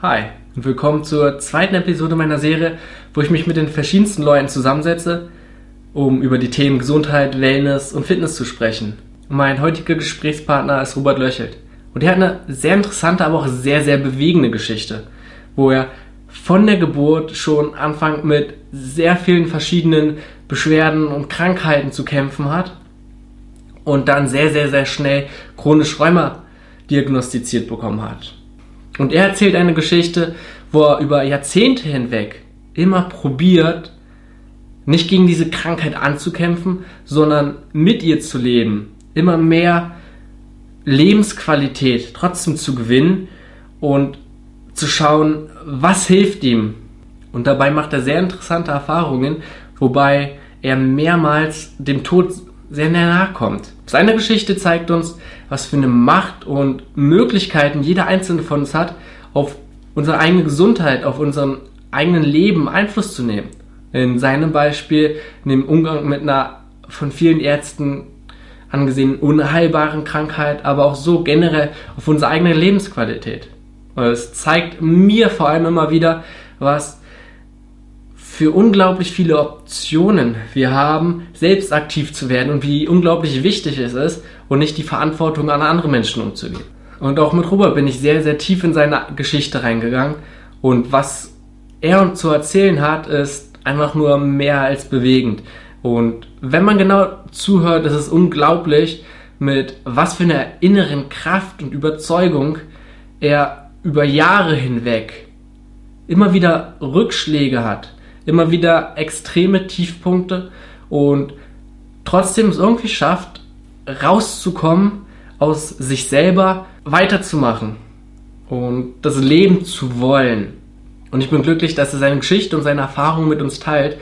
Hi und willkommen zur zweiten Episode meiner Serie, wo ich mich mit den verschiedensten Leuten zusammensetze, um über die Themen Gesundheit, Wellness und Fitness zu sprechen. Mein heutiger Gesprächspartner ist Robert Löchelt und er hat eine sehr interessante, aber auch sehr, sehr bewegende Geschichte, wo er von der Geburt schon anfängt mit sehr vielen verschiedenen Beschwerden und Krankheiten zu kämpfen hat und dann sehr, sehr, sehr schnell chronisch Rheuma diagnostiziert bekommen hat. Und er erzählt eine Geschichte, wo er über Jahrzehnte hinweg immer probiert, nicht gegen diese Krankheit anzukämpfen, sondern mit ihr zu leben, immer mehr Lebensqualität trotzdem zu gewinnen und zu schauen, was hilft ihm. Und dabei macht er sehr interessante Erfahrungen, wobei er mehrmals dem Tod sehr nahe kommt. Seine Geschichte zeigt uns, was für eine Macht und Möglichkeiten jeder einzelne von uns hat, auf unsere eigene Gesundheit, auf unserem eigenen Leben Einfluss zu nehmen. In seinem Beispiel, in dem Umgang mit einer von vielen Ärzten angesehenen unheilbaren Krankheit, aber auch so generell auf unsere eigene Lebensqualität. Und es zeigt mir vor allem immer wieder, was für unglaublich viele Optionen wir haben, selbst aktiv zu werden und wie unglaublich wichtig es ist und nicht die Verantwortung an andere Menschen umzugehen. Und auch mit Robert bin ich sehr, sehr tief in seine Geschichte reingegangen und was er uns zu erzählen hat, ist einfach nur mehr als bewegend. Und wenn man genau zuhört, ist es unglaublich, mit was für einer inneren Kraft und Überzeugung er über Jahre hinweg immer wieder Rückschläge hat, immer wieder extreme Tiefpunkte und trotzdem es irgendwie schafft, rauszukommen aus sich selber, weiterzumachen und das Leben zu wollen. Und ich bin glücklich, dass er seine Geschichte und seine Erfahrungen mit uns teilt.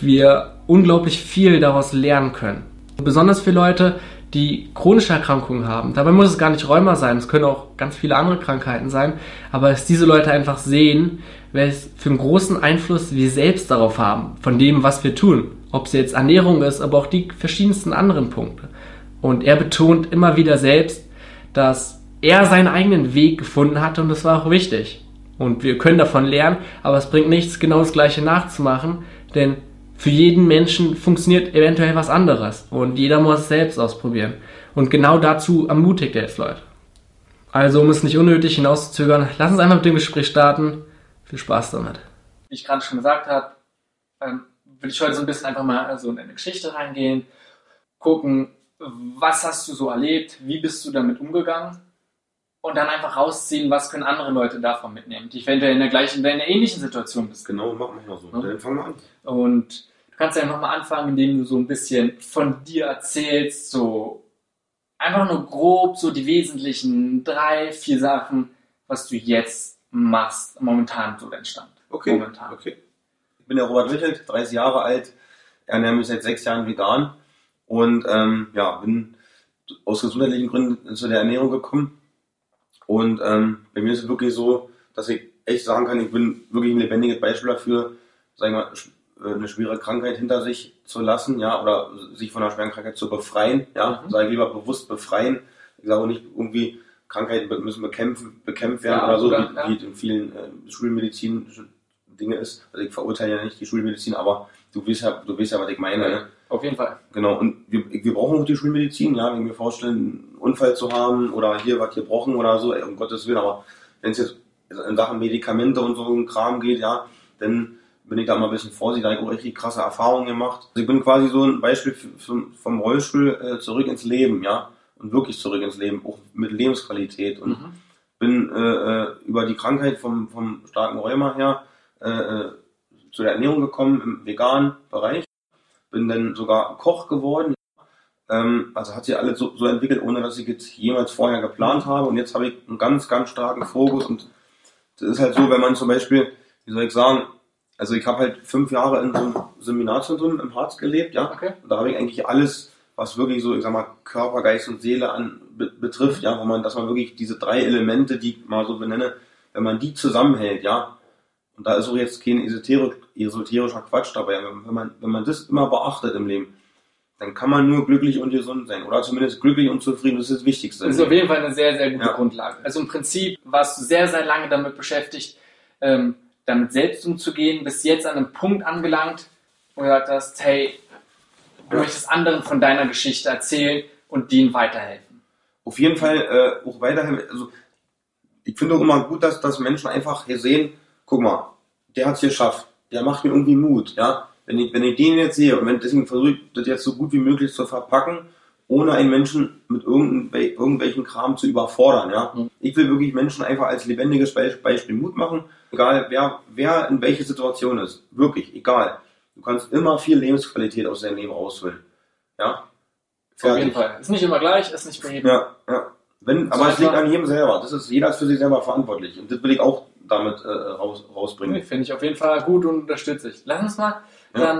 Wir unglaublich viel daraus lernen können. besonders für Leute, die chronische Erkrankungen haben. Dabei muss es gar nicht Rheuma sein, es können auch ganz viele andere Krankheiten sein, aber dass diese Leute einfach sehen, welches für einen großen Einfluss wir selbst darauf haben, von dem, was wir tun. Ob es jetzt Ernährung ist, aber auch die verschiedensten anderen Punkte. Und er betont immer wieder selbst, dass er seinen eigenen Weg gefunden hat und das war auch wichtig. Und wir können davon lernen, aber es bringt nichts, genau das Gleiche nachzumachen, denn für jeden Menschen funktioniert eventuell was anderes und jeder muss es selbst ausprobieren. Und genau dazu ermutigt er jetzt Leute. Also, um es nicht unnötig hinauszuzögern, lass uns einfach mit dem Gespräch starten. Viel Spaß damit. Wie ich gerade schon gesagt habe, ähm, will ich heute so ein bisschen einfach mal so in eine Geschichte reingehen, gucken, was hast du so erlebt, wie bist du damit umgegangen und dann einfach rausziehen, was können andere Leute davon mitnehmen, die eventuell in der gleichen, in einer ähnlichen Situation bist. Genau, machen wir mal so. Ja? Dann fangen wir an. Und du kannst ja nochmal anfangen, indem du so ein bisschen von dir erzählst, so einfach nur grob so die wesentlichen drei, vier Sachen, was du jetzt machst, momentan so dein Stand. Okay, momentan. okay. Ich bin der Robert Wittelt, 30 Jahre alt, ernähre mich seit sechs Jahren vegan und ähm, ja, bin aus gesundheitlichen Gründen zu der Ernährung gekommen und ähm, bei mir ist es wirklich so, dass ich echt sagen kann, ich bin wirklich ein lebendiges Beispiel dafür, sagen wir, äh, eine schwere Krankheit hinter sich zu lassen, ja, oder sich von einer schweren Krankheit zu befreien, ja, mhm. sage ich lieber bewusst befreien. Ich sage auch nicht irgendwie, Krankheiten müssen bekämpfen, bekämpft werden ja, oder so, oder, wie, ja. in vielen äh, Schulmedizin Dinge ist. Also ich verurteile ja nicht die Schulmedizin, aber du weißt ja, du weißt ja, was ich meine. Ne? Auf jeden Fall. Genau, und wir, wir brauchen auch die Schulmedizin, ja, wenn wir vorstellen, einen Unfall zu haben oder hier was gebrochen oder so, um Gottes Willen, aber wenn es jetzt in Sachen Medikamente und so ein Kram geht, ja, dann bin ich da mal ein bisschen vorsichtig, da habe ich auch richtig krasse Erfahrungen gemacht. Also ich bin quasi so ein Beispiel vom Rollstuhl äh, zurück ins Leben, ja, und wirklich zurück ins Leben, auch mit Lebensqualität und mhm. bin äh, äh über die Krankheit vom, vom starken Rheuma her äh, äh, zu der Ernährung gekommen im veganen Bereich bin dann sogar Koch geworden. Ähm, also hat sich alles so, so, entwickelt, ohne dass ich jetzt jemals vorher geplant habe. Und jetzt habe ich einen ganz, ganz starken Fokus. Und das ist halt so, wenn man zum Beispiel, wie soll ich sagen, also ich habe halt fünf Jahre in so einem Seminarzentrum im Harz gelebt, ja. Okay. Und da habe ich eigentlich alles, was wirklich so, ich sag mal, Körper, Geist und Seele an be betrifft, ja, wo man, dass man wirklich diese drei Elemente, die ich mal so benenne, wenn man die zusammenhält, ja, und da ist auch jetzt kein esoterischer Quatsch dabei. Wenn man, wenn man das immer beachtet im Leben, dann kann man nur glücklich und gesund sein. Oder zumindest glücklich und zufrieden, das ist das Wichtigste. Das ist auf jeden Fall eine sehr, sehr gute Ja. Grundlage. Also im Prinzip warst du sehr, sehr lange damit beschäftigt, ähm, damit selbst umzugehen, bis jetzt an einem Punkt angelangt, wo du gesagt hast, hey, du möchtest anderen von deiner Geschichte erzählen und denen weiterhelfen. Auf jeden Fall äh, auch weiterhin, also ich finde auch immer gut, dass, dass Menschen einfach hier sehen, guck mal, der hat's geschafft, der macht mir irgendwie Mut, ja. Wenn ich, wenn ich den jetzt sehe und wenn, deswegen versuche ich das jetzt so gut wie möglich zu verpacken, ohne einen Menschen mit irgendwel, irgendwelchen Kram zu überfordern, ja. Mhm. Ich will wirklich Menschen einfach als lebendiges Be- Beispiel Mut machen, egal wer, wer in welche Situation ist, wirklich, egal. Du kannst immer viel Lebensqualität aus deinem Leben rausholen, ja. Auf jeden Fall. Ist nicht immer gleich, ist nicht bei jedem. Ja, ja. Wenn, aber es liegt an jedem selber. Das ist, jeder ist für sich selber verantwortlich. Und das will ich auch damit äh, raus, rausbringen. Finde ich auf jeden Fall gut und unterstütze ich. Lass uns mal Ja. dann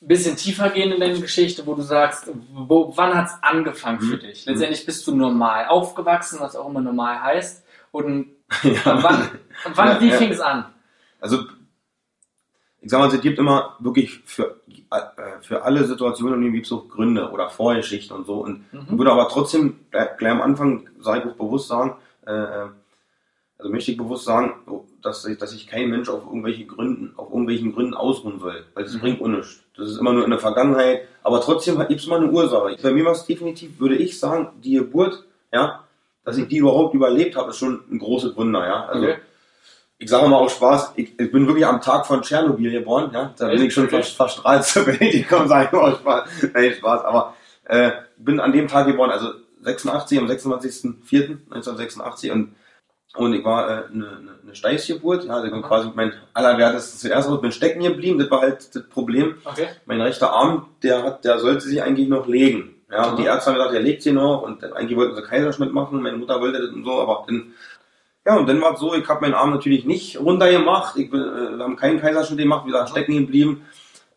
ein bisschen tiefer gehen in deine Geschichte, wo du sagst, wo, wann hat es angefangen für Mhm. dich? Letztendlich bist du normal aufgewachsen, was auch immer normal heißt. Und ja. wann, wann Ja, wie fing es an? Also, ich sag mal, es gibt immer wirklich für, äh, für alle Situationen irgendwie so Gründe oder Vorgeschichten und so. Und ich Mhm. würde aber trotzdem gleich, gleich am Anfang, sage ich auch bewusst sagen, äh, äh, also möchte ich bewusst sagen, dass ich, dass ich kein Mensch auf irgendwelche Gründen, auf irgendwelchen Gründen ausruhen soll, weil das Mhm. bringt unichts. Das ist immer nur in der Vergangenheit, aber trotzdem gibt es mal eine Ursache. Bei mir war es definitiv, würde ich sagen, die Geburt, ja, dass ich die überhaupt überlebt habe, ist schon ein großes Wunder, ja. Also Okay. ich sage mal auch Spaß, ich, ich bin wirklich am Tag von Tschernobyl geboren, ja, da bin ich schon Okay. fast verstrahlt zur Welt gekommen, sage ich mal Spaß, nein, Spaß, aber äh, bin an dem Tag geboren, also 86, am 26.04.1986 und und ich war äh, eine, eine, eine Steißgeburt, ja, also ich bin quasi mein allerwertestes zuerst raus, bin stecken geblieben, das war halt das Problem. Okay. Mein rechter Arm, der hat, der sollte sich eigentlich noch legen. Ja, und Aha. die Ärzte haben gesagt, der legt sie noch und dann eigentlich wollten sie Kaiserschnitt machen, meine Mutter wollte das und so, aber dann, ja, und dann war es so, ich habe meinen Arm natürlich nicht runtergemacht, ich bin, äh, wir haben keinen Kaiserschnitt gemacht, wir sind stecken geblieben.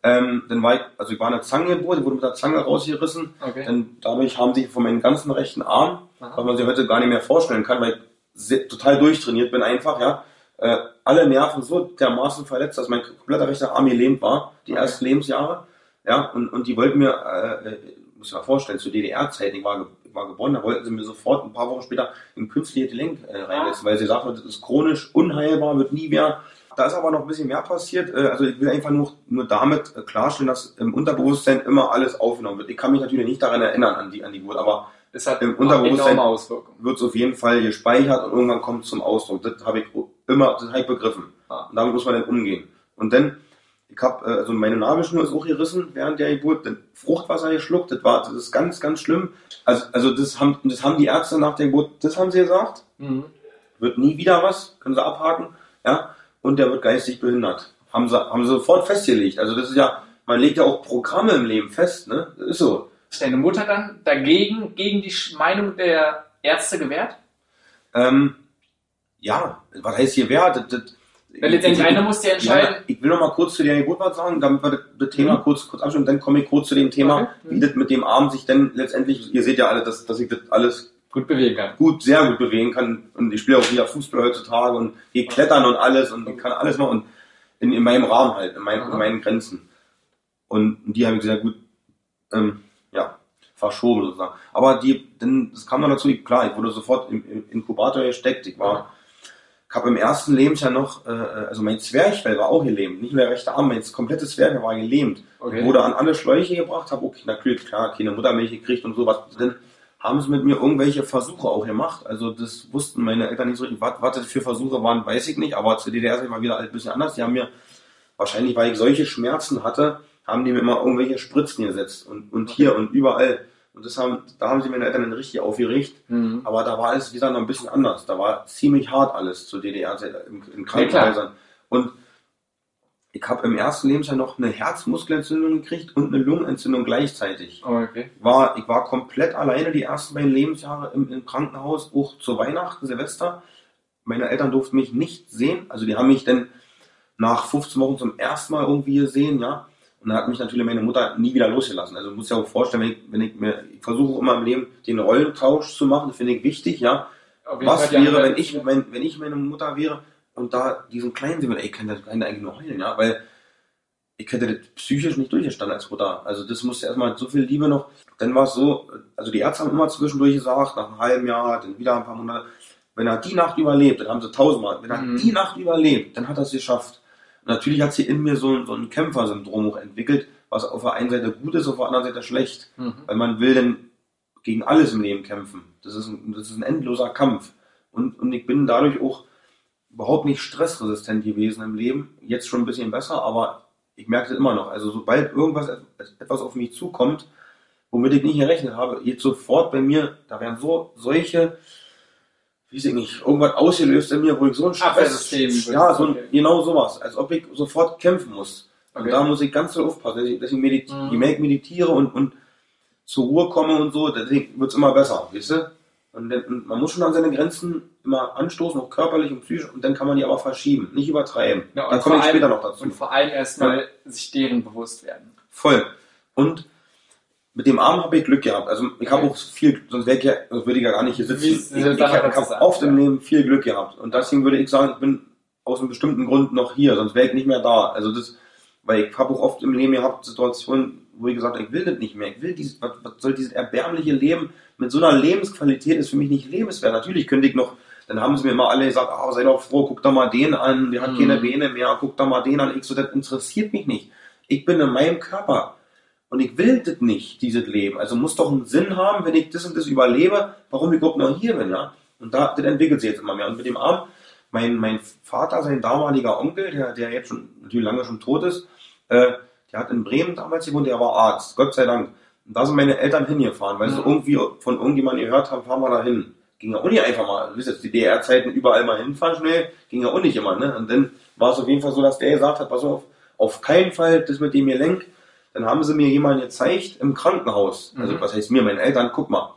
Ähm, dann war ich, also ich war eine Zangengeburt, ich wurde mit der Zange rausgerissen, Okay. denn dadurch haben sich von meinem ganzen rechten Arm, Aha. was man sich heute gar nicht mehr vorstellen kann, weil ich sehr, total durchtrainiert bin einfach, ja, äh, alle Nerven so dermaßen verletzt, dass mein kompletter rechter Arm gelähmt war, die Okay. ersten Lebensjahre, ja, und, und die wollten mir, äh, äh, muss ich mal vorstellen, zur DDR-Zeit, ich war, ich war geboren, da wollten sie mir sofort ein paar Wochen später ein künstliches Gelenk äh, reinsetzen, weil sie sagten, das ist chronisch, unheilbar, wird nie mehr. Da ist aber noch ein bisschen mehr passiert. Äh, Also ich will einfach nur, nur damit äh, klarstellen, dass im Unterbewusstsein immer alles aufgenommen wird. Ich kann mich natürlich nicht daran erinnern an die, an die Geburt, aber Das hat Im Unterbewusstsein- wird es auf jeden Fall gespeichert und irgendwann kommt es zum Ausdruck. Das habe ich immer, das habe ich begriffen. Ah. Und damit muss man dann umgehen. Und dann, ich habe, äh, also meine Nabelschnur ist auch gerissen während der Geburt, dann Fruchtwasser geschluckt, das war, das ist ganz, ganz schlimm. Also, also das haben, das haben die Ärzte nach der Geburt, das haben sie gesagt, Mhm. wird nie wieder was, können sie abhaken, ja, und der wird geistig behindert. Haben sie, haben sie sofort festgelegt. Also das ist ja, man legt ja auch Programme im Leben fest, ne, das ist so. Deine Mutter dann dagegen, gegen die Meinung der Ärzte gewehrt? Ähm, ja, was heißt hier wer? Das, das, Weil letztendlich einer muss ja entscheiden. Ja, ich will noch mal kurz zu der Geburt was sagen, damit wir das, das Thema Mhm. kurz, kurz abschließen. Dann komme ich kurz zu dem Thema, Okay. Wie das mit dem Arm sich denn letztendlich, ihr seht ja alle, dass, dass ich das alles gut bewegen kann. gut, sehr gut bewegen kann. Und ich spiele auch wieder Fußball heutzutage und gehe klettern und alles und kann alles machen und in, in meinem Rahmen halt, in, meinen- Aha. in meinen Grenzen. Und die habe ich sehr gut, ähm, verschoben sozusagen. Aber die, denn das kam dann dazu, ich- klar, ich wurde sofort im, im Inkubator gesteckt. Ich war, ich habe im ersten Lebensjahr noch, äh, also mein Zwerchfell war auch gelähmt, nicht nur der rechte Arm, mein komplettes Zwerchfell war gelähmt. Okay. Wurde an alle Schläuche gebracht, habe okay, natürlich klar keine Muttermilch gekriegt und sowas. Dann haben sie mit mir irgendwelche Versuche auch gemacht. Also das wussten meine Eltern nicht so richtig. Was, was das für Versuche waren, weiß ich nicht. Aber zur DDR mal wieder ein bisschen anders. Die haben mir, wahrscheinlich weil ich solche Schmerzen hatte, haben die mir immer irgendwelche Spritzen gesetzt. Und, und hier und überall. Und das haben, da haben sie meine Eltern dann richtig aufgeregt. Mhm. Aber da war alles wieder noch ein bisschen anders. Da war ziemlich hart alles zur DDR in, in. Krankenhäusern. und ich habe im ersten Lebensjahr noch eine Herzmuskelentzündung gekriegt und eine Lungenentzündung gleichzeitig. Oh, okay. War, ich war komplett alleine die ersten beiden Lebensjahre im, im Krankenhaus, auch zu Weihnachten, Silvester. Meine Eltern durften mich nicht sehen. Also die haben mich dann nach 15 Wochen zum ersten Mal irgendwie gesehen, ja. Und dann hat mich natürlich meine Mutter nie wieder losgelassen. Also muss ja auch vorstellen, wenn ich, wenn ich mir, ich versuche immer im Leben den Rollentausch zu machen, das finde ich wichtig, ja. Was Fall wäre, wenn ich, wenn, wenn ich meine Mutter wäre und da diesen Kleinen sehen würde, ey, ich kann das kann eigentlich nur heulen, ja, weil ich hätte das psychisch nicht. Also durchgestanden als Mutter. Also das musste erstmal so viel Liebe noch. Dann war es so, also die Ärzte haben immer zwischendurch gesagt, nach einem halben Jahr, dann wieder ein paar Monate, wenn er die Nacht überlebt, dann haben sie tausendmal, wenn er Mhm. die Nacht überlebt, dann hat er es geschafft. Natürlich hat sie in mir so, so ein Kämpfersyndrom auch entwickelt, was auf der einen Seite gut ist, auf der anderen Seite schlecht. Mhm. Weil man will dann gegen alles im Leben kämpfen. Das ist ein, das ist ein endloser Kampf. Und, und ich bin dadurch auch überhaupt nicht stressresistent gewesen im Leben. Jetzt schon ein bisschen besser, aber ich merke das immer noch. Also sobald irgendwas etwas auf mich zukommt, womit ich nicht gerechnet habe, geht sofort bei mir, da werden so solche, weiß ich nicht, irgendwas ausgelöst in mir, wo ich so ein Abwehrsystem. ja, so ein, Okay. genau sowas, als ob ich sofort kämpfen muss. Und Okay. da muss ich ganz so aufpassen, dass ich, dass ich medit Mhm. je mehr ich meditiere und, und zur Ruhe komme und so, deswegen wird's immer besser, weißt du? Und, dann, und man muss schon an seine Grenzen immer anstoßen, auch körperlich und psychisch, und dann kann man die aber verschieben, nicht übertreiben. Ja, und da komme ich später allem- noch dazu. Und vor allem erstmal sich deren bewusst werden. Voll. Und mit dem Arm habe ich Glück gehabt. Also ich habe auch viel, sonst wäre ich ja, sonst würde ich ja gar nicht hier sitzen. Wie- Ich, ich, habe oft im. Leben viel Glück gehabt. Und deswegen würde ich sagen, ich bin aus einem bestimmten Grund noch hier, sonst wäre ich nicht mehr da. Also das, weil ich habe auch oft im Leben gehabt Situationen, wo ich gesagt habe, ich will das nicht mehr. Ich will dieses, was, was soll dieses erbärmliche Leben mit so einer Lebensqualität ist für mich nicht lebenswert. Natürlich könnte ich noch, dann haben sie mir mal alle gesagt, ah, sei doch froh, guck doch mal den an, der hat Mhm. keine Beine mehr, guck doch mal den an. Ich so, das interessiert mich nicht. Ich bin in meinem Körper. Und ich will das nicht, dieses Leben. Also muss doch einen Sinn haben, wenn ich das und das überlebe, warum ich überhaupt noch hier bin, ja. Und da, das entwickelt sich jetzt immer mehr. Und mit dem Arm, mein, mein Vater, sein damaliger Onkel, der, der jetzt schon natürlich lange schon tot ist, äh, der hat in Bremen damals gewohnt, der war Arzt, Gott sei Dank. Und da sind meine Eltern hingefahren, weil sie Mhm. irgendwie von irgendjemandem gehört haben, fahren wir da hin. Ging ja auch nicht einfach mal, du wisst jetzt, die DDR-Zeiten überall mal hinfahren schnell, ging ja auch nicht immer, ne? Und dann war es auf jeden Fall so, dass der gesagt hat, pass auf, auf keinen Fall das mit dem Gelenk. Dann haben sie mir jemanden gezeigt im Krankenhaus. Also, Mhm. was heißt mir, meine Eltern, guck mal.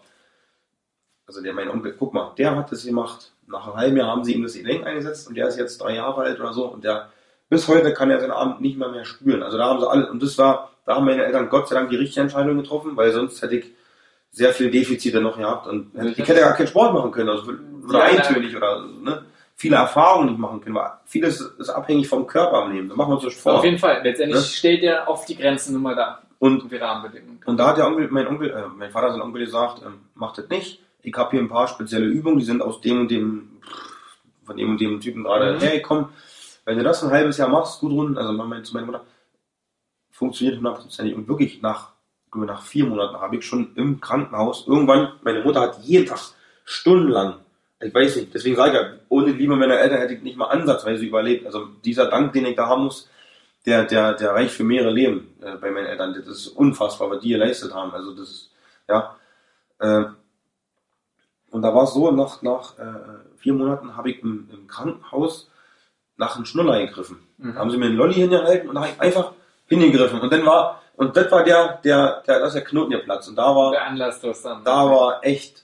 Also, der, mein Onkel, guck mal, der hat das gemacht. Nach einem halben Jahr haben sie ihm das Gelenk eingesetzt und der ist jetzt drei Jahre alt oder so und der, bis heute kann er seinen Arm nicht mehr mehr spüren. Also, da haben sie alle, und das war, da haben meine Eltern Gott sei Dank die richtige Entscheidung getroffen, weil sonst hätte ich sehr viel Defizite noch gehabt und ich hätte gar keinen Sport machen können, also, oder Ja, eintönig oder, ne? Viele Erfahrungen nicht machen können, weil vieles ist abhängig vom Körper im Leben. Das machen wir uns nicht vor. Auf jeden Fall. Letztendlich Ne? steht ja auf die Grenzen nun mal da. Und Die Rahmenbedingungen. Und da hat der Onkel, mein Onkel, äh, mein Vater, sein Onkel gesagt, ähm, macht das nicht. Ich habe hier ein paar spezielle Übungen, die sind aus dem und dem, von dem und dem Typen gerade Mhm. hergekommen. Wenn du das ein halbes Jahr machst, gut run, also mein, zu meiner Mutter, funktioniert hundertprozentig. Und wirklich nach, nach vier Monaten habe ich schon im Krankenhaus, irgendwann, meine Mutter hat jeden Tag, stundenlang, ich weiß nicht, deswegen sage ich ja, ohne Liebe meiner Eltern hätte ich nicht mal ansatzweise überlebt. Also dieser Dank, den ich da haben muss, der, der, der reicht für mehrere Leben äh, bei meinen Eltern. Das ist unfassbar, was die geleistet haben. Also das ist, ja. Äh, und da war es so, nach, nach äh, vier Monaten habe ich im, im Krankenhaus nach einem Schnuller gegriffen. Mhm. Da haben sie mir einen Lolli hingehalten und da habe ich einfach hingegriffen. Und dann war, und das war der, der, der, das ist der Knoten geplatzt. Und da war, Der Anlass das dann. da war echt,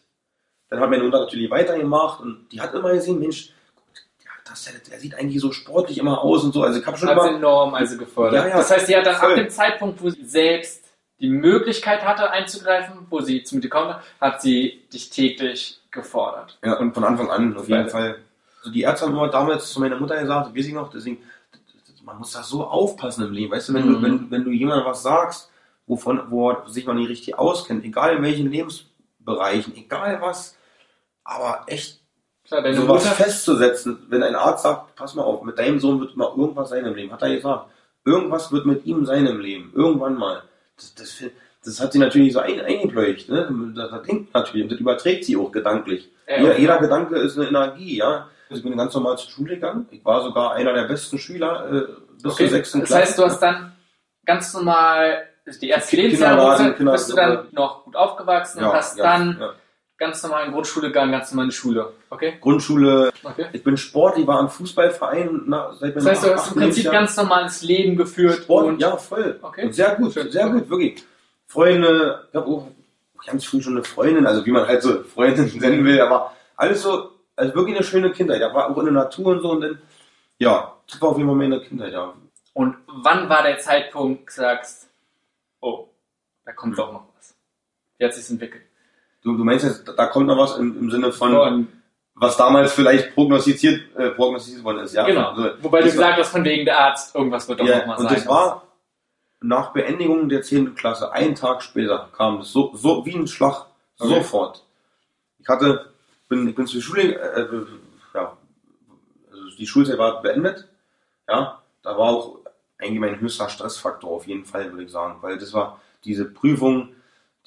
dann hat meine Mutter natürlich weitergemacht und die hat immer gesehen, Mensch, ja, das, der, der sieht eigentlich so sportlich immer aus und so. Also ich habe schon Hat immer, enorm also gefordert. Ja, ja, das heißt, sie hat dann voll. ab dem Zeitpunkt, wo sie selbst die Möglichkeit hatte einzugreifen, wo sie zu mir gekommen hat, hat sie dich täglich gefordert. Ja, und von Anfang an auf jeden. Fall. Also die Ärzte haben immer damals zu meiner Mutter gesagt, weiß ich noch, deswegen, man muss da so aufpassen im Leben. Weißt du, wenn, Mhm. du, wenn, wenn du jemandem was sagst, wovon, wo er sich noch nicht richtig auskennt, egal in welchen Lebensbereichen, egal was, aber echt deine sowas Mutter, festzusetzen, wenn ein Arzt sagt, pass mal auf, mit deinem Sohn wird mal irgendwas sein im Leben, hat er gesagt. Irgendwas wird mit ihm sein im Leben, irgendwann mal. Das, das, das hat sie natürlich so ein, eingepläucht, ne? Das, das denkt natürlich und das überträgt sie auch gedanklich. Ja, jeder, ja. jeder Gedanke ist eine Energie, ja. Ich bin ganz normal zur Schule gegangen. Ich war sogar einer der besten Schüler äh, bis okay. zur sechsten das heißt, du hast dann ganz normal die erste Ki- Lebensjahre bist, du dann noch gut aufgewachsen und hast ja, dann ja. Ganz normal in Grundschule gegangen, ganz normal in die Schule. Okay? Grundschule. okay. Ich bin Sportlich, war im Fußballverein na, seit Das heißt, du hast im Prinzip Jahren. ganz normales Leben geführt Sport, und ja, voll. Okay. Und sehr gut, Schön. sehr gut, wirklich. Freunde, ich habe auch ganz früh schon eine Freundin, also wie man halt so Freundin nennen will, aber alles so, also wirklich eine schöne Kindheit. Da war auch in der Natur und so und dann, ja, das war auf jeden Fall meine Kindheit, ja. Und wann war der Zeitpunkt, du sagst, oh, da kommt doch noch was. Wie hat sich's entwickelt? Du, du meinst jetzt, da kommt noch was im, im Sinne von, Und, was damals vielleicht prognostiziert, äh, prognostiziert worden ist, ja. genau. Also, Wobei du gesagt hast, von wegen der Arzt, irgendwas wird doch ja, noch mal und sein. das war, nach Beendigung der 10. Klasse, einen Tag später, kam es so, so wie ein Schlag, Okay. sofort. Ich hatte, bin, ich bin zur Schule, äh, äh, ja, also die Schulzeit war beendet, ja, da war auch eigentlich mein höchster Stressfaktor auf jeden Fall, würde ich sagen, weil das war diese Prüfung,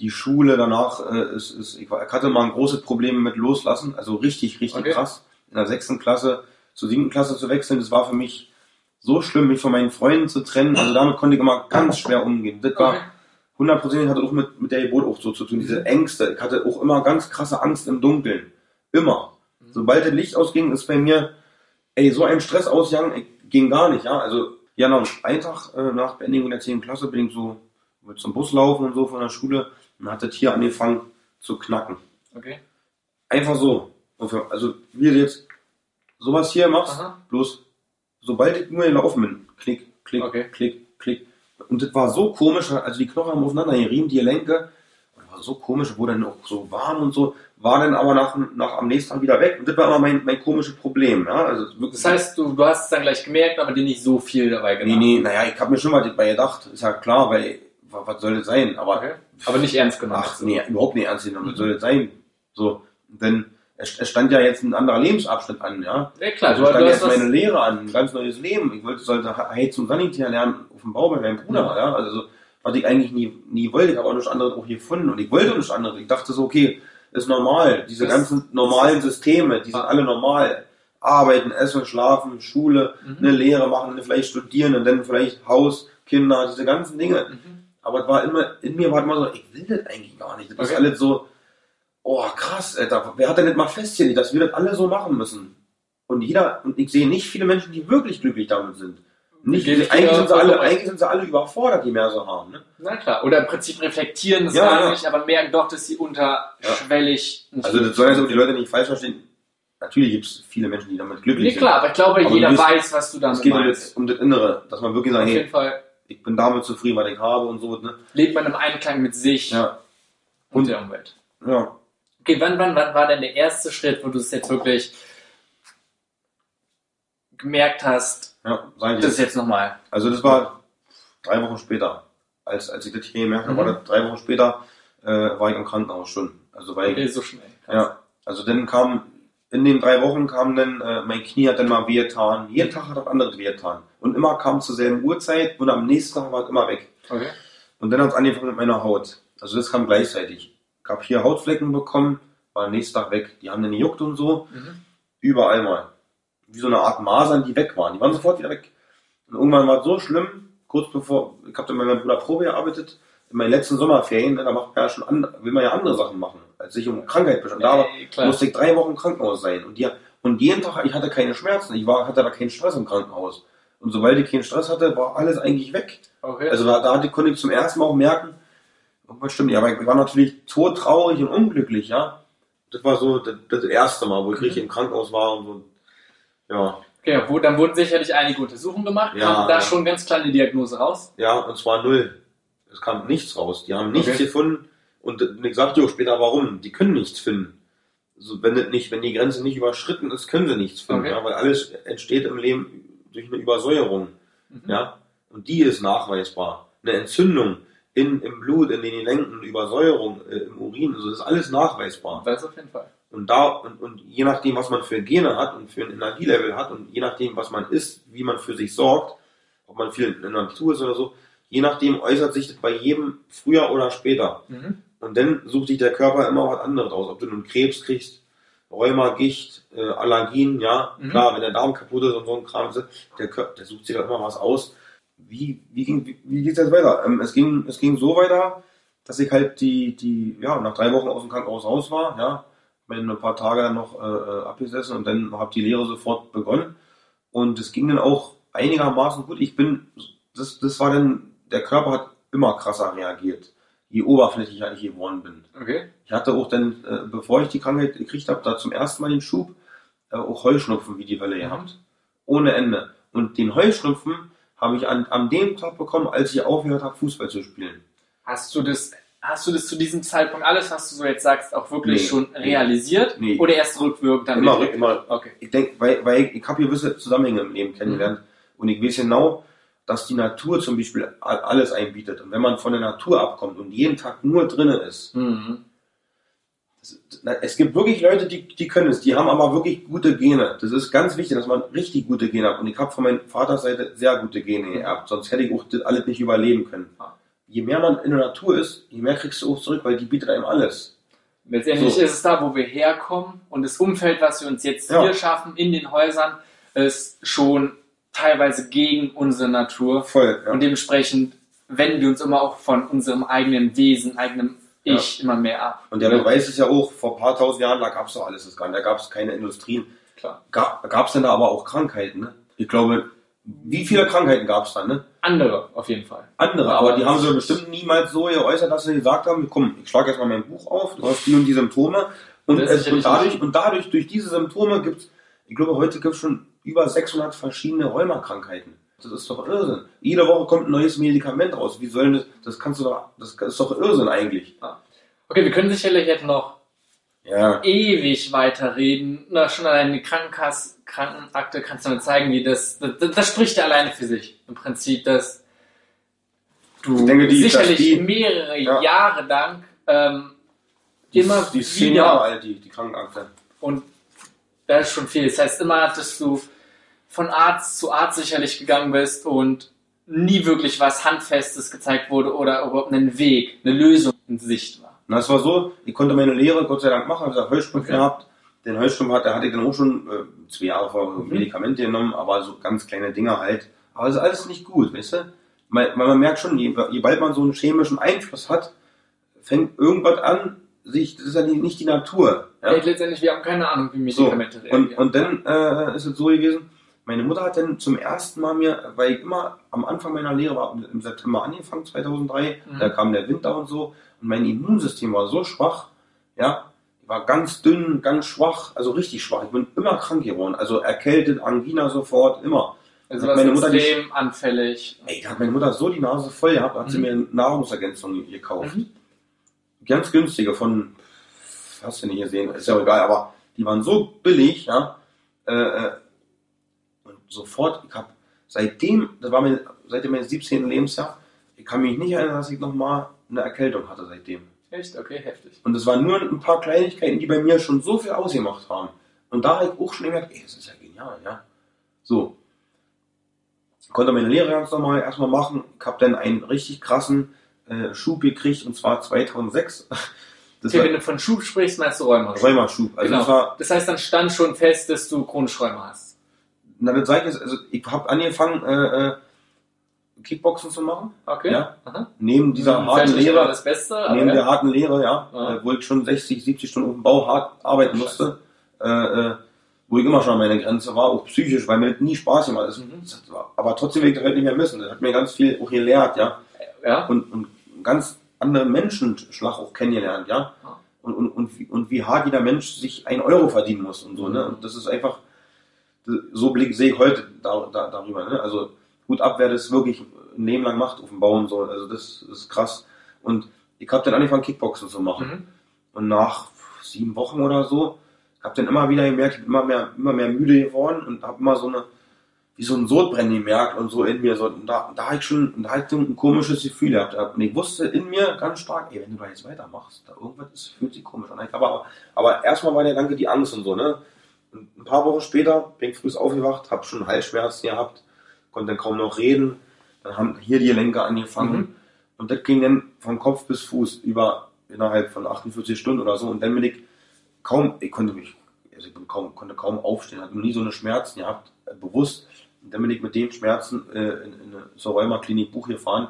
die Schule danach, äh, ist, ist, ich, hatte mal ein großes Problem mit Loslassen, also richtig, richtig Okay. krass. In der sechsten Klasse zur siebten Klasse zu wechseln, das war für mich so schlimm, mich von meinen Freunden zu trennen, also damit konnte ich immer ganz schwer umgehen. Das war hundertprozentig hatte auch mit, mit der Geburt auch so zu tun, diese Ängste. Ich hatte auch immer ganz krasse Angst im Dunkeln. Immer. Sobald das Licht ausging, ist bei mir, ey, so ein Stress ausgegangen, ging gar nicht, ja. Also, ja, noch einen Tag äh, nach Beendigung der 10. Klasse bin ich so mit zum Bus laufen und so von der Schule und hat das hier angefangen zu knacken. Okay. Einfach so. Also, wie du jetzt sowas hier machst, Aha. bloß sobald ich nur gelaufen bin, klick, klick, Okay. klick, klick. Und das war so komisch, also die Knochen haben aufeinander gerieben, die Gelenke. Und das war so komisch, wurde dann auch so warm und so, war dann aber nach, nach am nächsten Tag wieder weg. Und das war immer mein, mein komisches Problem. Ja? Also Das heißt, du, du hast es dann gleich gemerkt, aber dir nicht so viel dabei nee, gedacht. nee, naja, ich habe mir schon mal dabei gedacht, ist ja klar, weil, wa- was soll das sein? Aber Okay. Aber nicht ernst genommen. Ach, nee, überhaupt nicht ernst genommen. Was soll das sein? So, denn es, es stand ja jetzt ein anderer Lebensabschnitt an, ja. Ja, klar, Also du, stand jetzt meine Lehre an, ein ganz neues Leben. Ich wollte, sollte Heizung Sanitär lernen auf dem Bau bei meinem Bruder, Ja. ja. Also, so, was ich eigentlich nie, nie wollte. Ich habe auch nichts anderes auch gefunden. Und ich wollte nichts anderes. Ich dachte so, okay, ist normal. Diese Das- ganzen normalen Systeme, die sind Ah. alle normal. Arbeiten, essen, schlafen, Schule, Mhm. eine Lehre machen, vielleicht studieren und dann vielleicht Haus, Kinder, diese ganzen Dinge. Mhm. Aber es war immer, in mir war immer so, ich will das eigentlich gar nicht. Das ist Okay. alles so, oh krass, Alter, wer hat denn nicht mal festgelegt, dass wir das alle so machen müssen? Und jeder, und ich sehe nicht viele Menschen, die wirklich glücklich damit sind. Nicht, eigentlich, sind sie alle, eigentlich sind sie alle überfordert, die mehr so haben. Ne? Na klar. Oder im Prinzip reflektieren das Ja, gar ja. nicht, aber merken doch, dass sie unterschwellig nicht Also das soll jetzt auch die Leute nicht falsch verstehen. Natürlich gibt es viele Menschen, die damit glücklich Nee, klar, aber ich glaube, Aber jeder bist- weiß, was du sind. Es damit geht meinst. das, um das Innere, dass man wirklich sagt, Auf hey, jeden Fall ich bin damit zufrieden, was ich habe und so. Ne? lebt man im Einklang mit sich Ja, und, Und- der Umwelt. ja. Okay, wann, wann, wann war denn der erste Schritt, wo du es jetzt wirklich gemerkt hast, ja sag ich das jetzt. jetzt nochmal. Also das war drei Wochen später. Als, als ich das hier gemerkt habe, Mhm. war das drei Wochen später, äh, war ich im Krankenhaus schon. Also weil Okay, so schnell. Ja, also dann kam, in den drei Wochen kam dann, äh, mein Knie hat dann mal wehgetan. Jeden Tag hat das andere wehgetan. Und immer kam zur selben Uhrzeit und am nächsten Tag war es immer weg. Okay. Und dann hat es angefangen mit meiner Haut. Also das kam gleichzeitig. Ich habe hier Hautflecken bekommen, war am nächsten Tag weg. Die haben dann gejuckt und so. Mhm. Überall mal. Wie so eine Art Masern, die weg waren. Die waren sofort wieder weg. Und irgendwann war es so schlimm, kurz bevor, ich habe dann mit meinem Bruder Probe gearbeitet, in meinen letzten Sommerferien, ne, da macht man ja schon an, will man ja andere Sachen machen, als sich um Krankheit beschäftigen. Da klar. musste ich drei Wochen im Krankenhaus sein. Und, die, und jeden Tag, ich hatte keine Schmerzen, ich war, hatte aber keinen Stress im Krankenhaus. Und sobald ich keinen Stress hatte, war alles eigentlich weg. Okay. Also da, da konnte ich zum ersten Mal auch merken, irgendwas stimmt nicht. Aber ich war natürlich todtraurig und unglücklich, ja. Das war so das, das erste Mal, wo ich Mhm. richtig im Krankenhaus war und so. Ja, okay, wo, dann wurden sicherlich einige Untersuchungen gemacht. Ja, Kam da ja. schon ganz kleine Diagnose raus. ja, und zwar null. Es kam nichts raus. Die haben nichts Okay. gefunden. Und ich sagte auch später, warum. Die können nichts finden. So, wenn, nicht, wenn die Grenze nicht überschritten ist, können sie nichts finden. Okay. Ja, weil alles entsteht im Leben durch eine Übersäuerung. Mhm. Ja, und die ist nachweisbar. Eine Entzündung in, im Blut, in den Gelenken, Übersäuerung äh, im Urin, also das ist alles nachweisbar. Das auf jeden Fall. Und da, und, und je nachdem, was man für Gene hat und für ein Energielevel hat und je nachdem, was man isst, wie man für sich sorgt, ob man viel in der Natur ist oder so, je nachdem äußert sich das bei jedem früher oder später. Mhm. Und dann sucht sich der Körper immer was anderes aus. Ob du nun Krebs kriegst, Rheuma, Gicht, äh, Allergien, ja, Mhm. klar, wenn der Darm kaputt ist und so ein Kram ist, der, Körper, der sucht sich da immer was aus. Wie, wie, ging, wie, wie geht's jetzt weiter? Ähm, es, ging, es ging so weiter, dass ich halt die, die, ja, nach drei Wochen aus dem Krankenhaus raus war, ja, bin ein paar Tage dann noch äh, äh, abgesessen und dann habe die Lehre sofort begonnen. Und es ging dann auch einigermaßen gut. Ich bin, das, das war dann, der Körper hat immer krasser reagiert, je oberflächlicher ich geworden bin. Okay. Ich hatte auch dann, äh, bevor ich die Krankheit gekriegt habe, da zum ersten Mal den Schub, äh, auch Heuschnupfen wie die Welle gehabt. Ohne Ende. Und den Heuschnupfen habe ich an, an dem Tag bekommen, als ich aufgehört habe, Fußball zu spielen. Hast du das, hast du das zu diesem Zeitpunkt alles, was du so jetzt sagst, auch wirklich Nee. schon realisiert? Nee. Oder erst rückwirkend dann Immer, immer, Okay. ich denke, weil, weil ich, ich habe gewisse Zusammenhänge im Leben kennengelernt und ich weiß genau, dass die Natur zum Beispiel alles einbietet. Und wenn man von der Natur abkommt und jeden Tag nur drinnen ist, Mhm. es gibt wirklich Leute, die, die können es, die haben aber wirklich gute Gene. Das ist ganz wichtig, dass man richtig gute Gene hat. Und ich habe von meiner Vaterseite sehr gute Gene geerbt, sonst hätte ich auch das alles nicht überleben können. Je mehr man in der Natur ist, je mehr kriegst du auch zurück, weil die bietet einem alles. Letztendlich So. ist es da, wo wir herkommen und das Umfeld, was wir uns jetzt Ja. hier schaffen, in den Häusern, ist schon teilweise gegen unsere Natur. Voll. Ja. Und dementsprechend wenden wir uns immer auch von unserem eigenen Wesen, eigenem Ja. Ich immer mehr ab. Und der Beweis ist ja auch, vor ein paar tausend Jahren, da gab es doch alles das gar nicht. Da gab es keine Industrien. Klar. Gab es denn da aber auch Krankheiten? Ne? Ich glaube, wie viele Krankheiten gab es da? Ne? Andere, auf jeden Fall. Andere, aber die haben sie bestimmt niemals so geäußert, dass sie gesagt haben, komm, ich schlage jetzt mal mein Buch auf, du hast die und die Symptome. Und, es, und, dadurch, und dadurch, durch diese Symptome gibt es, ich glaube, heute gibt es schon über 600 verschiedene Rheumakrankheiten. Das ist doch Irrsinn. Jede Woche kommt ein neues Medikament raus. Wie sollen das, das kannst du doch, das ist doch Irrsinn eigentlich. Okay, wir können sicherlich jetzt noch Ja. ewig weiterreden. Na, schon allein die Krankenkass Krankenakte kannst du mir zeigen, wie das, das, das spricht ja alleine für sich. Im Prinzip, dass du Ich denke, die- sicherlich die- mehrere Ja. Jahre lang ähm, immer die ist zehn Jahre wieder alt, die, die Krankenakte. und das ist schon viel. Das heißt, immer, dass du von Arzt zu Arzt sicherlich gegangen bist und nie wirklich was Handfestes gezeigt wurde oder überhaupt einen Weg, eine Lösung in Sicht war. Na, es war so, ich konnte meine Lehre Gott sei Dank machen, habe ich Heuschnupfen Okay. gehabt. Den Heuschnupfen hatte, hatte ich dann auch schon äh, zwei Jahre vor Mhm. Medikamente genommen, aber so ganz kleine Dinger halt. Aber es ist alles nicht gut, weißt du? Weil man merkt schon, je, je bald man so einen chemischen Einfluss hat, fängt irgendwas an, sich, das ist ja nicht die Natur. Ja? Letztendlich, wir haben keine Ahnung, wie So, Medikamente und, und dann äh, ist es so gewesen, meine Mutter hat dann zum ersten Mal mir, weil ich immer am Anfang meiner Lehre war, im September angefangen, 2003, Mhm. da kam der Winter und so, und mein Immunsystem war so schwach, ja, war ganz dünn, ganz schwach, also richtig schwach. Ich bin immer krank geworden, also erkältet, Angina sofort, immer. also meine Mutter extrem anfällig. Ey, da hat meine Mutter so die Nase voll gehabt, hat sie Mhm. mir Nahrungsergänzungen gekauft. Mhm. Ganz günstige von, hast du nicht gesehen, ist ja egal, aber die waren so billig, ja. Äh, äh, und sofort, ich habe seitdem, das war mein, seit meinem 17. Lebensjahr, ich kann mich nicht erinnern, dass ich nochmal eine Erkältung hatte seitdem. Echt? Okay, heftig. Und es waren nur ein paar Kleinigkeiten, die bei mir schon so viel ausgemacht haben. Und da habe ich auch schon gemerkt, ey, das ist ja genial, ja. So. Konnte meine Lehre ganz normal erstmal machen. Ich habe dann einen richtig krassen äh, Schub gekriegt, und zwar 2006. Okay, wenn war du von Schub sprichst, meinst du Rheuma. Rheumaschub. Also genau. das war, das heißt, dann stand schon fest, dass du chronisch Rheuma hast. na, das sag ich jetzt, also ich habe angefangen, äh, äh, Kickboxen zu machen. Okay. Ja. Aha. Neben dieser Hm, harten Lehre. das Beste, Neben der ja. harten Lehre, ja, Ja. Äh, wo ich schon 60, 70 Stunden auf dem Bau hart arbeiten musste, äh, äh, wo ich immer schon an meiner Grenze war, auch psychisch, weil mir das nie Spaß gemacht hat. Mhm. Aber trotzdem will ich das halt nicht mehr missen. Das hat mir ganz viel auch gelehrt, ja. ja. Und, und ganz andere Menschenschlag auch kennengelernt, ja. Und, und, und, wie, und wie hart jeder Mensch sich ein Euro verdienen muss und so, ne. Mhm. Und das ist einfach, so Blick sehe ich heute da, da, darüber, ne. Also, gut ab, wer das wirklich ein Leben lang macht auf dem Bau und so. Also, das ist krass. Und ich habe dann angefangen, Kickboxen zu machen. Mhm. Und nach sieben Wochen oder so, habe dann immer wieder gemerkt, ich bin immer mehr, immer mehr müde geworden und habe immer so eine, wie so ein Sodbrennen gemerkt und so in mir. So, und da, da habe ich schon da ich so ein komisches Gefühl gehabt. Und ich wusste in mir ganz stark, ey, wenn du da jetzt weitermachst, da irgendwas ist, fühlt sich komisch an. Aber, aber erstmal war der Danke die Angst und so, ne? Und ein paar Wochen später bin ich früh aufgewacht, habe schon Halsschmerzen gehabt, konnte dann kaum noch reden. Dann haben hier die Gelenke angefangen. Mhm. Und das ging dann von Kopf bis Fuß über innerhalb von 48 Stunden oder so. Und dann bin ich kaum, ich konnte mich, also ich kaum, konnte kaum aufstehen, hatte noch nie so eine Schmerzen gehabt, bewusst. Und dann bin ich mit den Schmerzen äh, in, in zur Rheuma-Klinik Buch gefahren,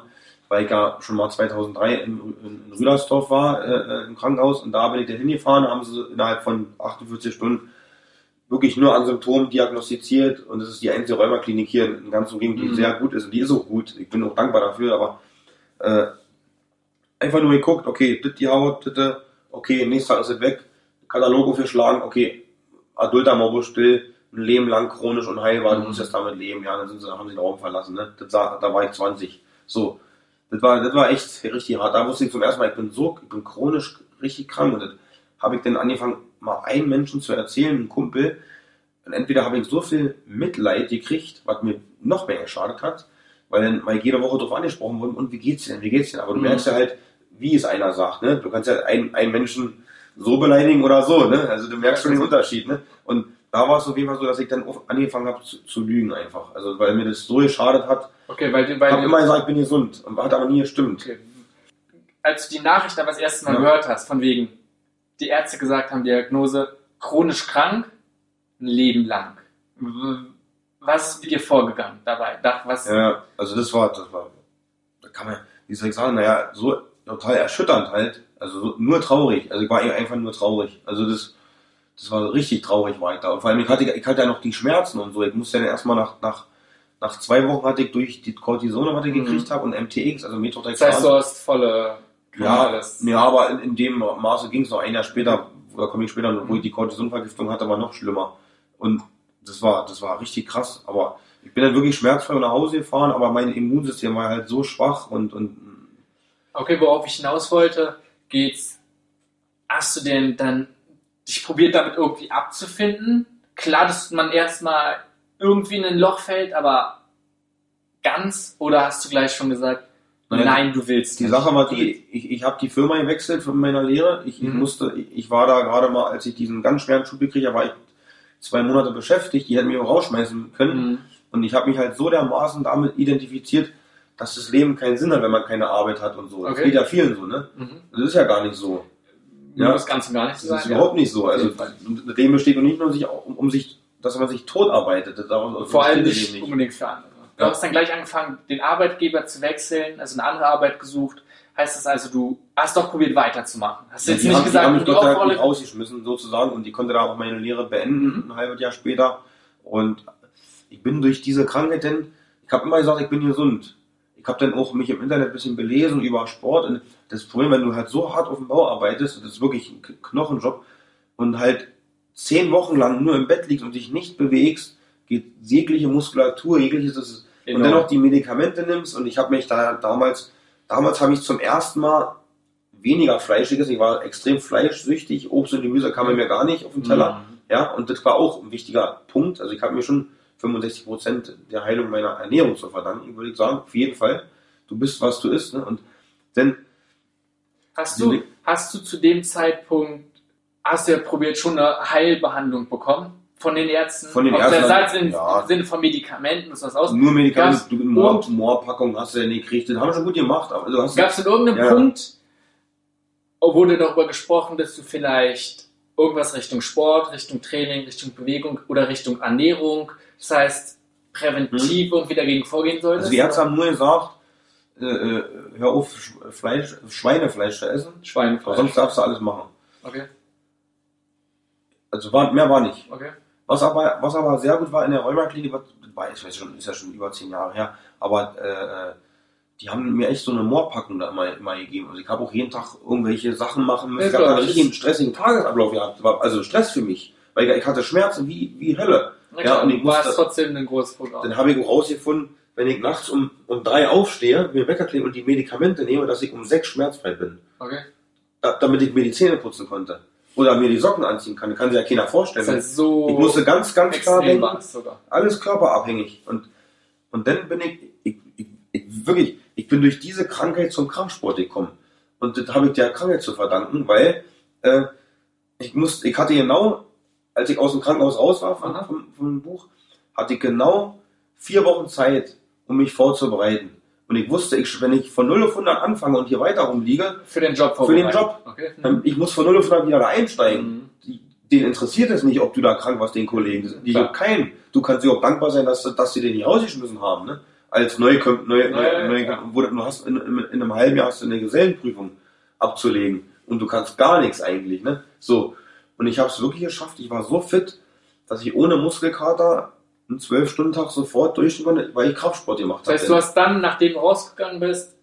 weil ich ja schon mal 2003 in, in, in Rüdersdorf war, äh, im Krankenhaus. Und da bin ich da hingefahren, haben sie innerhalb von 48 Stunden wirklich nur an Symptomen diagnostiziert. Und das ist die einzige Rheuma-Klinik hier in ganz Umgebung, die Mhm. sehr gut ist. Und die ist auch gut. Ich bin auch dankbar dafür, aber äh, einfach nur geguckt, okay, das die Haut, das, okay, nächster ist es weg, Katalog aufgeschlagen, okay, adulter Morbus still, ein Leben lang chronisch unheilbar, du Mhm. musst jetzt damit leben, ja, dann sind sie, haben sie den Raum verlassen, ne? Das war, da war ich 20. So. Das war, das war echt richtig hart. Da wusste ich zum ersten Mal, ich bin so, ich bin chronisch richtig krank und das habe ich dann angefangen, mal einen Menschen zu erzählen, einen Kumpel. Und entweder habe ich so viel Mitleid gekriegt, was mir noch mehr geschadet hat, weil dann weil jede Woche darauf angesprochen wurde, und wie geht's dir denn, wie geht's dir denn? Aber du Mhm. merkst ja halt, wie es einer sagt, ne? Du kannst ja einen, einen Menschen so beleidigen oder so, ne? Also du merkst schon den Unterschied, ne? Und da war es auf jeden Fall so, dass ich dann angefangen habe zu, zu lügen einfach. Also weil mir das so geschadet hat. Okay, weil, weil habe immer gesagt, ich bin gesund. Und hat aber nie gestimmt. Okay. Als du die Nachricht aber das erste Mal Ja. gehört hast, von wegen, die Ärzte gesagt haben, Diagnose chronisch krank, ein Leben lang. Was ist mit dir vorgegangen dabei? Da- Was, Ja, also das war, das war, da kann man, wie soll ich sagen, naja, so total erschütternd halt. Also so, nur traurig. Also ich war einfach nur traurig. Also das, das war richtig traurig war ich da. Und vor allem, ich hatte, ich hatte ja noch die Schmerzen und so. Ich musste dann erstmal nach, nach, nach zwei Wochen hatte ich durch die Cortisone, was ich Mhm. gekriegt habe, und MTX, also das Methotrexat. heißt, du hast volle Ja, alles. ja, aber in, in dem Maße ging es noch ein Jahr später, oder komme ich später, wo ich die Cortisonvergiftung hatte, war noch schlimmer. Und das war, das war richtig krass. Aber ich bin dann wirklich schmerzfrei nach Hause gefahren, aber mein Immunsystem war halt so schwach und, und Okay, worauf ich hinaus wollte, geht's, hast du denn dann dich probiert damit irgendwie abzufinden? Klar, dass man erstmal irgendwie in ein Loch fällt, aber ganz? Oder hast du gleich schon gesagt, Nein, nein, du willst die nicht? Sache war die, ich, ich habe die Firma gewechselt von meiner Lehre. Ich, ich Mhm. musste, ich, ich war da gerade mal, als ich diesen ganz schweren Schub gekriegt habe, war ich zwei Monate beschäftigt, die hätten mich auch rausschmeißen können. Mhm. Und ich habe mich halt so dermaßen damit identifiziert, dass das Leben keinen Sinn hat, wenn man keine Arbeit hat und so. Das Okay. geht ja vielen so, ne? Mhm. Das ist ja gar nicht so. Ja. Das Ganze gar nicht Das zu sein. ist überhaupt nicht so. Also das Leben besteht doch nicht nur sich, um, um sich, dass man sich tot arbeitet. Das- Vor allem das nicht Leben unbedingt für andere. Du Ja. hast dann gleich angefangen, den Arbeitgeber zu wechseln, also eine andere Arbeit gesucht. Heißt das also, du hast doch probiert weiterzumachen. Hast du Ja, jetzt nicht haben, gesagt, die haben mich Aufrolle- nicht rausgeschmissen, sozusagen, und die konnte da auch meine Lehre beenden, Mhm. ein halbes Jahr später. Und ich bin durch diese Krankheit denn, ich habe immer gesagt, ich bin gesund. Ich habe dann auch mich im Internet ein bisschen belesen über Sport. Und das Problem, wenn du halt so hart auf dem Bau arbeitest, das ist wirklich ein Knochenjob, und halt zehn Wochen lang nur im Bett liegst und dich nicht bewegst, geht jegliche Muskulatur, jegliches, ist, und Enorm. dann noch die Medikamente nimmst und ich habe mich da damals, damals habe ich zum ersten Mal weniger Fleischiges, ich war extrem fleischsüchtig, Obst und Gemüse kam mir gar nicht auf den Teller, Mhm. ja, und das war auch ein wichtiger Punkt, also ich habe mir schon 65 Prozent der Heilung meiner Ernährung zu verdanken, würde ich sagen, auf jeden Fall, du bist, was du isst, ne? und dann, Hast du, hast du zu dem Zeitpunkt, hast du ja probiert, schon eine Heilbehandlung bekommen von den Ärzten? Von den Ob Ärzten, der Seite im ja. Sinne von Medikamenten, was aus. nur Medikamente, du, Moor, und- Moorpackung hast du ja nicht gekriegt, das haben wir schon gut gemacht, hast Gab es in irgendeinem Ja. Punkt, wurde darüber gesprochen, dass du vielleicht irgendwas Richtung Sport, Richtung Training, Richtung Bewegung oder Richtung Ernährung, das heißt präventiv irgendwie dagegen vorgehen solltest? Also die Ärzte haben nur gesagt, äh, äh, hör auf, Sch- Fleisch, Schweinefleisch zu essen, Schweinefleisch. sonst darfst du alles machen. Okay, Also war, mehr war nicht. okay. Was aber, was aber sehr gut war in der Rheumaklinik, war, ich weiß schon, ist ja schon über zehn Jahre her, aber äh, äh, die haben mir echt so eine Moorpackung da immer, immer gegeben. Also ich habe auch jeden Tag irgendwelche Sachen machen müssen. Ja, ich habe einen richtigen stressigen Tagesablauf gehabt. Also Stress für mich, weil ich, ich hatte Schmerzen wie, wie Hölle. Na Ja, klar, und ich musste- trotzdem ein großes Programm. Dann habe ich auch rausgefunden, wenn ich nachts um, um drei aufstehe, mir Wecker klingt und die Medikamente nehme, dass ich um sechs schmerzfrei bin. Okay. Da, damit ich mir die Zähne putzen konnte. Oder mir die Socken anziehen kann. Kann sich ja keiner vorstellen. Das heißt, so ich musste ganz, ganz klar denken, alles körperabhängig. Und, und dann bin ich, ich, ich, ich, wirklich, ich bin durch diese Krankheit zum Kraftsport gekommen. Und das habe ich der Krankheit zu verdanken, weil äh, ich musste, ich hatte genau, als ich aus dem Krankenhaus raus war vom, vom Buch, hatte ich genau vier Wochen Zeit, um mich vorzubereiten. Und ich wusste, ich, wenn ich von 0 auf 100 anfange und hier weiter rumliege, Für den Job Für den. Job. Okay. dann, ich muss von 0 auf 100 wieder da einsteigen Mhm. den interessiert es nicht, ob du da krank warst, den Kollegen. Die juckt keinen. Du kannst dir auch dankbar sein, dass, dass sie den nicht rausgeschmissen haben. Ne? Als neu, neu, neu, neu, ja. wo du du hast in, in, in einem halben Jahr hast du eine Gesellenprüfung abzulegen und du kannst gar nichts eigentlich. Ne? So. Und ich habe es wirklich geschafft. Ich war so fit, dass ich ohne Muskelkater einen 12-Stunden-Tag sofort durchstehen konnte, weil ich Kraftsport gemacht Das heißt, habe. du hast dann, nachdem du rausgegangen bist,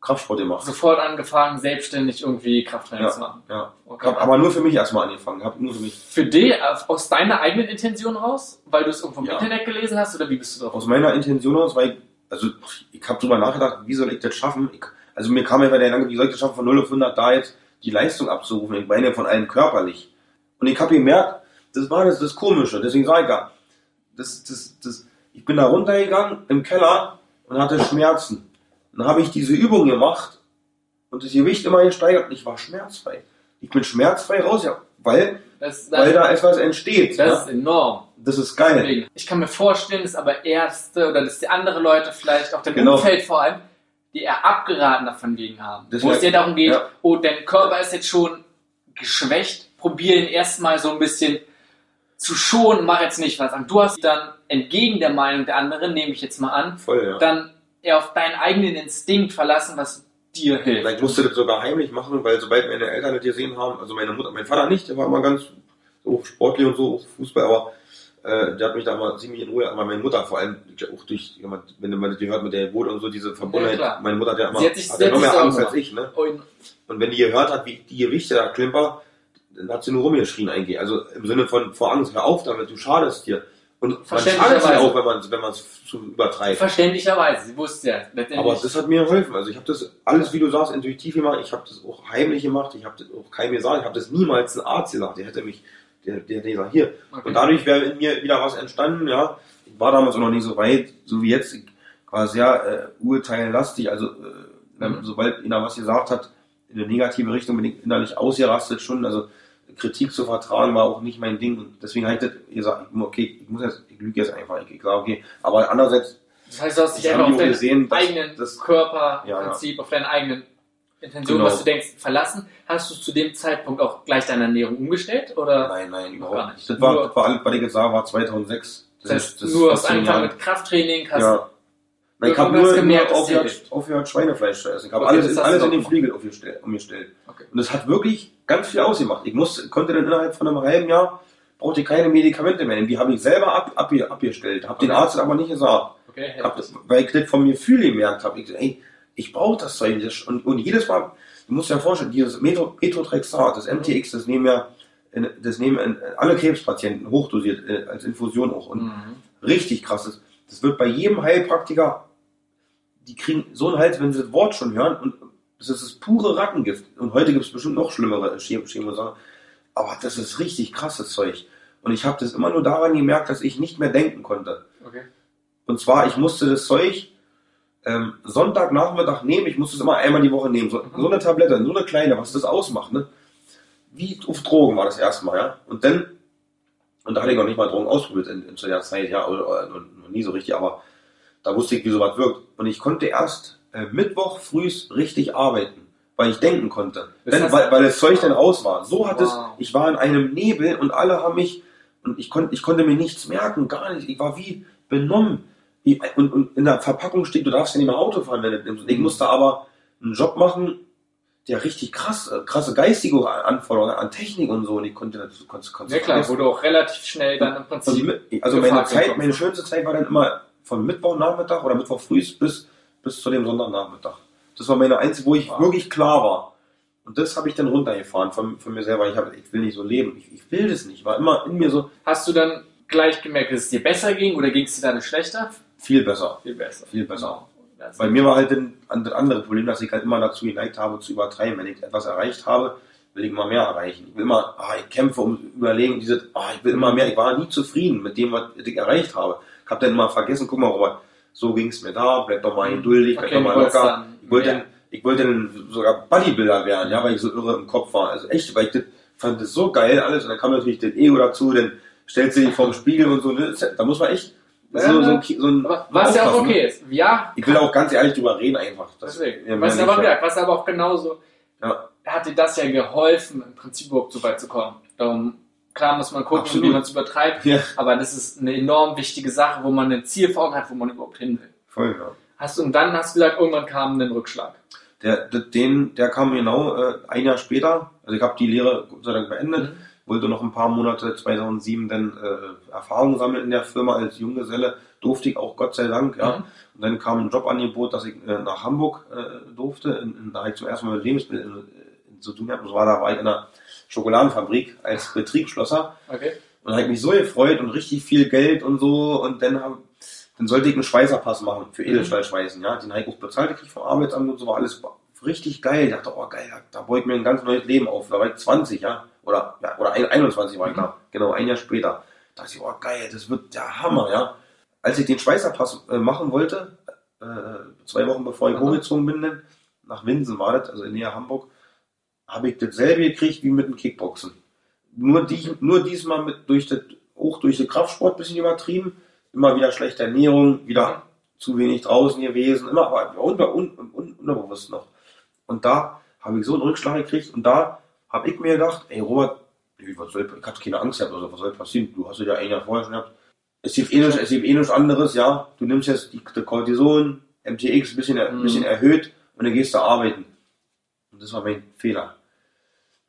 Kraftsport gemacht. sofort angefangen, selbstständig irgendwie Krafttraining Ja. zu machen. Ja. Okay. Hab aber nur für mich erstmal angefangen. Hab nur für mich. Für dich, äh, aus deiner eigenen Intention raus? Weil du es irgendwo im Ja. Internet gelesen hast? Oder wie bist du drauf? aus meiner Intention aus, weil ich, also ich habe drüber nachgedacht, wie soll ich das schaffen? Ich, also mir kam einfach der Gedanke, wie soll ich das schaffen, von 0 auf 100 da jetzt die Leistung abzurufen? Ich meine von allen körperlich. Und ich habe gemerkt, das war das, das Komische. Deswegen sage ich ja, das, das, das, ich bin da runtergegangen im Keller und hatte Schmerzen. Dann habe ich diese Übung gemacht und das Gewicht immer gesteigert und ich war schmerzfrei. Ich bin schmerzfrei raus, ja, weil, Das, weil das, da etwas entsteht. das ja. ist enorm. Das ist geil. Deswegen. Ich kann mir vorstellen, dass aber Ärzte oder dass die andere Leute vielleicht auch dein Genau. Umfeld vor allem, die eher abgeraten davon gegen haben. Das wo es dir darum geht, ja. oh, dein Körper ist jetzt schon geschwächt, probier ihn erstmal so ein bisschen zu schonen, mach jetzt nicht was an. Du hast dann entgegen der Meinung der anderen, nehme ich jetzt mal an, Voll, ja. dann eher auf deinen eigenen Instinkt verlassen, was dir hilft. Ich musste das sogar heimlich machen, weil sobald meine Eltern das gesehen haben, also meine Mutter, mein Vater nicht, der war immer ganz so sportlich und so, auch Fußball, aber äh, der hat mich da mal ziemlich in Ruhe, aber meine Mutter vor allem, auch durch, wenn man das gehört mit der Geburt und so, diese Verbundenheit, klar. meine Mutter hat ja immer, Sie hat sich- hat ja noch mehr Angst als ich, ne? Und Und wenn die gehört hat, wie die Gewichte da klimper, dann hat sie nur rumgeschrien eigentlich. Also im Sinne von vor Angst, hör auf damit, du schadest dir. Und man schadet sich auch, wenn man wenn man es zu übertreibt. verständlicherweise, sie wusste ja. Aber das hat mir geholfen. Also ich habe das alles, wie du sagst, intuitiv gemacht. Ich habe das auch heimlich gemacht. Ich habe das auch keinem gesagt. Ich habe das niemals einem Arzt gesagt. Der hätte mich, der, der hätte gesagt, hier. Okay. Und dadurch wäre in mir wieder was entstanden. Ja, ich war damals auch noch nicht so weit, so wie jetzt. Ich war sehr äh, urteillastig. Also äh, Mhm. sobald einer was gesagt hat in eine negative Richtung, bin ich innerlich ausgerastet schon. Also Kritik zu vertragen war auch nicht mein Ding. Und deswegen habe ich das gesagt, okay, ich muss jetzt, ich lüge jetzt einfach. Ich, ich sage, okay. Aber andererseits das heißt, du hast dich das einfach auf deinen gesehen, dass eigenen das- Körper im Ja, ja. Auf deine eigenen Intentionen, Genau. was du denkst, verlassen. Hast du zu dem Zeitpunkt auch gleich deine Ernährung umgestellt? Oder Nein, nein, überhaupt nicht. Das war, Nur- das war alles, was ich jetzt sage, war 2006. das heißt, ist- nur hast angefangen mit Krafttraining, hast Ja. Nein, ich habe nur, gemerkt, nur aufgehört, aufgehört, Schweinefleisch zu essen. Ich habe Okay, alles, das alles in den aufgestellt, umgestellt. Okay. Und das hat wirklich ganz viel ausgemacht. Ich musste, konnte dann innerhalb von einem halben Jahr, brauchte ich keine Medikamente mehr nehmen. Die habe ich selber ab, ab, abgestellt. Habe den Okay. Arzt aber nicht gesagt. Okay, Hab das, weil ich das von Gefühl gemerkt habe. Ich, ey, ich brauche das Zeug. Das- Und, und jedes Mal, du musst dir vorstellen, dieses Metro- Methotrexat, das MTX, das nehmen ja, in- das nehmen in- alle Krebspatienten hochdosiert, äh, als Infusion auch. Und Mhm. richtig krass ist. Das wird bei jedem Heilpraktiker, die kriegen so einen Hals, wenn sie das Wort schon hören, und das ist das pure Rattengift. Und heute gibt es bestimmt noch schlimmere Chem- Chemosachen. Aber das ist richtig krasses Zeug. Und ich habe das immer nur daran gemerkt, dass ich nicht mehr denken konnte. Okay. Und zwar, ich musste das Zeug ähm, Sonntagnachmittag nehmen. Ich musste es immer einmal die Woche nehmen. So, so eine Tablette, so eine kleine, was das ausmacht. Ne? Wie auf Drogen war das erstmal, ja. Und dann, und da hatte ich noch nicht mal Drogen ausprobiert in, in zu der Zeit, ja, oder, oder noch nie so richtig, aber da wusste ich, wie sowas wirkt. Und ich konnte erst äh, Mittwoch frühs richtig arbeiten, weil ich denken konnte. Das Denn, heißt- weil, weil das Zeug dann raus war. So hat es, Wow. ich war in einem Nebel und alle haben mich, und ich konnte, ich konnte mir nichts merken, gar nicht. Ich war wie benommen. Ich- Und, und in der Verpackung steht, du darfst ja nicht mehr Auto fahren, wenn du nimmst. Ich musste aber einen Job machen, der richtig krass, äh, krasse geistige Anforderungen an Technik und so, und ich konnte das, konnte, konnte Ja klar, du auch relativ schnell dann im Prinzip mi- also meine Zeit, meine schönste Zeit war dann immer von Mittwochnachmittag oder Mittwoch früh bis, bis zu dem Sonntagnachmittag. Das war meine einzige, wo ich Wow. wirklich klar war. Und das habe ich dann runtergefahren von, von mir selber. Ich, hab, ich will nicht so leben. Ich, ich will das nicht. War immer in mir so Hast du dann gleich gemerkt, dass es dir besser ging oder ging es dir dann schlechter? viel besser. Viel besser. Viel besser. Genau. Bei mir war halt das andere Problem, dass ich halt immer dazu geneigt habe, zu übertreiben. Wenn ich etwas erreicht habe, will ich immer mehr erreichen. Ich will immer, ah, ich kämpfe um Überlegen, dieses, ah, ich will immer mehr. Ich war nie zufrieden mit dem, was ich erreicht habe. Ich habe dann immer vergessen, guck mal, Robert, so ging es mir da, bleib doch mal geduldig, bleib Okay, doch mal locker. Ich wollte dann, ich wollte dann sogar Bodybuilder werden, ja, weil ich so irre im Kopf war. Also echt, weil ich das, fand das so geil alles. Und dann kam natürlich das Ego dazu, dann stellst du dich vorm Spiegel und so. Ne? Da muss man echt so, so, ein, so ein Aber was ja auch ne? okay ist. Ja, Ich will auch ganz ehrlich drüber reden einfach. Das- deswegen. ja, was aber gesagt, was aber auch genauso, Ja. hat dir das ja geholfen, im Prinzip überhaupt so weit zu kommen. Darum, klar muss man gucken, Absolut. wie man es übertreibt, Ja, aber das ist eine enorm wichtige Sache, wo man ein Ziel vor Augen hat, wo man überhaupt hin will. voll, ja. Hast und dann hast du gesagt, irgendwann kam ein Rückschlag. Der, der, den, der kam genau äh, ein Jahr später. Also ich habe die Lehre Gott sei Dank beendet. Mhm. Wollte noch ein paar Monate 2007 dann äh, Erfahrung sammeln in der Firma als Junggeselle. Durfte ich auch Gott sei Dank. Ja. Mhm. Und dann kam ein Jobangebot, dass ich äh, nach Hamburg äh, durfte. In, in, da habe ich zum ersten Mal mit Lebensmitteln äh, zu tun gehabt. Das war, da war ich in einer Schokoladenfabrik als Betriebsschlosser. Okay. Und habe ich mich so gefreut und richtig viel Geld und so. Und dann, hab, dann sollte ich einen Schweißerpass machen für Edelstahlschweißen. Ja? Den habe ich auch bezahlt gekriegt vom Arbeitsamt und so war alles richtig geil. Ich dachte, oh geil, da baue ich mir ein ganz neues Leben auf. Da war ich 20, ja. Oder, ja, oder ein- 21 war ich da. Genau, ein Jahr später. Da dachte ich, oh geil, das wird der Hammer, ja. Als ich den Schweißerpass äh, machen wollte, äh, zwei Wochen bevor ich hochgezogen bin, nach Winsen war das, also in Nähe Hamburg, habe ich dasselbe gekriegt wie mit dem Kickboxen. Nur, die, nur diesmal mit durch das, auch durch den Kraftsport ein bisschen übertrieben, immer wieder schlechte Ernährung, wieder zu wenig draußen gewesen, immer aber unter, un, un, unterbewusst noch. Und da habe ich so einen Rückschlag gekriegt und da habe ich mir gedacht, ey Robert, ey, was soll, ich hatte keine Angst gehabt, also was soll passieren? Du hast ja ein Jahr vorher schon gehabt. Es gibt eh nichts, es gibt eh nichts anderes, ja. Du nimmst jetzt die, die Cortison, MTX ein bisschen, ein Mhm. bisschen erhöht und dann gehst du arbeiten. Und das war mein Fehler.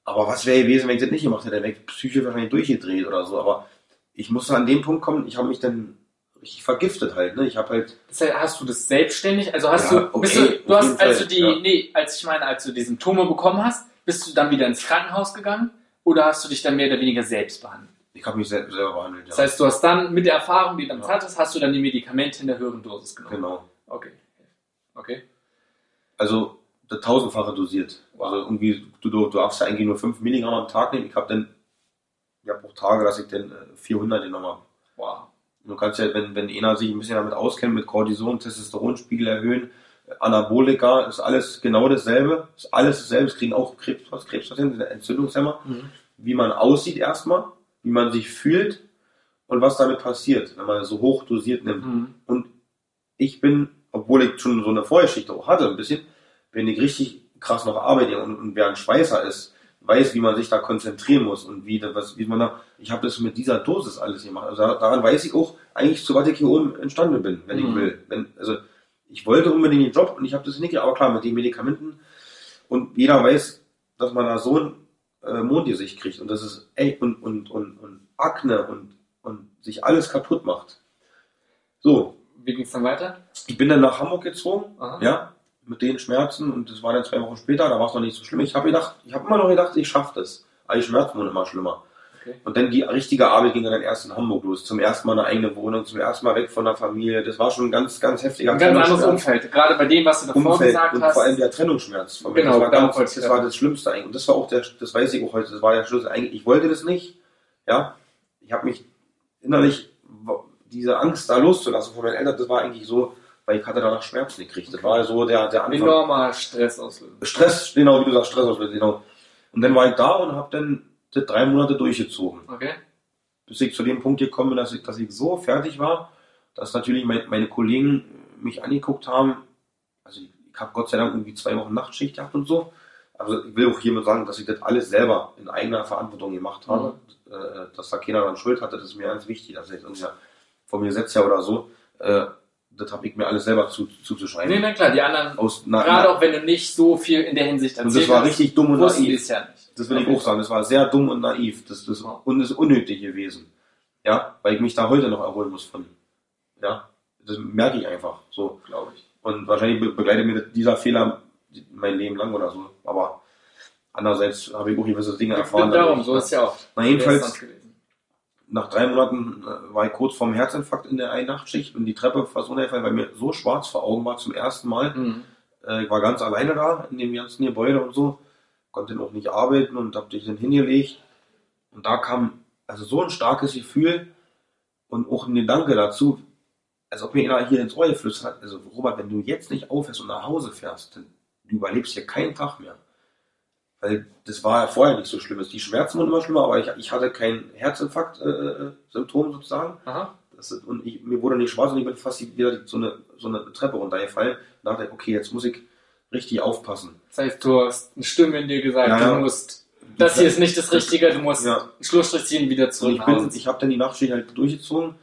Aber was wäre gewesen, wenn ich das nicht gemacht hätte? Dann wäre ich psychisch wahrscheinlich durchgedreht oder so. Aber ich musste an den Punkt kommen, ich habe mich dann richtig vergiftet halt. Ne? Ich habe halt, Das heißt, hast du das selbstständig? Also hast Ja, du, okay, du, du hast, als du die, ja. nee, als ich meine, als du die Symptome bekommen hast, bist du dann wieder ins Krankenhaus gegangen? Oder hast du dich dann mehr oder weniger selbst behandelt? ich habe mich selber, selber behandelt. Das heißt, du hast dann mit der Erfahrung, die du damit Ja. hattest, hast du dann die Medikamente in der höheren Dosis genommen. genau. Okay. Okay. Also das tausendfache dosiert. Also irgendwie, du, du darfst ja eigentlich nur 5 Milligramm am Tag nehmen. Ich habe dann, ja auch Tage, dass ich dann äh, 400 genommen habe. Wow. Du kannst ja, wenn, wenn einer sich ein bisschen damit auskennt, mit Cortison, Testosteronspiegel erhöhen, Anabolika, ist alles genau dasselbe. Ist alles dasselbe. Es kriegen auch Krebs, was Krebspatienten, sind Entzündungshemmer. Mhm. Wie man aussieht erstmal, wie man sich fühlt und was damit passiert, wenn man so hoch dosiert nimmt. Mhm. Und ich bin, obwohl ich schon so eine Vorgeschichte auch hatte, ein bisschen, bin ich richtig krass noch arbeite und, und wer ein Schweißer ist, weiß, wie man sich da konzentrieren muss und wie, was, wie man da, ich habe das mit dieser Dosis alles gemacht. Also daran weiß ich auch eigentlich, zu was ich hier oben entstanden bin, wenn Mhm. ich will. Wenn, also ich wollte unbedingt den Job und ich habe das nicht, aber klar, mit den Medikamenten und jeder weiß, dass man da so ein äh, Mondgesicht kriegt und das ist, ey, und, und, und, und Akne und, und sich alles kaputt macht. So, Wie ging es dann weiter? ich bin dann nach Hamburg gezogen, Aha. ja, mit den Schmerzen und das war dann zwei Wochen später, da war es noch nicht so schlimm. Ich habe gedacht, ich habe immer noch gedacht, ich schaffe das. Aber die Schmerzen wurden immer schlimmer. Okay. Und dann die richtige Arbeit ging dann erst in Hamburg los. Zum ersten Mal eine eigene Wohnung, zum ersten Mal weg von der Familie. Das war schon ein ganz, ganz heftiger Ein ganz anderes. Umfeld. Gerade bei dem, was du davor Umfeld gesagt und hast. vor allem der Trennungsschmerz. Von mir. Genau, das war, darauf ganz, das ja. war das Schlimmste eigentlich. Und das war auch der, das weiß ich auch heute, das war der Schlüssel. Eigentlich, ich wollte das nicht. Ja, ich habe mich innerlich diese Angst da loszulassen von meinen Eltern, das war eigentlich so, weil ich hatte danach Schmerzen gekriegt. Das war so der, der Anfang. enormer Stress auslösen. Stress, genau, wie du sagst, Stress auslösen, genau. Und dann war ich da und habe dann das drei Monate durchgezogen. Okay. Bis ich zu dem Punkt gekommen bin, dass ich, dass ich so fertig war, dass natürlich mein, meine Kollegen mich angeguckt haben. Also ich, ich habe Gott sei Dank irgendwie zwei Wochen Nachtschicht gehabt und so. Also ich will auch hiermit sagen, dass ich das alles selber in eigener Verantwortung gemacht habe. Äh, dass da keiner dann Schuld hatte, das ist mir ganz wichtig. Das ist jetzt irgendwie vom Gesetz her oder so. Äh, das habe ich mir alles selber zu, zuzuschreiben. Nee, na klar, die anderen, Aus, na, gerade na, auch wenn du nicht so viel in der Hinsicht und erzählt das war richtig dumm und naiv. ja. Das will ich auch sagen. Das war sehr dumm und naiv. Das, das, Ja. und ist unnötig gewesen. Ja, weil ich mich da heute noch erholen muss von. Ja, das merke ich einfach so. Glaube ich. Und wahrscheinlich be begleitet mir dieser Fehler mein Leben lang oder so. Aber andererseits habe ich auch gewisse Dinge erfahren. Darum, so ist ja auch. Na, jedenfalls? Nach drei Monaten äh, war ich kurz vorm Herzinfarkt in der einen Nachtschicht und die Treppe fast runtergefallen, weil mir so schwarz vor Augen war zum ersten Mal. Mhm. Äh, ich war ganz alleine da in dem ganzen Gebäude und so, konnte noch nicht arbeiten und habe dich dann hingelegt. Und da kam also so ein starkes Gefühl und auch ein Gedanke dazu, als ob mir einer hier ins Ohr geflüstert hat, also Robert, wenn du jetzt nicht aufhörst und nach Hause fährst, dann du überlebst hier keinen Tag mehr. Weil das war ja vorher nicht so schlimm. Die Schmerzen wurden immer schlimmer, aber ich, ich hatte kein Herzinfarkt-Symptom sozusagen. Aha. Das, ist- und ich, mir wurde nicht schwarz und ich bin fast wieder so eine, so eine Treppe runtergefallen. Da dachte okay, jetzt muss ich richtig aufpassen. Das heißt, du hast eine Stimme in dir gesagt, Ja, du musst, das hier ist nicht das Richtige, du musst Ja. einen Schlussstrich ziehen, wieder Und zurück ich, ich habe dann die Nachtschicht halt durchgezogen,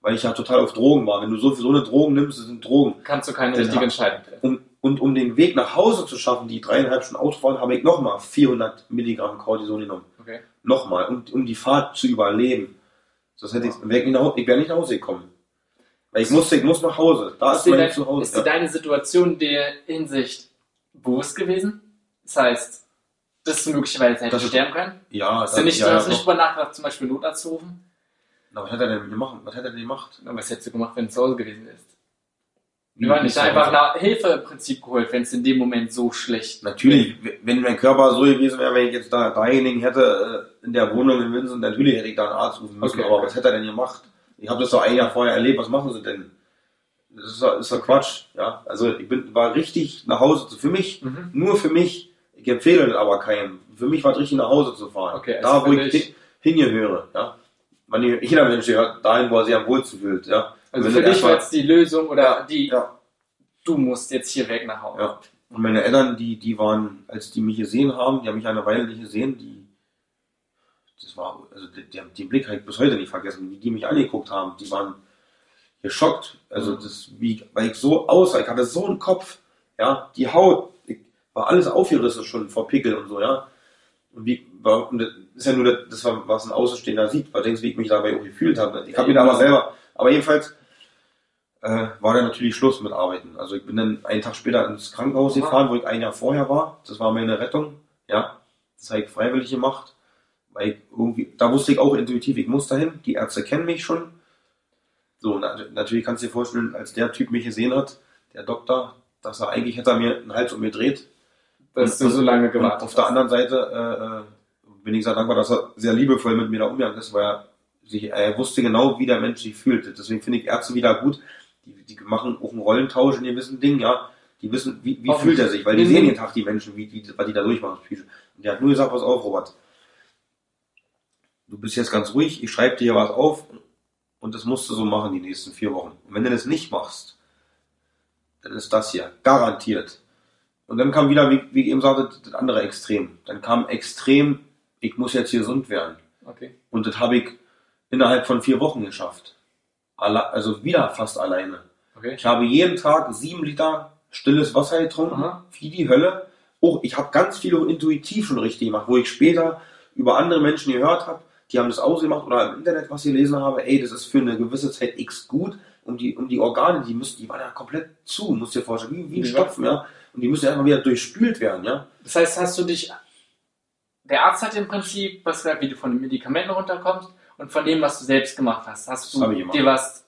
weil ich ja total auf Drogen war. Wenn du so, so eine Drogen nimmst, das sind Drogen. Kannst du keine richtige Entscheidung treffen. Und um den Weg nach Hause zu schaffen, die dreieinhalb Stunden Autofahren, habe ich nochmal 400 Milligramm Cortison genommen. Okay. Nochmal, um, um die Fahrt zu überleben. Das hätte ich, wär ich, nach, ich wäre nicht nach Hause gekommen. Weil ich musste, ich muss nach Hause. Da Ist ist mein Zuhause. ist dir deine Situation in der Hinsicht bewusst gewesen? Das heißt, dass du möglicherweise hättest Das ist- sterben können? ja, Hast du nicht, ja, ja, nicht drüber nachgedacht, zum Beispiel Notarzt zu rufen? Na, was hat er denn gemacht? Was hat er denn gemacht? Na, Was hättest du gemacht, wenn du zu Hause gewesen wärst? Wir waren wie nicht einfach nach Hilfe im Prinzip geholt, wenn es in dem Moment so schlecht Natürlich, wenn mein Körper so gewesen wäre, wenn ich jetzt da dahin hätte, äh, in der Wohnung in Winsen, natürlich hätte ich da einen Arzt rufen müssen. Okay, aber okay. was hätte er denn gemacht? Ich habe das doch ein Jahr vorher erlebt, was machen sie denn? Das ist, ist doch Quatsch, ja. Also ich bin, war richtig nach Hause zu, für mich, Mhm. nur für mich. Ich empfehle das aber keinem. Für mich war es richtig nach Hause zu fahren. Okay, also da, wo ich hin- hingehöre, ja. Man, jeder Mensch gehört dahin, wo er sich am wohlsten fühlt, ja. Also für dich war jetzt die Lösung oder die, Ja, du musst jetzt hier weg nach Hause. ja. Und meine Eltern, die, die waren, als die mich gesehen haben, die haben mich eine Weile nicht gesehen, die, das war, also die, den Blick habe ich bis heute nicht vergessen, wie die mich angeguckt haben, die waren geschockt, also Mhm. das, wie, weil ich so aussah, ich hatte so einen Kopf, ja, die Haut, ich, war alles aufgerissen schon vor Pickel und so, ja, und wie, war, und das ist ja nur das, was ein Außenstehender sieht, weil denkst, wie ich mich dabei auch gefühlt habe, ich habe mich da aber selber, aber jedenfalls, äh, war dann natürlich Schluss mit Arbeiten. Also ich bin dann einen Tag später ins Krankenhaus Aha. gefahren, wo ich ein Jahr vorher war. Das war meine Rettung. Ja, das habe ich freiwillig gemacht. Weil ich irgendwie, da wusste ich auch intuitiv, ich muss dahin. Die Ärzte kennen mich schon. So, na, natürlich kannst du dir vorstellen, als der Typ mich gesehen hat, der Doktor, dass er eigentlich hätte er mir einen Hals umgedreht. Dass du Und- so lange gewartet auf der anderen Seite äh, äh, bin ich sehr dankbar, dass er sehr liebevoll mit mir da umgegangen ist, weil er, sich, er wusste genau, wie der Mensch sich fühlt. Deswegen finde ich Ärzte wieder gut. Die, die machen auch einen Rollentausch in gewissen Dingen, ja. Die wissen, wie, wie fühlt er sich, weil die Mhm. sehen jeden Tag die Menschen, wie, wie, was die da durchmachen. Und der hat nur gesagt, pass auf, Robert. Du bist jetzt ganz ruhig, ich schreibe dir was auf und das musst du so machen die nächsten vier Wochen. Und wenn du das nicht machst, dann ist das hier garantiert. Und dann kam wieder, wie, wie ich eben sagte, das andere Extrem. Dann kam extrem, ich muss jetzt gesund werden. Okay. Und das habe ich innerhalb von vier Wochen geschafft. Also wieder fast alleine. Okay. Ich habe jeden Tag sieben Liter stilles Wasser getrunken, Aha. wie die Hölle. Oh, ich habe ganz viel auch intuitiv schon richtig gemacht, wo ich später über andere Menschen gehört habe, die haben das ausgemacht oder im Internet was gelesen habe, ey, das ist für eine gewisse Zeit X gut, um die, um die Organe, die müssen, die waren ja komplett zu, musst dir vorstellen, wie, wie ein. Stopfen, ja. Und die müssen ja einfach wieder durchspült werden, ja. Das heißt, hast du dich. Der Arzt hat im Prinzip was wie du von den Medikamenten runterkommst und von dem, was du selbst gemacht hast. Hast du dir was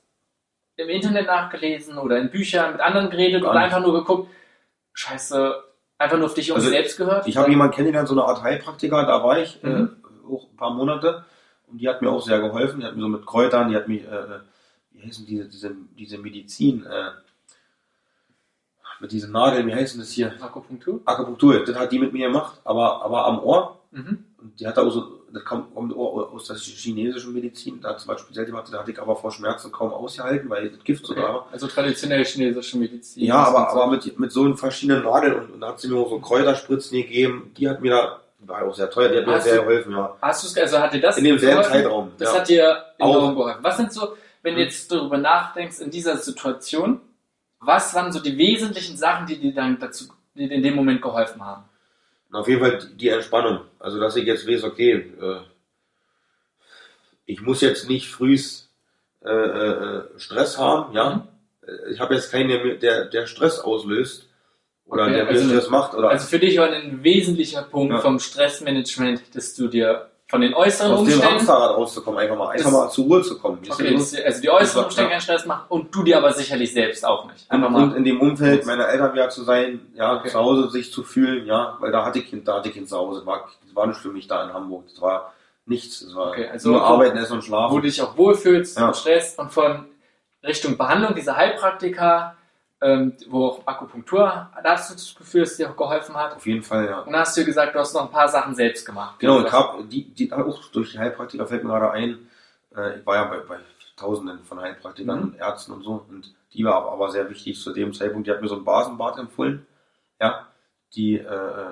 im Internet nachgelesen oder in Büchern mit anderen geredet Gar oder nicht. einfach nur geguckt, scheiße, einfach nur auf dich und Also, selbst gehört? Ich habe jemanden kennengelernt, so eine Art Heilpraktiker, da war ich Mhm. äh, auch ein paar Monate und die hat mir auch sehr geholfen. Die hat mir so mit Kräutern, die hat mich, äh, wie heißen diese, diese, diese Medizin, äh, mit diesen Nadeln, wie heißen das hier? Akupunktur? Akupunktur, das hat die mit mir gemacht, aber, aber am Ohr. Mhm. Und die hat auch so, das kommt kommt aus der chinesischen Medizin, da zum Beispiel speziell gemacht, da hatte ich aber vor Schmerzen kaum ausgehalten, weil das Gift so Okay. da war. Also traditionelle chinesische Medizin. Ja, aber, aber und mit, mit so verschiedenen Nadeln und, und da hat sie mir auch so Kräuterspritzen gegeben, die hat mir da, war auch sehr teuer, die hat mir Hast sehr du- geholfen, ja. so. Hast du es, also hat dir das In demselben? Zeitraum. Das ja. hat dir Auch. enorm geholfen. Was sind so, wenn du Mhm. jetzt darüber nachdenkst, in dieser Situation, was waren so die wesentlichen Sachen, die dir dann dazu, die dir in dem Moment geholfen haben? Und auf jeden Fall die- Entspannung. Also, dass ich jetzt weiß, okay, äh, ich muss jetzt nicht frühs äh, äh, Stress haben, ja. Äh, Ich habe jetzt keinen, der, der Stress auslöst oder Okay, der mir also- Stress macht oder Also für dich war ein wesentlicher Punkt Ja. vom Stressmanagement, dass du dir von den äußeren aus dem Umständen, Hamsterrad rauszukommen, einfach mal, einfach Das- mal zur Ruhe zu kommen. Okay, du? dass, also die äußeren. Umstände keinen Stress machen und du dir aber sicherlich selbst auch nicht. Und, Einfach und mal. in dem Umfeld meiner Eltern wieder zu sein, ja, Okay. zu Hause sich zu fühlen, ja, weil da hatte ich Kind, da hatte ich Kind zu Hause, das war, das war nicht für mich da in Hamburg, das war nichts, das war Okay, also nur wo- Arbeiten, Essen und wo Schlafen. du dich auch wohlfühlst, Ja. Stress und von Richtung Behandlung dieser Heilpraktika, ähm, wo auch Akupunktur, da hast du das Gefühl, dass dir auch geholfen hat. Auf jeden Fall, ja. Und dann hast du gesagt, du hast noch ein paar Sachen selbst gemacht. Genau, Was- ich hab, die, die, auch durch die Heilpraktiker fällt mir gerade ein, äh, ich war ja bei, bei Tausenden von Heilpraktikern Mhm. und Ärzten und so, und die war aber, aber sehr wichtig zu dem Zeitpunkt, die hat mir so ein Basenbad empfohlen, ja, die, äh,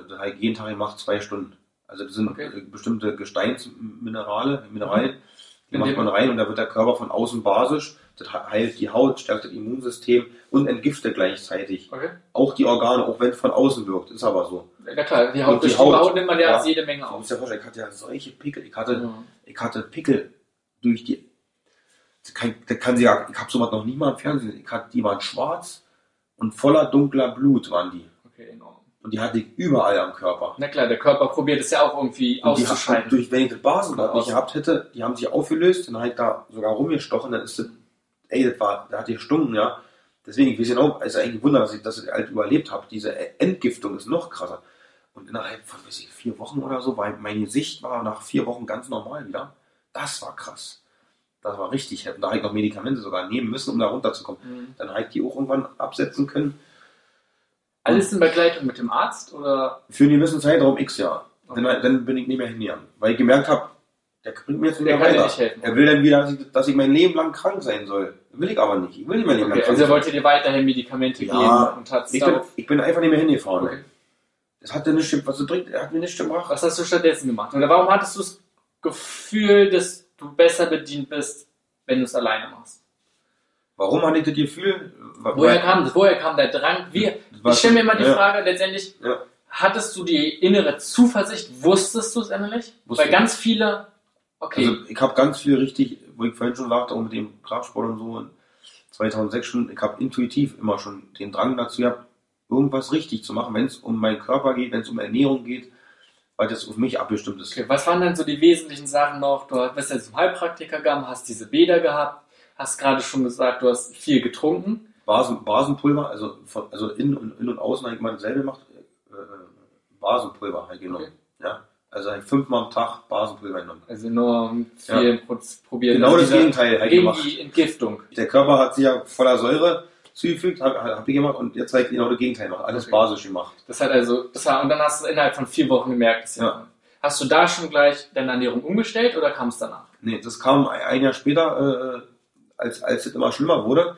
das habe ich jeden Tag gemacht, zwei Stunden. Also das sind Okay. äh, bestimmte Gesteinsminerale, Mineralien, die In macht man rein und da wird der Körper von außen basisch, das heilt die Haut, stärkt das Immunsystem und entgiftet gleichzeitig. Okay. Auch die Organe, auch wenn es von außen wirkt, ist aber so. Ja klar, die Haut, Und die Haut. Haut nimmt man ja, Ja. jede Menge auf. dir vorstellen, ich hatte ja solche Pickel. Ich hatte, Ja. ich hatte Pickel durch die. Das kann, das kann sie ja, ich habe sowas noch nie mal im Fernsehen gesehen. Ich hatte, die waren schwarz und voller dunkler Blut waren die. Okay, enorm. Und die hatte ich überall am Körper. Na klar, der Körper probiert es ja auch irgendwie Und die hat, durch, wenn ich das Basenbad nicht gehabt hätte, die haben sich aufgelöst, dann habe ich da sogar rumgestochen, dann ist das, ey, das war, da hat die gestunken, ja. Deswegen, ich weiß genau, es ist eigentlich ein Wunder, dass ich das halt überlebt habe. Diese Entgiftung ist noch krasser. Und innerhalb von, weiß ich, vier Wochen oder so, weil mein Gesicht war nach vier Wochen ganz normal wieder. Das war krass. das war richtig. Da habe ich noch Medikamente sogar nehmen müssen, um da runterzukommen. Mhm. Dann habe ich die auch irgendwann absetzen können. Alles in Begleitung mit dem Arzt oder? Für einen gewissen Zeitraum X, ja. Okay. Dann, dann bin ich nicht mehr hingegangen. Weil ich gemerkt habe, der bringt mir jetzt nicht Der mehr kann dir weiter. nicht. Er will dann wieder, dass ich, dass ich mein Leben lang krank sein soll. Will ich aber nicht. Ich will nicht mehr Leben lang Okay, krank also er sein. wollte dir weiterhin Medikamente Ja, geben und hat Ich bin, ich bin einfach nicht mehr hingefahren. Okay. Das hat er nicht, was er bringt, er hat mir nichts gebracht. Was hast du stattdessen gemacht? Oder warum hattest du das Gefühl, dass du besser bedient bist, wenn du es alleine machst? Warum hatte ich das Gefühl? Woher kam das? Woher kam der Drang? Wie, ich stelle mir immer die ja. Frage, letztendlich, Ja. hattest du die innere Zuversicht? Wusstest du es innerlich? Wusste Weil ganz viele, okay, Also ich habe ganz viel richtig, wo ich vorhin schon sagte, auch mit dem Kraftsport und so, in 2006 schon, ich habe intuitiv immer schon den Drang dazu gehabt, irgendwas richtig zu machen, wenn es um meinen Körper geht, wenn es um Ernährung geht, weil das auf mich abgestimmt ist. okay, was waren denn so die wesentlichen Sachen noch? Du bist jetzt zum Heilpraktiker gegangen, hast diese Bäder gehabt, hast gerade schon gesagt, du hast viel getrunken. Basen, Basenpulver, also, von, also innen und, innen und außen habe ich mal dasselbe gemacht, äh, äh, Basenpulver ich genommen. Okay. Ja? Also ich fünfmal am Tag Basenpulver genommen. Also nur viel pro- probiert. Genau das Gegenteil ich Gegen gemacht. die Entgiftung. Der Körper hat sich ja voller Säure zugefügt, habe hab ich gemacht und jetzt ich genau das Gegenteil gemacht. Alles Okay. basisch gemacht. Das hat also, das war, und dann hast du innerhalb von vier Wochen gemerkt, dass Ja. Hast du da schon gleich deine Ernährung umgestellt oder kam es danach? Nee, das kam ein ein Jahr später, äh, als, als es immer schlimmer wurde.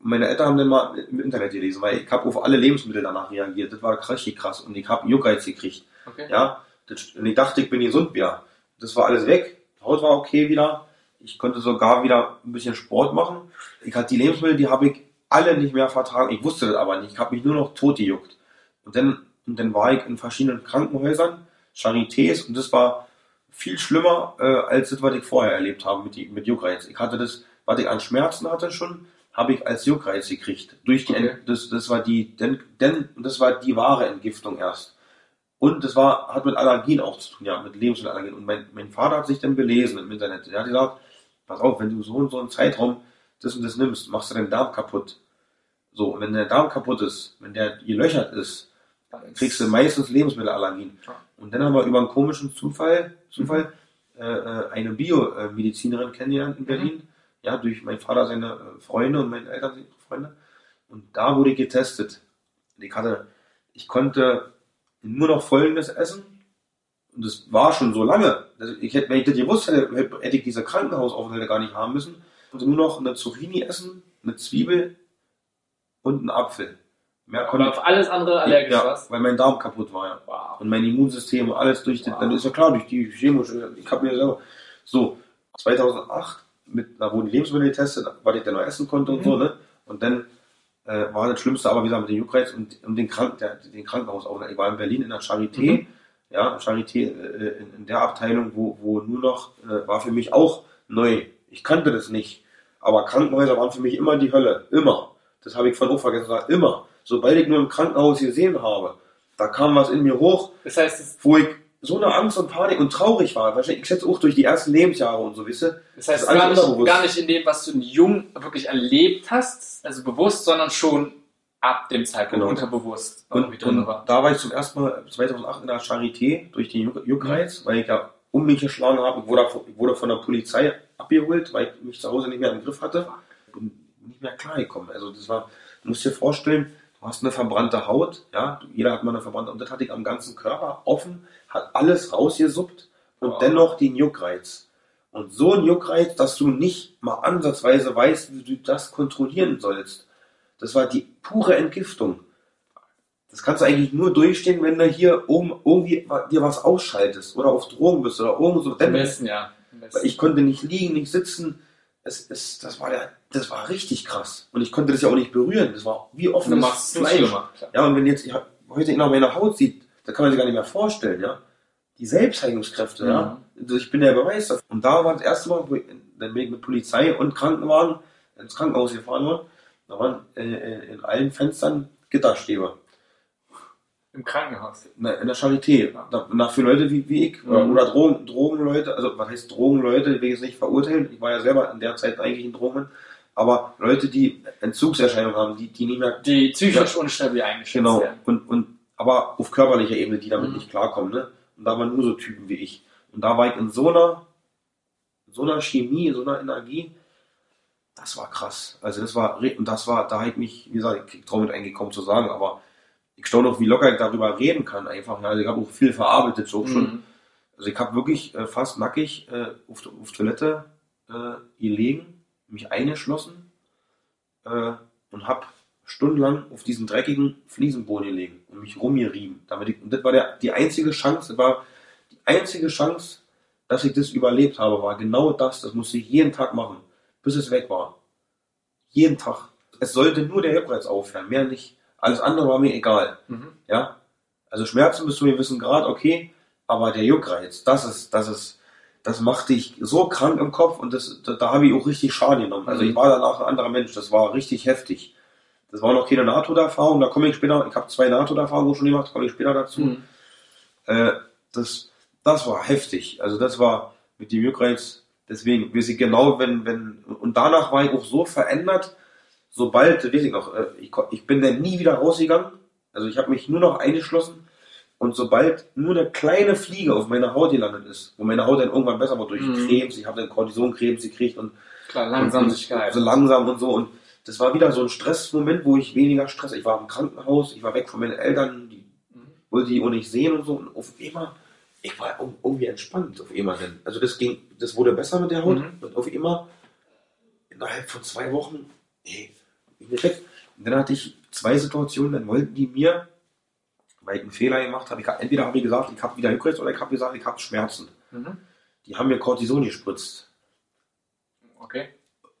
Meine Eltern haben dann mal im Internet gelesen, weil ich habe auf alle Lebensmittel danach reagiert. Das war richtig krass. Und ich habe Juckreiz gekriegt. Okay. Ja, das, und ich dachte, ich bin gesund wieder. Das war alles weg. Die Haut war okay wieder. Ich konnte sogar wieder ein bisschen Sport machen. Ich hatte die Lebensmittel, die habe ich alle nicht mehr vertragen. Ich wusste das aber nicht. Ich habe mich nur noch tot gejuckt. Und dann, und dann war ich in verschiedenen Krankenhäusern, Charités, und das war viel schlimmer, äh, als das, was ich vorher erlebt habe mit, die, mit Juckreiz. Ich hatte das, was ich an Schmerzen hatte schon, habe ich als Juckreiz gekriegt. Durch die, Okay. Das, das war die, denn, denn, das war die wahre Entgiftung erst. Und das war, hat mit Allergien auch zu tun, ja, mit Lebensmittelallergien. Und mein, mein Vater hat sich dann belesen im Internet. Er hat gesagt, pass auf, wenn du so und so einen Zeitraum das und das nimmst, machst du deinen Darm kaputt. So, und wenn der Darm kaputt ist, wenn der gelöchert ist, kriegst du meistens Lebensmittelallergien. Und dann haben wir über einen komischen Zufall, Zufall äh, äh, eine Biomedizinerin kennengelernt in Berlin. Ja, durch meinen Vater, seine äh, Freunde und meine Eltern, ihre Freunde. Und da wurde ich getestet. Und ich hatte, ich konnte nur noch Folgendes essen. Und das war schon so lange. Also ich hätte, wenn ich das gewusst hätte, hätte ich diese Krankenhausaufenthalte gar nicht haben müssen. Konnte nur noch eine Zucchini essen, eine Zwiebel und einen Apfel. Mehr konnte auf alles andere allergisch ja, was? weil mein Darm kaputt war, ja. Wow. Und mein Immunsystem und alles durch, den, Wow. dann ist ja klar, durch die chemische, ich habe mir selber, so, 2008, mit, da wurden Lebensmittel getestet, was ich dann noch essen konnte und Mhm. so, ne? Und dann äh, war das Schlimmste aber wieder mit dem Juckreiz und, und den, Krank, der, den Krankenhausaufenthalt. Ich war in Berlin in der Charité, Mhm. ja, Charité äh, in, in der Abteilung, wo, wo nur noch, äh, war für mich auch neu. Ich kannte das nicht. Aber Krankenhäuser waren für mich immer die Hölle. Immer. Das habe ich von auch vergessen sagen. Immer. Sobald ich nur im Krankenhaus gesehen habe, da kam was in mir hoch, Das heißt, es, wo ich so eine Angst und Panik und traurig war. Wahrscheinlich, ich schätze auch durch die ersten Lebensjahre und so, wisst ihr? das Das heißt alles gar, nicht, gar nicht in dem, was du Jung wirklich erlebt hast, also bewusst, sondern schon ab dem Zeitpunkt Genau. unterbewusst Und, und war. da war ich zum ersten Mal 2008 in der Charité durch den Juck- Juckreiz, weil ich ja um mich geschlagen habe. Ich wurde, ich wurde von der Polizei abgeholt, weil ich mich zu Hause nicht mehr im Griff hatte. Bin nicht mehr klargekommen. Also das war, du musst dir vorstellen, du hast eine verbrannte Haut, ja, jeder hat mal eine verbrannte und das hatte ich am ganzen Körper offen, hat alles rausgesuppt und Wow. dennoch den Juckreiz. Und so ein Juckreiz, dass du nicht mal ansatzweise weißt, wie du das kontrollieren sollst. Das war die pure Entgiftung. Das kannst du eigentlich nur durchstehen, wenn du hier oben irgendwie dir was ausschaltest oder auf Drogen bist oder irgendwo so. Am besten, ja. Am besten. ich konnte nicht liegen, nicht sitzen. Es, es, das, war der, das war richtig krass. Und ich konnte das ja auch nicht berühren. Das war wie offenes Fleisch. Ja, und wenn jetzt ich heute noch meine Haut sieht, da kann man sich gar nicht mehr vorstellen, ja. Die Selbstheilungskräfte, Mhm. ja. Also ich bin der Beweis dafür. Und da war das erste Mal, wo ich, dann bin ich mit Polizei und Krankenwagen ins Krankenhaus gefahren worden. Da waren äh, äh, in allen Fenstern Gitterstäbe. Im Krankenhaus. In der, in der Charité. Da, na, für Leute wie, wie ich. Oder, Mhm. oder Drogen, Drogenleute. Also, was heißt Drogenleute? Ich will jetzt nicht verurteilen. Ich war ja selber in der Zeit eigentlich in Drogen. Aber Leute, die Entzugserscheinungen haben, die, die nicht mehr Die psychisch unstabil eingeschätzt Genau. werden. Und, und, aber auf körperlicher Ebene, die damit Mhm. nicht klarkommen, ne? Und da waren nur so Typen wie ich. Und da war ich in so einer so einer Chemie, so einer Energie, das war krass. Also das war, und das war, da ich mich, wie gesagt, ich traue mit kaum zu sagen, aber ich staune auch, wie locker ich darüber reden kann einfach. Ja, also ich habe auch viel verarbeitet, so schon. Mhm. Also ich habe wirklich äh, fast nackig äh, auf, auf Toilette äh, gelegen, mich eingeschlossen äh, und habe stundenlang auf diesen dreckigen Fliesenboden gelegen und mich rumgerieben. Damit ich, und das war der, die einzige Chance, das war die einzige Chance, dass ich das überlebt habe, war genau das. Das musste ich jeden Tag machen, bis es weg war. Jeden Tag. Es sollte nur der Juckreiz aufhören, mehr nicht. Alles andere war mir egal. Mhm. Ja, also Schmerzen bis zu einem gewissen Grad, okay, aber der Juckreiz, das ist, das ist, das macht dich so krank im Kopf und das, da, da habe ich auch richtig Schaden genommen. Also Mhm. ich war danach ein anderer Mensch, das war richtig heftig. Das war noch keine Nahtoderfahrung, da komme ich später, ich habe zwei Nahtoderfahrungen schon gemacht, komme ich später dazu. Mhm. Äh, das, das war heftig. Also das war mit dem Juckreiz, deswegen weiß ich genau, wenn, wenn, und danach war ich auch so verändert, sobald, weiß ich noch, äh, ich, ich bin dann nie wieder rausgegangen. Also ich habe mich nur noch eingeschlossen und sobald nur eine kleine Fliege auf meiner Haut gelandet ist, wo meine Haut dann irgendwann besser wird durch Mhm. Krebs, ich habe dann Cortisonkrebs gekriegt und Klar, Langsamkeit. so langsam und so. Und das war wieder so ein Stressmoment, wo ich weniger Stress. Ich war im Krankenhaus, ich war weg von meinen Eltern, die Mhm. wollte die auch nicht sehen und so. Und auf einmal, ich war ir- irgendwie entspannt auf einmal denn. Also das ging, das wurde besser mit der Haut. Mhm. Und auf einmal, innerhalb von zwei Wochen, ey, ich bin weg. Und dann hatte ich zwei Situationen, dann wollten die mir, weil ich einen Fehler gemacht habe, ich, entweder habe ich gesagt, ich habe wieder Hückrecht oder ich habe gesagt, ich habe Schmerzen. Mhm. Die haben mir Cortison gespritzt. Okay.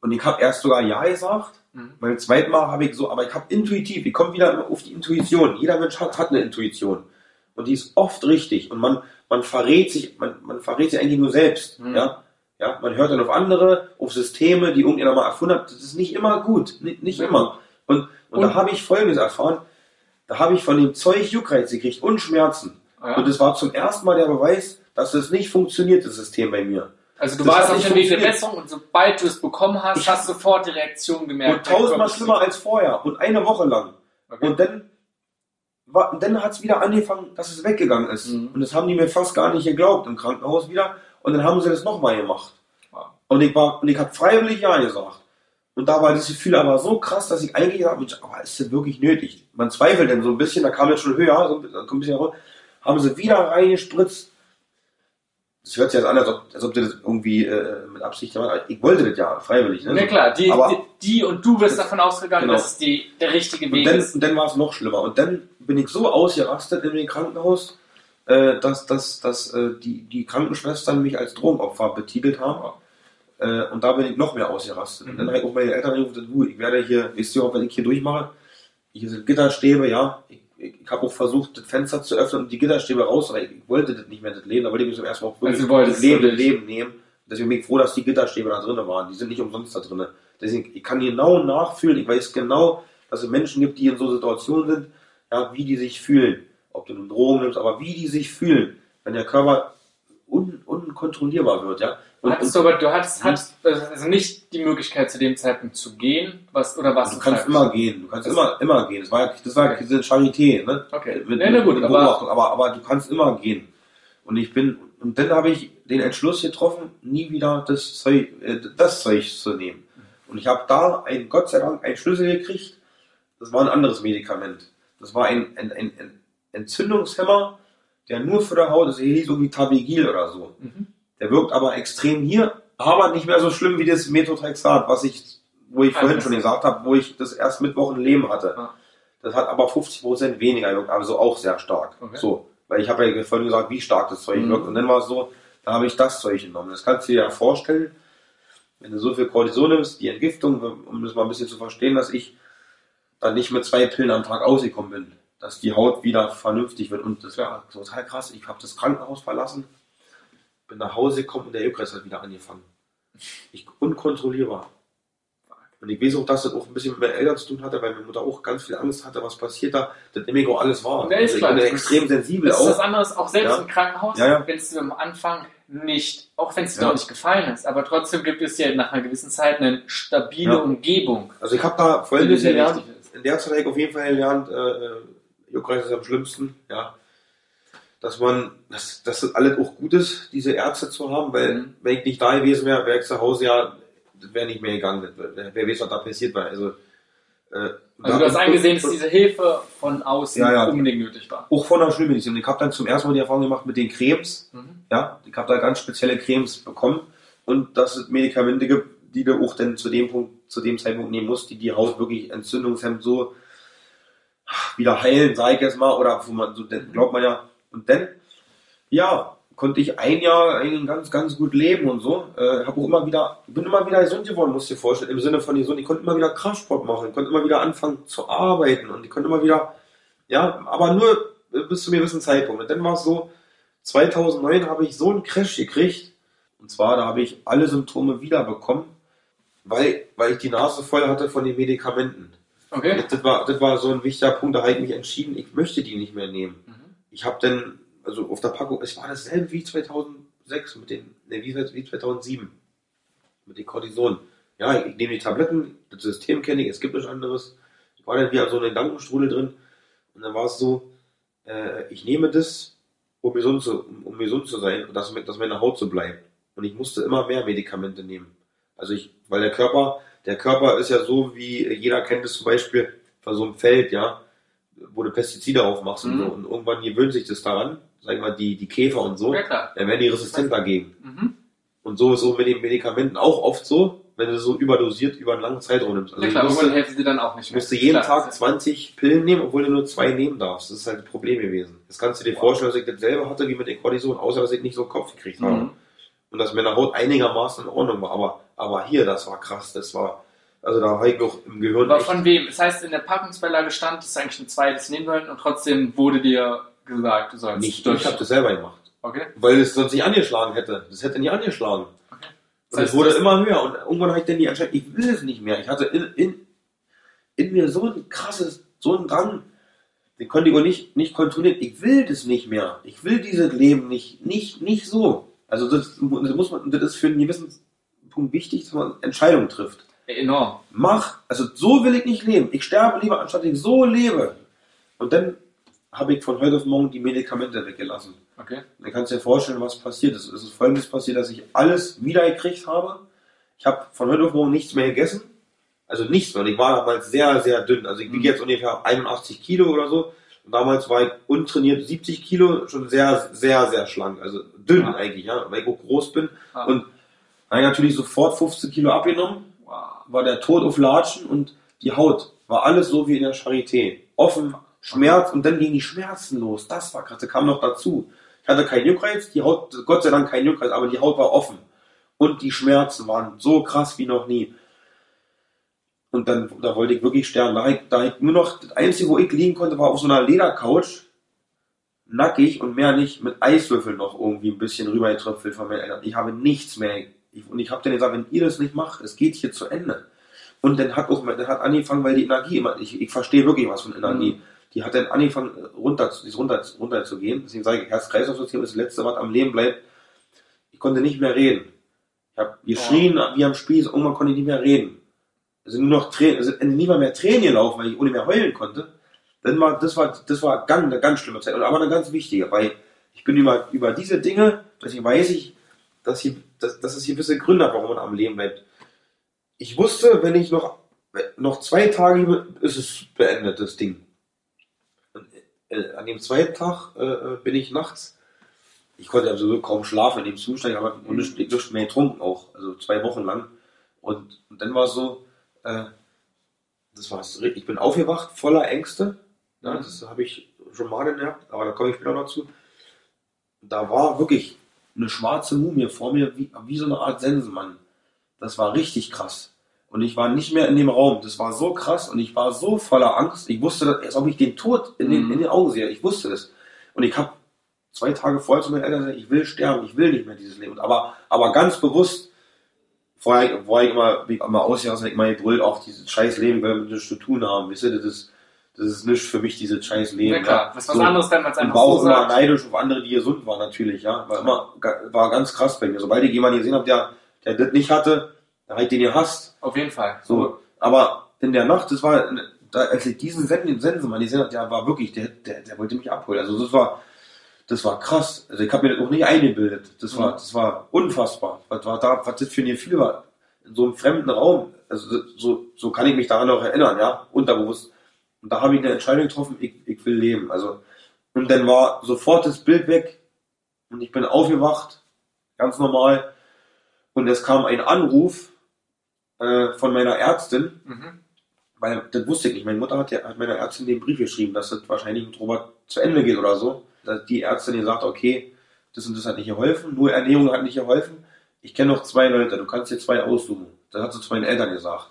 Und ich habe erst sogar Ja gesagt, Mhm. beim zweiten Mal habe ich so, aber ich habe intuitiv, ich komme wieder auf die Intuition. Jeder Mensch hat, hat eine Intuition. Und die ist oft richtig. Und man, man verrät sich, man, man verrät sich eigentlich nur selbst. Mhm. Ja? Ja, man hört dann auf andere, auf Systeme, die irgendjemand mal erfunden hat. Das ist nicht immer gut. Nicht, nicht Ja. immer. Und, und, Und- da habe ich Folgendes erfahren. Da habe ich von dem Zeug Juckreiz gekriegt und Schmerzen. Ja. Und es war zum ersten Mal der Beweis, dass das nicht funktioniert, das System bei mir. Also du Das warst nicht dem Weg der funktioniert. Besserung und sobald du es bekommen hast, Ich- hast du sofort die Reaktion gemerkt. Und tausendmal schlimmer als vorher. Und eine Woche lang. Okay. Und dann, war, dann hat es wieder angefangen, dass es weggegangen ist. Mhm. Und das haben die mir fast gar nicht geglaubt im Krankenhaus wieder. Und dann haben sie das nochmal gemacht. Wow. Und ich war, und ich habe freiwillig Ja gesagt. Und da war das Gefühl aber so krass, dass ich eigentlich gesagt habe, aber ist das wirklich nötig? Man zweifelt dann so ein bisschen, da kam jetzt schon höher, so ein bisschen, ein bisschen raus, haben sie wieder reingespritzt. Das hört sich jetzt an, als ob, als ob die das irgendwie äh, mit Absicht gemacht haben. Ich wollte das ja, freiwillig. Ne? Na klar, die, Aber- die, die und du bist davon ausgegangen, Genau. dass es die, der richtige Und Weg dann, ist. und dann war es noch schlimmer. Und dann bin ich so ausgerastet in dem Krankenhaus, äh, dass, dass, dass äh, die, die Krankenschwestern mich als Drogenopfer betitelt haben. Äh, und da bin ich noch mehr ausgerastet. Und Mhm. dann habe ich auch meine Eltern angerufen, ich werde hier, wisst ihr auch, wenn ich hier durchmache, hier sind Gitterstäbe, ja. Ich, ich, habe auch versucht, das Fenster zu öffnen und die Gitterstäbe raus, aber ich, wollte das nicht mehr, das Leben. Da wollte ich mich zum ersten Mal auch Also das Leben, wirklich- Leben nehmen. Deswegen bin ich froh, dass die Gitterstäbe da drin waren. Die sind nicht umsonst da drin. Deswegen, ich kann genau nachfühlen, ich weiß genau, dass es Menschen gibt, die in so Situationen sind, ja, wie die sich fühlen. Ob du nun Drogen nimmst, aber wie die sich fühlen, wenn der Körper un, unkontrollierbar wird, ja. Hattest du aber, du hattest, hattest also nicht die Möglichkeit zu dem Zeitpunkt zu gehen, was, oder was du kannst immer gehen, du kannst Das- immer, immer gehen. Das war, das war Okay. diese Charité, ne? Okay. Mit, Ja, na gut, aber- aber, aber du kannst immer gehen. Und ich bin, und dann habe ich den Entschluss getroffen, nie wieder das Zeug, äh, das Zeug zu nehmen. Und ich habe da ein, Gott sei Dank einen Schlüssel gekriegt. Das war ein anderes Medikament. Das war ein, ein, ein, ein Entzündungshemmer, der nur für die Haut ist, hieß so wie Tabigil oder so. Mhm. Der wirkt aber extrem hier, aber nicht mehr so schlimm wie das Methotrexat, was ich, wo ich vorhin schon gesagt habe, wo ich das erst mit Wochen Leben hatte. Das hat aber 50% weniger gewirkt, also auch sehr stark. Okay. So, weil ich habe ja vorhin gesagt, wie stark das Zeug Mhm. wirkt. Und dann war es so, da habe ich das Zeug genommen. Das kannst du dir ja vorstellen, wenn du so viel Cortison nimmst, die Entgiftung, um das mal ein bisschen zu verstehen, dass ich dann nicht mit zwei Pillen am Tag ausgekommen bin. Dass die Haut wieder vernünftig wird. Und das war total krass. Ich habe das Krankenhaus verlassen, bin nach Hause gekommen und der Juckreiz hat wieder angefangen. Ich, unkontrollierbar. Und ich weiß auch, dass das auch ein bisschen mit meinen Eltern zu tun hatte, weil meine Mutter auch ganz viel Angst hatte, was passiert da. Das nehme ich auch alles ist Also ich bin Das extrem sensibel Das ist was auch. anderes, auch selbst Ja. im Krankenhaus, Ja, ja. wenn es dir am Anfang nicht, auch wenn es dir Ja. noch nicht gefallen ist, aber trotzdem gibt es ja nach einer gewissen Zeit eine stabile. Umgebung. Also ich habe da folgendes gelernt. ist. In der Zeit habe ich auf jeden Fall gelernt, äh, Juckreiz ist am schlimmsten, ja. Dass man, dass, dass das alles auch gut ist, diese Ärzte zu haben, weil Mhm. wenn ich nicht da gewesen wäre, wäre ich zu Hause ja, das wäre nicht mehr gegangen. Wer, weiß, was da passiert war. Also, äh, Also du hast eingesehen, dass diese Hilfe von außen Ja, ja. unbedingt nötig war. auch von der Schulmedizin. Ich habe dann zum ersten Mal die Erfahrung gemacht mit den Cremes. Mhm. Ja, ich habe da ganz spezielle Cremes bekommen und dass es Medikamente gibt, die du auch dann zu dem Punkt, zu dem Zeitpunkt nehmen musst, die die Haut wirklich entzündungshemmend so wieder heilen, sage ich jetzt mal, oder wo man so, dann glaubt man ja. Und dann, ja, konnte ich ein Jahr ganz, ganz gut leben und so. Äh, habe auch immer wieder, bin immer wieder gesund geworden, musst du dir vorstellen, im Sinne von gesund. Ich konnte immer wieder Kraftsport machen, ich konnte immer wieder anfangen zu arbeiten und ich konnte immer wieder, ja, aber nur bis zu einem gewissen Zeitpunkt. Und dann war es so, 2009 habe ich so einen Crash gekriegt. Und zwar, da habe ich alle Symptome wiederbekommen, weil, weil ich die Nase voll hatte von den Medikamenten. Okay. Das war, das war so ein wichtiger Punkt, da habe ich mich entschieden, ich möchte die nicht mehr nehmen. Mhm. Ich habe dann, also auf der Packung, es war dasselbe wie 2006 mit den, ne, wie, wie 2007 mit den Cortison. Ja, ich, ich nehme die Tabletten, das System kenne ich, es gibt nichts anderes. Ich war dann wieder so in den Gedankenstrudel drin und dann war es so, äh, ich nehme das, um gesund zu, um, gesund zu sein und dass, dass meine Haut so bleibt. Und ich musste immer mehr Medikamente nehmen. Also ich, weil der Körper, der Körper ist ja so, wie jeder kennt es zum Beispiel von so einem Feld, ja, wo du Pestizide aufmachst und Mhm. so. Und irgendwann gewöhnt sich das daran, sag ich mal, die, die Käfer und so, Ja dann werden die resistent dagegen. Mhm. Und so ist so mit den Medikamenten auch oft so, wenn du so überdosiert über einen langen Zeitraum nimmst. Also ja ich klar, musste, irgendwann helfen sie dann auch nicht ich mehr. musste jeden Klar. Tag 20 Pillen nehmen, obwohl du nur zwei nehmen darfst. Das ist halt ein Problem gewesen. Das kannst du dir Wow. vorstellen, dass ich dasselbe hatte wie mit den Cortison, außer dass ich nicht so einen Kopf gekriegt habe. Mhm. Und dass meine Haut einigermaßen in Ordnung war. Aber, aber hier, das war krass. Das war, also da habe ich noch im Gehirn Aber von wem? Das heißt, in der Packungsbeilage stand, dass du eigentlich ein zweites nehmen sollen und trotzdem wurde dir gesagt, du sollst nicht. durch. Ich habe das selber gemacht. Okay. Weil es sonst nicht angeschlagen hätte. Das hätte nie angeschlagen. Okay. Das es heißt, wurde immer höher. Und irgendwann habe ich dann die Entscheidung, ich will es nicht mehr. Ich hatte in, in, in mir so ein krasses, so ein Drang. Den konnte ich auch nicht, nicht kontrollieren. Ich will das nicht mehr. Ich will dieses Leben nicht, nicht, nicht so. Also das, das muss man, das ist für einen gewissen Punkt wichtig, dass man Entscheidungen trifft. Enorm. Mach, also so will ich nicht leben. Ich sterbe lieber, anstatt ich so lebe. Und dann habe ich von heute auf morgen die Medikamente weggelassen. Okay. Dann kannst du dir vorstellen, was passiert ist. Es ist folgendes passiert, dass ich alles wiedergekriegt habe. Ich habe von heute auf morgen nichts mehr gegessen. Also nichts mehr. Und ich war damals sehr, sehr dünn. Also ich wiege Mhm. jetzt ungefähr 81 Kilo oder so. Und damals war ich untrainiert 70 Kilo, schon sehr, sehr, sehr schlank. Also dünn Ja. eigentlich, ja, weil ich auch groß bin. Ah. Und habe ich natürlich sofort 15 Kilo abgenommen. War der Tod auf Latschen und die Haut war alles so wie in der Charité. Offen, Schmerz und dann gingen die Schmerzen los. Das war krass, das kam noch dazu. Ich hatte keinen Juckreiz, die Haut, Gott sei Dank kein Juckreiz, aber die Haut war offen. Und die Schmerzen waren so krass wie noch nie. Und dann, da wollte ich wirklich sterben. Da, ich, da ich nur noch, das Einzige, wo ich liegen konnte, war auf so einer Ledercouch, nackig und mehr nicht, mit Eiswürfeln noch irgendwie ein bisschen rübergetröpfelt von Eltern. Ich habe nichts mehr. Ich, und ich habe dann gesagt, wenn ihr das nicht macht, es geht hier zu Ende. Und dann hat auch, dann hat angefangen, weil die Energie immer, ich, ich verstehe wirklich was von Energie. Mhm. Die hat dann angefangen, runter, runter, runter zu gehen. Deswegen sage ich, Herz-Kreislauf-System ist das Letzte, was am Leben bleibt. Ich konnte nicht mehr reden. Ich habe geschrien wie am Spieß, irgendwann konnte ich nicht mehr reden. Also nur noch Tränen, also nie mal mehr Tränen gelaufen, weil ich ohne mehr heulen konnte. Dann war, das war, das war ganz, eine ganz schlimme Zeit. Und aber eine ganz wichtige, weil ich bin über, über diese Dinge, deswegen weiß ich, dass, hier, dass, dass es gewisse Gründe hat, warum man am Leben bleibt. Ich wusste, wenn ich noch, noch zwei Tage, ist es beendet, das Ding. Äh, an dem zweiten Tag äh, bin ich nachts, ich konnte also kaum schlafen in dem Zustand, ich habe Mhm. nicht, nicht mehr getrunken auch, also zwei Wochen lang. Und, und dann war es so, äh, das war's. Ich bin aufgewacht, voller Ängste. Ja, das habe ich schon mal gehabt, aber da komme ich später noch zu. Da war wirklich eine schwarze Mumie vor mir, wie, wie so eine Art Sensenmann. Das war richtig krass. Und ich war nicht mehr in dem Raum. Das war so krass und ich war so voller Angst. Ich wusste, dass, als ob ich den Tod in den, Mhm. in den Augen sehe. Ich wusste das. Und ich habe zwei Tage vorher zu meinen Eltern gesagt, ich will sterben, ich will nicht mehr dieses Leben. Aber, aber ganz bewusst, vorher war ich immer, wie ich immer ausgehauen, ich immer gebrüllt, auch dieses scheiß Leben, weil wir nichts zu tun haben. Wisst ihr, das ist, das ist nicht für mich, dieses scheiß Leben. Ja klar, was was So. anderes, wenn man es Und einfach war so auch immer sagt. neidisch auf andere, die gesund waren, natürlich, ja. War immer, war ganz krass bei mir. Sobald ich jemanden gesehen habe, der, der das nicht hatte, da habe ich den gehasst. Auf jeden Fall. So. Aber in der Nacht, das war, da, als ich diesen Sen- den Sensenmann gesehen habe, der war wirklich, der, der, der wollte mich abholen. Also das war, das war krass. Also ich habe mir das auch nicht eingebildet. Das war, Mhm. das war unfassbar. Was war da, was das für ein Gefühl war. In so einem fremden Raum. Also so, so kann ich mich daran noch erinnern, ja, unterbewusst. Und da habe ich eine Entscheidung getroffen, ich, ich will leben. Also, und dann war sofort das Bild weg und ich bin aufgewacht, ganz normal. Und es kam ein Anruf äh, von meiner Ärztin, Mhm. weil das wusste ich nicht. Meine Mutter hat, ja, hat meiner Ärztin den Brief geschrieben, dass das wahrscheinlich mit Robert zu Ende geht oder so. Dass die Ärztin gesagt okay, das und das hat nicht geholfen, nur Ernährung hat nicht geholfen. Ich kenne noch zwei Leute, du kannst dir zwei aussuchen. Das hat sie zu meinen Eltern gesagt.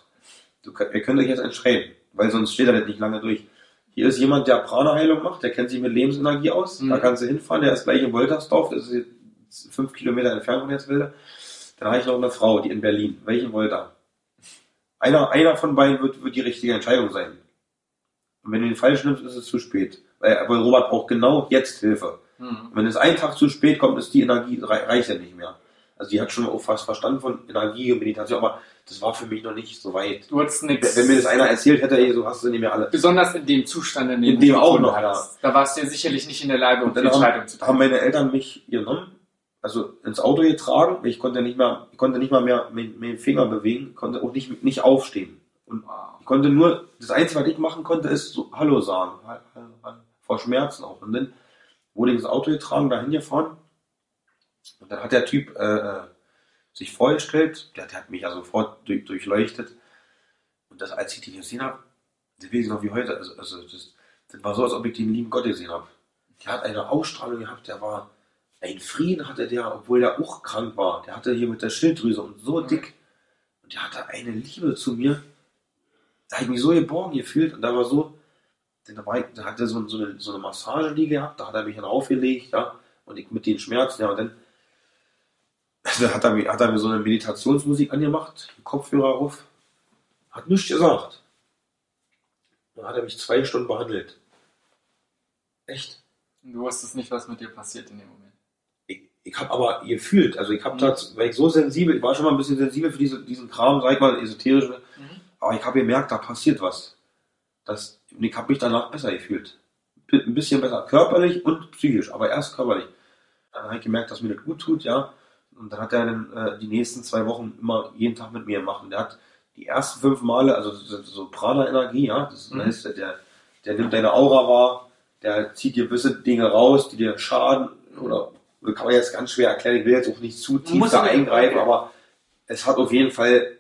Du, ihr könnt euch jetzt entscheiden, weil sonst steht er das nicht lange durch. Hier ist jemand, der Prana-Heilung macht, der kennt sich mit Lebensenergie aus. Mhm. Da kannst du hinfahren, der ist gleich in Woltersdorf, das ist jetzt fünf Kilometer entfernt von jetzt Wilde. Dann habe ich noch eine Frau, die in Berlin. Welche Wolter? Einer, einer von beiden wird, wird die richtige Entscheidung sein. Und wenn du den falsch nimmst, ist es zu spät. Weil, weil Robert braucht genau jetzt Hilfe. Mhm. Und wenn es einen Tag zu spät kommt, ist die Energie, rei- reicht ja nicht mehr. Also die hat schon auch fast Verstand von Energie und Meditation, aber das war für mich noch nicht so weit. Du hattest nichts. Wenn mir das einer erzählt hätte, ey, so hast du nicht mehr alle. Besonders in dem Zustand, in dem In du dem dich auch noch, hast. Da warst du ja sicherlich nicht in der Lage, um die Entscheidung zu haben, haben treffen. meine Eltern mich genommen, also ins Auto getragen. Ich konnte nicht mehr, ich konnte nicht mal mehr mit, den Finger bewegen, konnte auch nicht, nicht aufstehen. Und ich konnte nur, das Einzige, was ich machen konnte, ist so Hallo sagen. Vor Schmerzen auch. Und dann wurde ich ins Auto getragen, dahin gefahren. Und dann hat der Typ äh, äh, sich vorgestellt, der, der hat mich ja sofort durch, durchleuchtet. Und das, als ich den gesehen habe, das weiß ich noch wie heute, also, also das, das war so, als ob ich den lieben Gott gesehen habe. Der hat eine Ausstrahlung gehabt, der war, ein Frieden hatte der, obwohl der auch krank war. Der hatte hier mit der Schilddrüse und so Mhm. dick. Und der hatte eine Liebe zu mir. Da habe ich mich so geborgen gefühlt und da war so, da, war ich, da hat er so, so, eine, so eine Massageliege gehabt, da hat er mich dann aufgelegt, ja, und ich mit den Schmerzen, ja, und dann, dann hat, er mir, hat er mir so eine Meditationsmusik angemacht, Kopfhörer auf, hat nichts gesagt. Dann hat er mich zwei Stunden behandelt. Echt? Und Du wusstest nicht, was mit dir passiert in dem Moment. ich, ich habe aber gefühlt, also ich habe Mhm. da, weil ich so sensibel, ich war schon mal ein bisschen sensibel für diese, diesen Kram, sag ich mal, esoterisch, aber ich habe gemerkt, da passiert was. Das, und ich habe mich danach besser gefühlt. Ein bisschen besser, körperlich und psychisch, aber erst körperlich. Dann habe ich gemerkt, dass mir das gut tut, ja. Und dann hat er dann, äh, die nächsten zwei Wochen immer jeden Tag mit mir gemacht. Der hat die ersten fünf Male, also so, so Prana-Energie, ja, das Mhm. heißt, der, der nimmt deine Aura wahr, der zieht dir gewisse Dinge raus, die dir schaden oder kann man jetzt ganz schwer erklären. Ich will jetzt auch nicht zu tief da eingreifen, aber es hat auf jeden Fall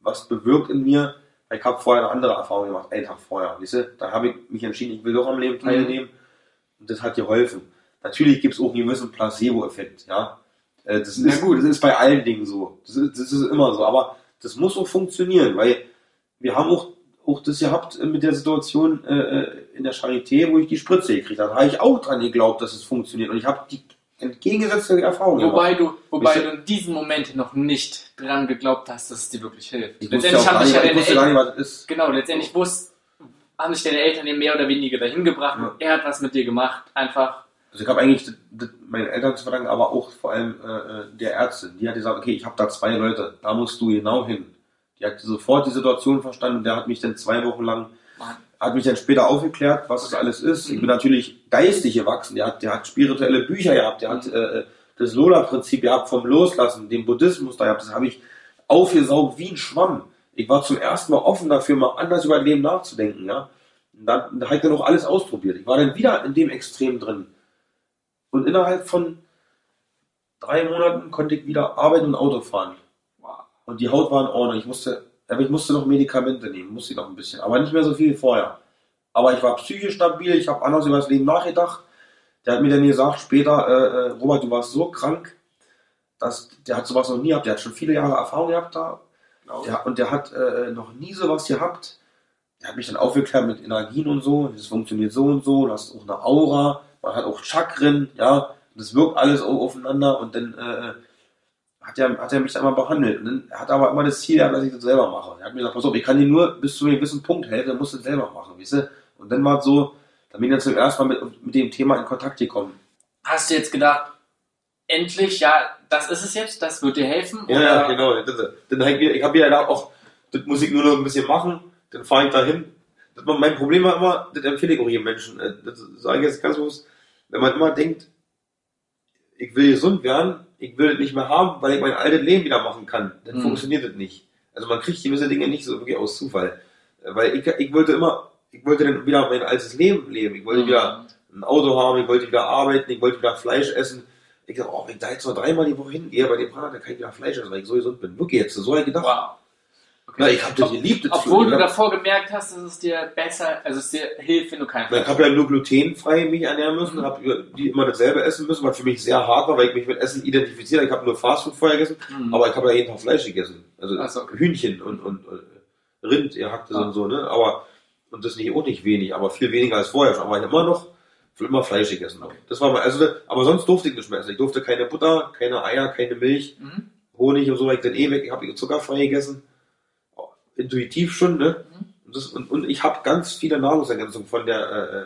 was bewirkt in mir. Ich habe vorher eine andere Erfahrung gemacht, einen Tag vorher. Weißt du? Da habe ich mich entschieden, ich will doch am Leben teilnehmen. Und das hat geholfen. Natürlich gibt es auch einen gewissen Placebo-Effekt, ja. Äh, Das Na ist, gut. das ist bei allen Dingen so. Das ist, das ist immer so. Aber das muss auch funktionieren, weil wir haben auch, auch das gehabt mit der Situation äh, äh, in der Charité, wo ich die Spritze gekriegt habe. Da habe ich auch dran geglaubt, dass es funktioniert. Und ich habe die entgegengesetzte Erfahrung gemacht. Wobei du, wobei du in diesem Moment noch nicht dran geglaubt hast, dass es dir wirklich hilft. Ich wusste, auch haben nicht, ja ich deine wusste gar Eltern, nicht, was das ist. genau, letztendlich wusst, haben sich deine Eltern dir mehr oder weniger dahin gebracht. Ja. Er hat was mit dir gemacht, einfach. Also ich habe eigentlich das, das, meinen Eltern zu verdanken, aber auch vor allem äh, äh, der Ärztin. Die hat gesagt, okay, ich habe da zwei Leute, da musst du genau hin. Die hat sofort die Situation verstanden und der hat mich dann zwei Wochen lang, Mann. hat mich dann später aufgeklärt, was das alles ist. Ich bin natürlich geistig gewachsen. Der hat, der hat spirituelle Bücher gehabt, der hat äh, das Lola-Prinzip gehabt vom Loslassen, den Buddhismus da gehabt. Das habe ich aufgesaugt wie ein Schwamm. Ich war zum ersten Mal offen dafür, mal anders über das Leben nachzudenken. Ja? Und dann, da habe ich dann auch alles ausprobiert. Ich war dann wieder in dem Extrem drin. Und innerhalb von drei Monaten konnte ich wieder arbeiten und Auto fahren. Wow. Und die Haut war in Ordnung. Ich musste, aber ich musste noch Medikamente nehmen, musste ich noch ein bisschen. Aber nicht mehr so viel wie vorher. Aber ich war psychisch stabil, ich habe anders über das Leben nachgedacht. Der hat mir dann gesagt später, äh, äh, Robert, du warst so krank, dass der hat sowas noch nie gehabt. Der hat schon viele Jahre Erfahrung gehabt da. Der, und der hat äh, noch nie sowas gehabt. Der hat mich dann aufgeklärt mit Energien und so. Das funktioniert so und so. Du hast auch eine Aura. Man hat auch Chakren. Ja, das wirkt alles au- aufeinander. Und dann äh, hat, er, hat er mich dann mal behandelt. Und dann hat er aber immer das Ziel, dass ich das selber mache. Er hat mir gesagt, pass auf, ich kann dir nur bis zu einem gewissen Punkt helfen. Dann musst du das selber machen. Weißt du? Und dann war es so, dann bin ich dann zum ersten Mal mit, mit dem Thema in Kontakt gekommen. Hast du jetzt gedacht, endlich, ja, das ist es jetzt, das wird dir helfen? Ja, ja, genau. Dann hab ich, ich habe ja da auch, das muss ich nur noch ein bisschen machen, dann fahre ich dahin. Das war mein Problem war immer, das empfehle ich auch jedem Menschen. äh, Das sage ich jetzt ganz bewusst. Wenn man immer denkt, ich will gesund werden, ich will es nicht mehr haben, weil ich mein altes Leben wieder machen kann, dann Mhm. funktioniert das nicht. Also man kriegt gewisse Dinge nicht so wirklich aus Zufall. Weil ich, ich wollte immer, ich wollte dann wieder mein altes Leben leben. Ich wollte Mhm. wieder ein Auto haben, ich wollte wieder arbeiten, ich wollte wieder Fleisch essen. Ich dachte, oh, wenn ich da jetzt noch dreimal die Woche hingehe bei dem Partner, dann kann ich wieder Fleisch essen, weil ich so gesund bin. Wirklich jetzt, so habe ich gedacht. Wow. Okay. Na, ich habe das geliebt. das Obwohl du ne? davor gemerkt hast, dass es dir besser, also es dir hilft, wenn du kein Ich Fleisch habe ja nur glutenfrei mich ernähren müssen, habe die immer dasselbe essen müssen, was für mich sehr hart war, weil ich mich mit Essen identifiziere. Ich habe nur Fastfood vorher gegessen, Mhm. aber ich habe ja jeden Tag Fleisch gegessen. Also so, okay. Hühnchen und, und, und Rind, ihr hacktes Ah. und so, ne? Aber, und das nicht auch nicht wenig, aber viel weniger als vorher schon. Aber ich habe immer noch immer Fleisch gegessen. Okay. Das war mal, also, aber sonst durfte ich nicht mehr essen. Ich durfte keine Butter, keine Eier, keine Milch, Mhm. Honig und so, weil ich dann eh weg, ich habe zuckerfrei gegessen. Intuitiv schon, ne? Mhm. Und, das, und, und ich habe ganz viele Nahrungsergänzungen von der äh, äh,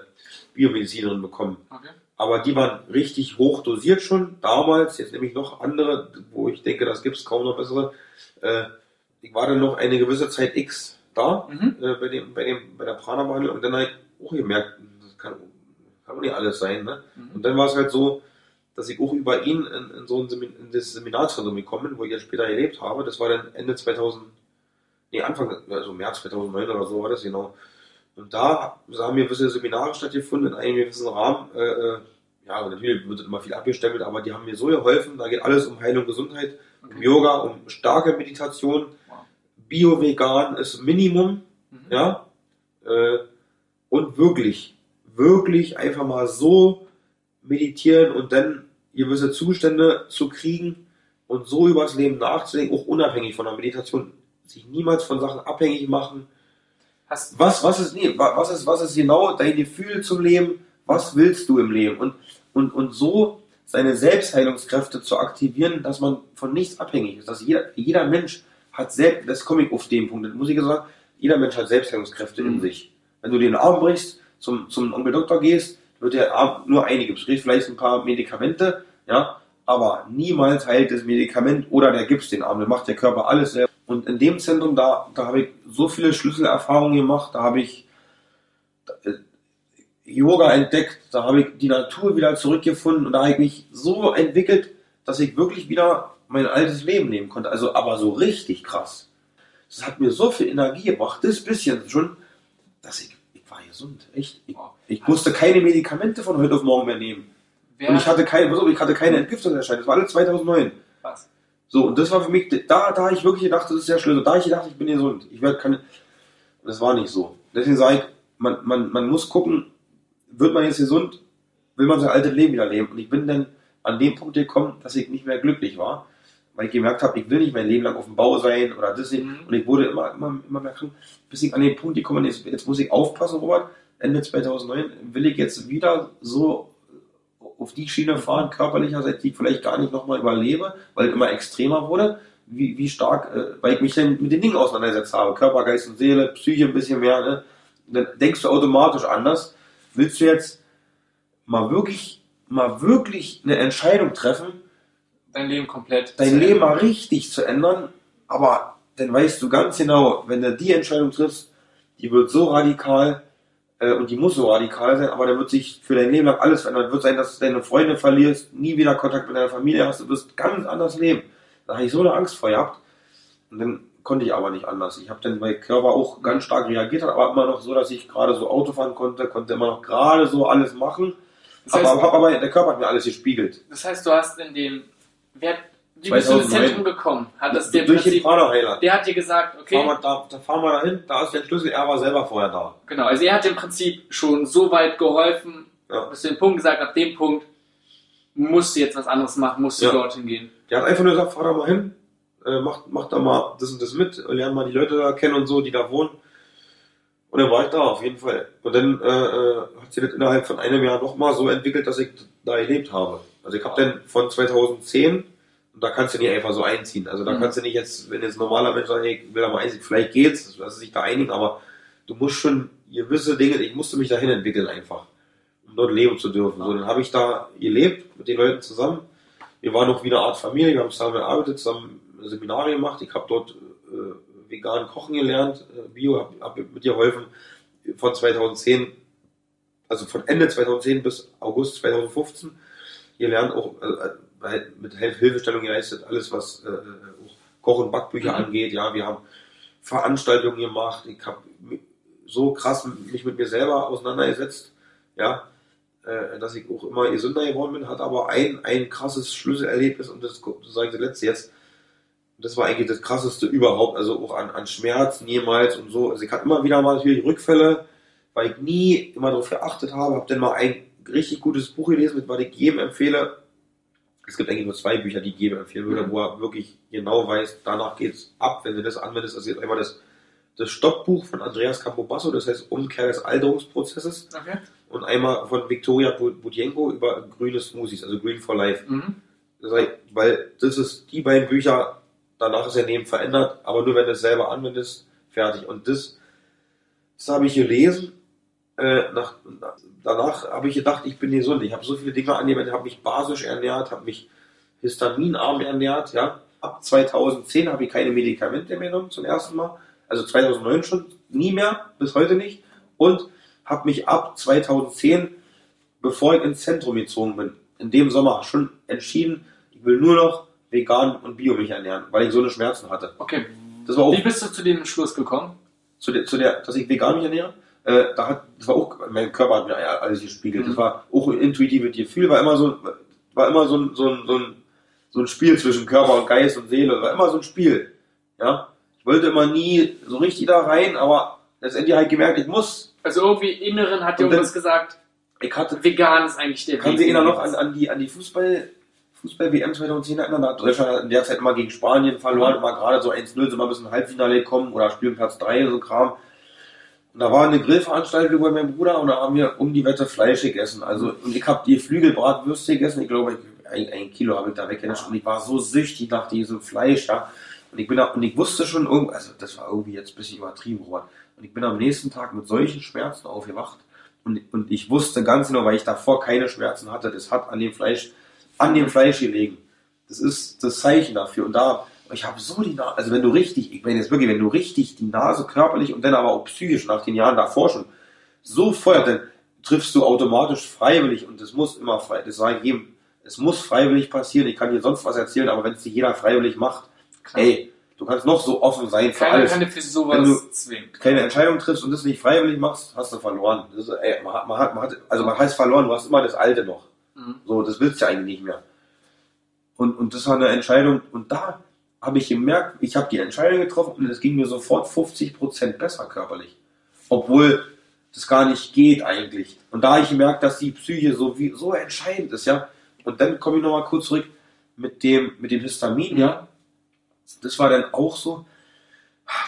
Biomedizinerin bekommen. Okay. Aber die waren richtig hoch dosiert schon damals. Jetzt nehme ich noch andere, wo ich denke, das gibt es kaum noch bessere. Äh, ich war dann noch eine gewisse Zeit X da Mhm. äh, bei, dem, bei, dem, bei der Prana-Behandlung und dann halt auch gemerkt, das kann, kann doch nicht alles sein. Ne? Mhm. Und dann war es halt so, dass ich auch über ihn in, in so ein Semin in das Seminarzentrum gekommen bin, wo ich ja später gelebt habe. Das war dann Ende 2000, nee, Anfang, also März 2009 oder so war das genau. Und da haben wir gewisse Seminare stattgefunden in einem gewissen Rahmen. Äh, äh, ja, natürlich wird immer viel abgestempelt, aber die haben mir so geholfen. Da geht alles um Heilung, Gesundheit, um Okay. Yoga, um starke Meditation. Wow. Bio-Vegan ist Minimum, Mhm. ja. Äh, und wirklich, wirklich einfach mal so meditieren und dann gewisse Zustände zu kriegen und so übers Leben nachzudenken, auch unabhängig von der Meditation, sich niemals von Sachen abhängig machen. Hast, Was, was ist, nee, wa- was ist, was ist genau dein Gefühl zum Leben? Was willst du im Leben? Und, und, und so seine Selbstheilungskräfte zu aktivieren, dass man von nichts abhängig ist. Dass jeder, jeder Mensch hat selbst, das komme ich auf den Punkt, das muss ich sagen, jeder Mensch hat Selbstheilungskräfte in Mhm. sich. Wenn du den Arm brichst, zum, zum Onkel Doktor gehst, wird der Arm nur einige, es kriegt vielleicht ein paar Medikamente, ja, aber niemals heilt das Medikament oder der Gips den Arm, dann macht der Körper alles selber. Und in dem Zentrum, da, da habe ich so viele Schlüsselerfahrungen gemacht, da habe ich äh, Yoga entdeckt, da habe ich die Natur wieder zurückgefunden und da habe ich mich so entwickelt, dass ich wirklich wieder mein altes Leben leben konnte. Also aber so richtig krass. Das hat mir so viel Energie gebracht, das bisschen schon, dass ich, ich war gesund, echt. Ich, ich musste keine Medikamente von heute auf morgen mehr nehmen. wer, Und ich hatte keine, ich hatte keine Entgiftungserscheinung. Das war alles 2009. was? So, und das war für mich, da, da ich wirklich gedacht, das ist der Schlüssel. Da ich gedacht, ich bin gesund. Ich werde keine. Und das war nicht so. Deswegen sage ich, man, man, man muss gucken, wird man jetzt gesund, will man sein altes Leben wieder leben. Und ich bin dann an dem Punkt gekommen, dass ich nicht mehr glücklich war, weil ich gemerkt habe, ich will nicht mein Leben lang auf dem Bau sein oder das nicht. Mhm. Und ich wurde immer, immer, immer mehr krank, bis ich an den Punkt gekommen bin, jetzt, jetzt muss ich aufpassen, Robert. Ende 2009 will ich jetzt wieder so auf die Schiene fahren, körperlicherseits, die ich vielleicht gar nicht nochmal überlebe, weil es immer extremer wurde, wie, wie stark, äh, weil ich mich dann mit den Dingen auseinandergesetzt habe. Körper, Geist und Seele, Psyche ein bisschen mehr, ne? Dann denkst du automatisch anders. Willst du jetzt mal wirklich, mal wirklich eine Entscheidung treffen, Dein Leben komplett. dein Leben ändern. mal richtig zu ändern, aber dann weißt du ganz genau, wenn du die Entscheidung triffst, die wird so radikal äh, und die muss so radikal sein, aber dann wird sich für dein Leben lang alles verändern. Wird sein, dass du deine Freunde verlierst, nie wieder Kontakt mit deiner Familie hast, du wirst ganz anders leben. Da habe ich so eine Angst vor gehabt und dann konnte ich aber nicht anders. Ich habe dann mein Körper auch ganz stark reagiert, aber immer noch so, dass ich gerade so Auto fahren konnte, konnte immer noch gerade so alles machen. Das heißt, aber, hab aber der Körper hat mir alles gespiegelt. das heißt, du hast in dem, wer, wie bist du ins 2009. Zentrum gekommen? Hat das dir Durch den Prinzip, Prana-Heiler. der hat dir gesagt, Fahr okay, mal da, da fahren wir dahin, da ist der Schlüssel, er war selber vorher da. genau, also er hat im Prinzip schon so weit geholfen, Ja. bis zu dem Punkt gesagt, ab dem Punkt musst du jetzt was anderes machen, musst du Ja. dorthin gehen. Der hat einfach nur gesagt, fahr da mal hin, äh, mach, mach da mal das und das mit, lern mal die Leute da kennen und so, die da wohnen. Und dann war ich da, auf jeden Fall. Und dann äh, äh, hat sich das innerhalb von einem Jahr nochmal so entwickelt, dass ich da gelebt habe. Also ich habe dann von 2010, und da kannst du nicht einfach so einziehen. Also da Mhm. kannst du nicht jetzt, wenn jetzt ein normaler Mensch sagt, hey, ich will da mal einziehen, vielleicht geht's, dass sie sich da einigen, aber du musst schon gewisse Dinge, ich musste mich dahin entwickeln einfach, um dort leben zu dürfen. So, dann habe ich da gelebt mit den Leuten zusammen. Wir waren noch wie eine Art Familie, wir haben zusammen gearbeitet, zusammen Seminare gemacht. Ich habe dort äh, vegan kochen gelernt, äh, Bio, habe hab mit dir geholfen. Von 2010 also von Ende 2010 bis August 2015. Ihr lernt auch äh, mit Hilfestellung geleistet alles, was äh, Koch- und Backbücher Mhm. angeht. Ja, wir haben Veranstaltungen gemacht. Ich habe so krass mich mit mir selber auseinandergesetzt, ja, äh, dass ich auch immer gesünder geworden bin, hat aber ein, ein krasses Schlüsselerlebnis und das, das sage ich zuletzt jetzt, das war eigentlich das krasseste überhaupt, also auch an, an Schmerzen jemals und so. Also ich hatte immer wieder mal natürlich Rückfälle, weil ich nie immer darauf geachtet habe, habe dann mal ein richtig gutes Buch gelesen, mit was ich jedem empfehle. Es gibt eigentlich nur zwei Bücher, die ich jedem empfehlen würde, Mhm. wo er wirklich genau weiß, danach geht's ab, wenn du das anwendest. Das ist jetzt einmal das, das Stoppbuch von Andreas Campobasso, das heißt Umkehr des Alterungsprozesses Okay. und einmal von Viktoria Budjenko über grüne Smoothies, also Green for Life. Mhm. Das heißt, weil das ist die beiden Bücher, danach ist dein Leben verändert, aber nur wenn du es selber anwendest, fertig. Und das, das habe ich gelesen. Äh, nach, nach, danach habe ich gedacht, ich bin gesund. Ich habe so viele Dinge angewendet, habe mich basisch ernährt, habe mich histaminarm ernährt. Ja, ab 2010 habe ich keine Medikamente mehr genommen zum ersten Mal. Also 2009 schon nie mehr, bis heute nicht. Und habe mich ab 2010, bevor ich ins Zentrum gezogen bin, in dem Sommer schon entschieden, ich will nur noch vegan und bio mich ernähren, weil ich so eine Schmerzen hatte. Okay. Das war auch Wie bist du zu dem Entschluss gekommen? zu der, zu der, dass ich vegan mich ernähre. Äh, da hat, das war auch, mein Körper hat mir alles gespiegelt. Mhm. Das war auch ein intuitives Gefühl, war immer so, war immer so ein, so ein, so ein, so ein Spiel zwischen Körper und Geist und Seele. War immer so ein Spiel. Ja. Ich wollte immer nie so richtig da rein, aber letztendlich habe ich gemerkt, ich muss. Also irgendwie Inneren hat dir irgendwas gesagt, Ich hatte, vegan ist eigentlich der kann sich erinnern noch an, an die, an die Fußball, Fußball-WM 2010 erinnern. Da hat Deutschland in der Zeit immer gegen Spanien verloren, immer gerade so 1-0, sind mal bis ins Halbfinale gekommen oder spielen Platz 3 so Kram. Und da war eine Grillveranstaltung bei meinem Bruder und da haben wir um die Wette Fleisch gegessen. Also, und ich habe die Flügelbratwürste gegessen. Ich glaube, ein, ein Kilo habe ich da weggenischt und ich war so süchtig nach diesem Fleisch, ja. Und ich bin da, und ich wusste schon also das war irgendwie jetzt ein bisschen übertrieben, Robert. Und ich bin am nächsten Tag mit solchen Schmerzen aufgewacht. Und, und ich wusste ganz genau, weil ich davor keine Schmerzen hatte, das hat an dem Fleisch, an dem Fleisch gelegen. Das ist das Zeichen dafür. Und da, ich habe so die Nase, also wenn du richtig, ich meine jetzt wirklich, wenn du richtig die Nase körperlich und dann aber auch psychisch nach den Jahren davor schon so feuert, dann triffst du automatisch freiwillig und das muss immer frei, das ich jedem, es muss freiwillig passieren. Ich kann dir sonst was erzählen, aber wenn es dir jeder freiwillig macht, Klar. ey, du kannst noch so offen sein für alles dir für sowas Wenn du- zwingen. keine Entscheidung triffst und das nicht freiwillig machst, hast du verloren. Das ist, ey, man, hat, man, hat, man hat, also man heißt verloren, du hast immer das Alte noch. Mhm. So, das willst du ja eigentlich nicht mehr. Und, und das war eine Entscheidung, und da habe ich gemerkt, ich habe die Entscheidung getroffen und es ging mir sofort 50% besser körperlich. Obwohl das gar nicht geht eigentlich. Und da habe ich gemerkt, dass die Psyche so, wie, so entscheidend ist, ja. Und dann komme ich nochmal kurz zurück mit dem, mit dem Histamin, ja. Das war dann auch so,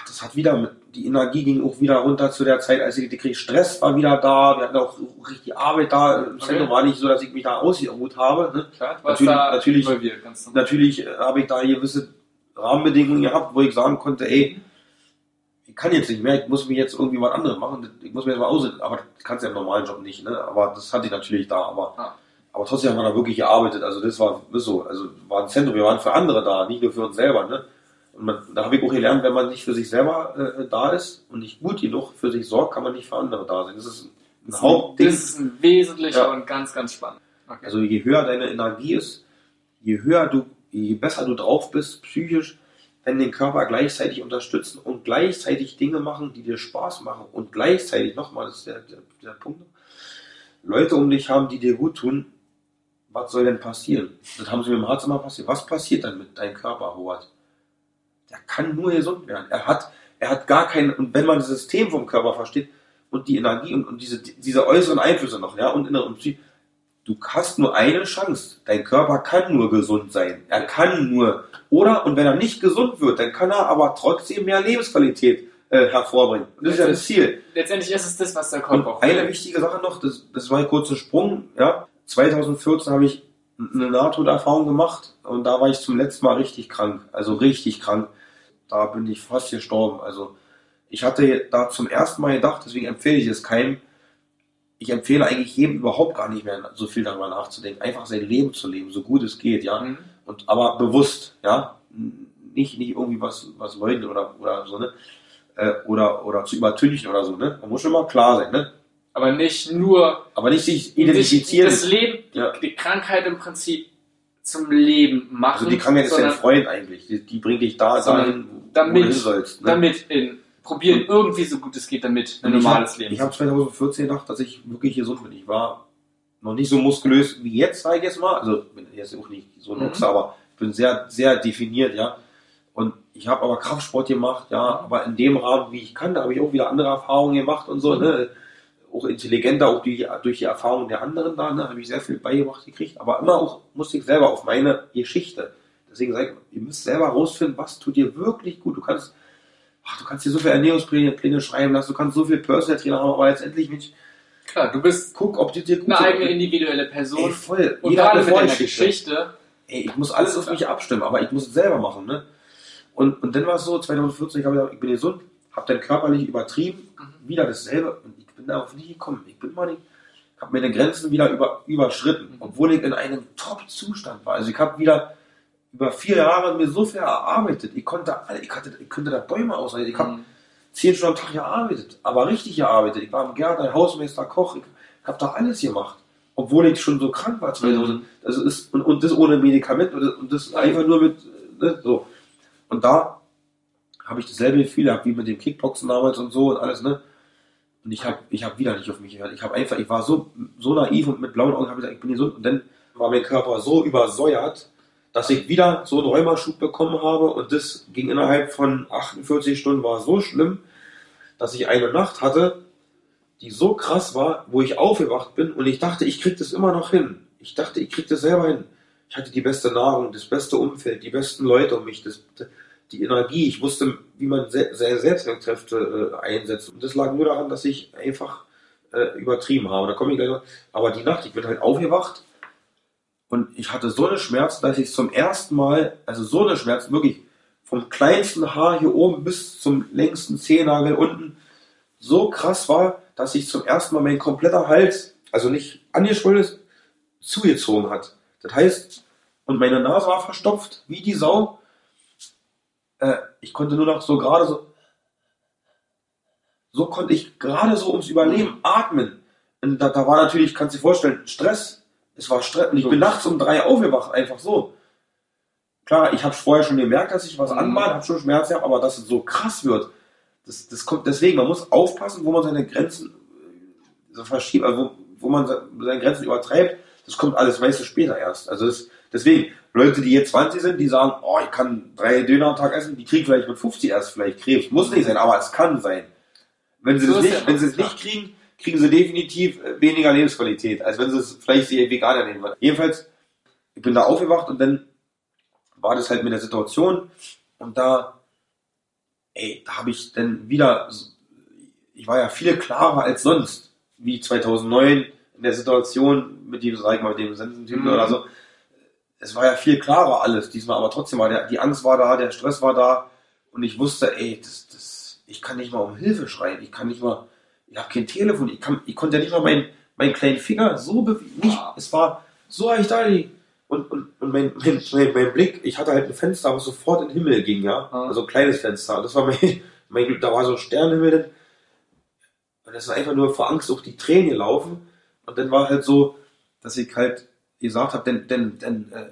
das hat wieder, mit, die Energie ging auch wieder runter zu der Zeit, als ich die krieg. Stress war wieder da, wir hatten auch richtig Arbeit da. Im Zentrum war nicht so, dass ich mich da ausgeruht habe. Ne? Klar, Natürlich- da natürlich-. Natürlich äh, habe ich da gewisse Rahmenbedingungen gehabt, wo ich sagen konnte, ey, ich kann jetzt nicht mehr, ich muss mir jetzt irgendwie was anderes machen, ich muss mir jetzt mal aus, aber das kannst du ja im normalen Job nicht, ne? Aber das hatte ich natürlich da, aber, Ah. aber trotzdem haben wir da wirklich gearbeitet, also das war so, also war ein Zentrum, wir waren für andere da, nicht nur für uns selber, ne? Und man, da habe ich auch gelernt, wenn man nicht für sich selber äh, da ist und nicht gut genug für sich sorgt, kann man nicht für andere da sein. Das ist ein Das Hauptding. ist ein wesentlicher Ja. und ganz, ganz spannend. Okay. Also je höher deine Energie ist, je höher du, je besser du drauf bist, psychisch, wenn den Körper gleichzeitig unterstützen und gleichzeitig Dinge machen, die dir Spaß machen und gleichzeitig, nochmal, das ist der, der, der Punkt, Leute um dich haben, die dir gut tun, was soll denn passieren? Das haben sie mit dem Arzt immer passiert. Was passiert dann mit deinem Körper, Howard? Der kann nur gesund werden. Er hat, er hat gar kein, und wenn man das System vom Körper versteht und die Energie und, und diese, diese äußeren Einflüsse noch, ja, und innere und Psyche, du hast nur eine Chance. Dein Körper kann nur gesund sein. Er kann nur, oder, und wenn er nicht gesund wird, dann kann er aber trotzdem mehr Lebensqualität äh, hervorbringen. Und das ist ja das Ziel. Letztendlich ist es das, was der Körper auch eine will. wichtige Sache noch, das, das war ein kurzer Sprung, ja. 2014 habe ich eine Nahtoderfahrung gemacht und da war ich zum letzten Mal richtig krank, also richtig krank. Da bin ich fast gestorben. Also ich hatte da zum ersten Mal gedacht, deswegen empfehle ich es keinem. Ich empfehle eigentlich jedem überhaupt gar nicht mehr so viel darüber nachzudenken, einfach sein Leben zu leben, so gut es geht, ja. Mhm. Und aber bewusst, ja. Nicht, nicht irgendwie was, was leugnen oder, oder so, ne? Äh, oder, oder zu übertünchen oder so, ne? Man muss schon mal klar sein, ne? Aber nicht nur Aber nicht sich identifizieren. das Leben, die, Ja. die Krankheit im Prinzip zum Leben machen. Also die Krankheit ist dein Freund eigentlich. Die, die bringt dich da Sondern dahin, wo damit- du hin sollst. Ne? damit in probieren irgendwie so gut es geht, damit ein normales hab, Leben. Ich habe 2014 gedacht, dass ich wirklich gesund bin. Ich war noch nicht so muskulös wie jetzt, sage ich jetzt mal. Also bin jetzt auch nicht so ein Mhm. Ochse, aber ich bin sehr, sehr definiert, ja. Und ich habe aber Kraftsport gemacht, ja, aber in dem Rahmen, wie ich kann, da habe ich auch wieder andere Erfahrungen gemacht und so, ne. Auch intelligenter, auch durch, durch die Erfahrungen der anderen da, ne, habe ich sehr viel beigebracht gekriegt. Aber immer auch musste ich selber auf meine Geschichte. Deswegen sage ich, ihr müsst selber rausfinden, was tut dir wirklich gut. Du kannst, ach, du kannst dir so viele Ernährungspläne Pläne schreiben lassen, du kannst so viel Personal Trainer haben, aber letztendlich nicht, Klar, du bist guck, ob die dir gut eine tut. eigene individuelle Person. Ey, voll. und Jeder gerade eine mit deiner. Geschichte, Ey, ich muss alles auf mich abstimmen, aber ich muss es selber machen, ne? Und, und dann war es so, 2014, ich habe gesagt, ich bin gesund, habe dann körperlich übertrieben, Mhm. wieder dasselbe und ich bin darauf nie gekommen. Ich bin mal nicht, habe meine Grenzen wieder über, überschritten, Mhm. obwohl ich in einem Top-Zustand war. Also ich habe wieder über vier Jahre mir so viel erarbeitet. Ich konnte, ich, hatte, ich könnte da Bäume ausreißen. Ich habe Mhm. zehn Stunden am Tag gearbeitet, aber richtig gearbeitet. Ich war im Gärtner, Hausmeister, Koch, ich habe da alles gemacht. Obwohl ich schon so krank war 2000. Mhm. Das ist, und, und das ohne Medikament und das, und das einfach nur mit, ne, so. Und da habe ich dasselbe Gefühl gehabt wie mit dem Kickboxen damals und so und alles, ne? Und ich habe ich hab wieder nicht auf mich gehört. Ich habe einfach, ich war so, so naiv und mit blauen Augen habe gesagt, ich bin gesund. Und dann war mein Körper so übersäuert, dass ich wieder so einen Rheumaschub bekommen habe und das ging innerhalb von 48 Stunden, war so schlimm, dass ich eine Nacht hatte, die so krass war, wo ich aufgewacht bin und ich dachte, ich krieg das immer noch hin. Ich dachte, ich krieg das selber hin. Ich hatte die beste Nahrung, das beste Umfeld, die besten Leute um mich, das, die Energie. Ich wusste, wie man se seine Selbstkräfte äh, einsetzt. Und das lag nur daran, dass ich einfach äh, übertrieben habe. Da komme ich gleich noch. Aber die Nacht, ich bin halt aufgewacht und ich hatte so eine Schmerzen, dass ich zum ersten Mal, also so eine Schmerzen, wirklich vom kleinsten Haar hier oben bis zum längsten Zehennagel unten, so krass war, dass sich zum ersten Mal mein kompletter Hals, also nicht angeschwollen ist, zugezogen hat. Das heißt, und meine Nase war verstopft, wie die Sau. Äh, ich konnte nur noch so gerade so, so konnte ich gerade so ums Überleben atmen. Und da, da war natürlich, kannst du dir vorstellen, Stress. Es war Stress. Und ich bin nachts um drei aufgewacht, einfach so. Klar, ich habe vorher schon gemerkt, dass ich was Mhm. anmale, habe schon Schmerzen gehabt, aber dass es so krass wird, das, das kommt deswegen, man muss aufpassen, wo man seine Grenzen äh, so verschiebt, also wo, wo man se- seine Grenzen übertreibt, das kommt alles meistens später erst. Also das, deswegen, Leute, die jetzt 20 sind, die sagen, oh, ich kann drei Döner am Tag essen, die kriegen vielleicht mit 50 erst vielleicht Krebs. Muss nicht sein, aber es kann sein. Wenn sie So das nicht, ja wenn sie es nicht kriegen, kriegen sie definitiv weniger Lebensqualität, als wenn sie es vielleicht sie vegan ernähren würden. Jedenfalls, ich bin da aufgewacht und dann war das halt mit der Situation und da, ey, da habe ich dann wieder, ich war ja viel klarer als sonst, wie 2009 in der Situation mit dem, sag ich mal, mit dem Sensentypen Mhm. oder so. Es war ja viel klarer alles diesmal, aber trotzdem war der, die Angst war da, der Stress war da und ich wusste, ey, das, das, ich kann nicht mal um Hilfe schreien, ich kann nicht mal, ich habe kein Telefon, ich, kann, ich konnte ja nicht mal meinen, meinen kleinen Finger so bewegen, nicht, es war so ich da liegen. Und, und, und mein, mein, mein, mein Blick, ich hatte halt ein Fenster, was sofort in den Himmel ging, ja. Ah. Also ein kleines Fenster. Das war mein, mein Glück, da war so ein Sternenhimmel. Und das ist einfach nur vor Angst auf die Tränen gelaufen. Und dann war halt so, dass ich halt gesagt habe, denn, denn, denn äh,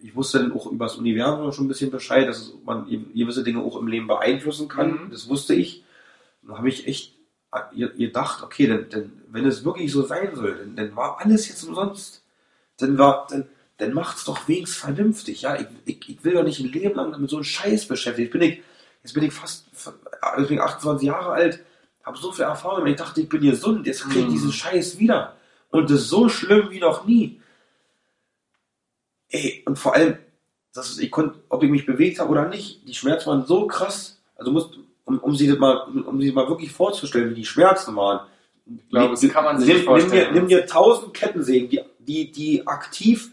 ich wusste dann auch über das Universum schon ein bisschen Bescheid, dass man gewisse Dinge auch im Leben beeinflussen kann. Mhm. Das wusste ich. Und da habe ich echt äh, gedacht, okay, denn, denn, wenn es wirklich so sein soll, dann, dann war alles jetzt umsonst. Dann war, dann, dann macht's doch wenigstens vernünftig, ja. Ich, ich, ich will doch nicht ein Leben lang mit so einem Scheiß beschäftigt. Jetzt bin ich, jetzt bin ich fast, jetzt bin ich 28 Jahre alt, habe so viel Erfahrung, ich dachte, ich bin gesund, jetzt krieg ich Mhm. diesen Scheiß wieder. Und das ist so schlimm wie noch nie. Ey, und vor allem, das ist, ich konnte, ob ich mich bewegt habe oder nicht, die Schmerzen waren so krass. Also musst, um, um sie mal, um sie mal wirklich vorzustellen, wie die Schmerzen waren. Ich glaube, das kann man sich nimm, nicht vorstellen. Nimm dir, nimm dir tausend Kettensägen, die, die, die aktiv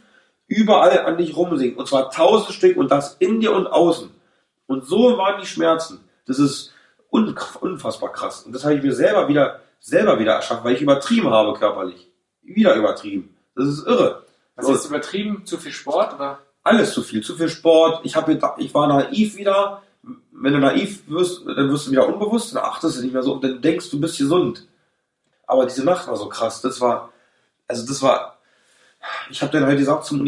überall an dich rumsägen. Und zwar tausend Stück und das in dir und außen. Und so waren die Schmerzen. Das ist un, unfassbar krass. Und das habe ich mir selber wieder, selber wieder erschaffen, weil ich übertrieben habe körperlich. Wieder übertrieben. Das ist irre. Was ist übertrieben? Zu viel Sport? Oder? Alles zu viel, zu viel Sport. Ich, hab, ich war naiv wieder. Wenn du naiv wirst, dann wirst du wieder unbewusst, dann achtest du nicht mehr so und dann denkst du bist gesund. Aber diese Nacht war so krass. Das war, also das war, ich habe dann halt gesagt zum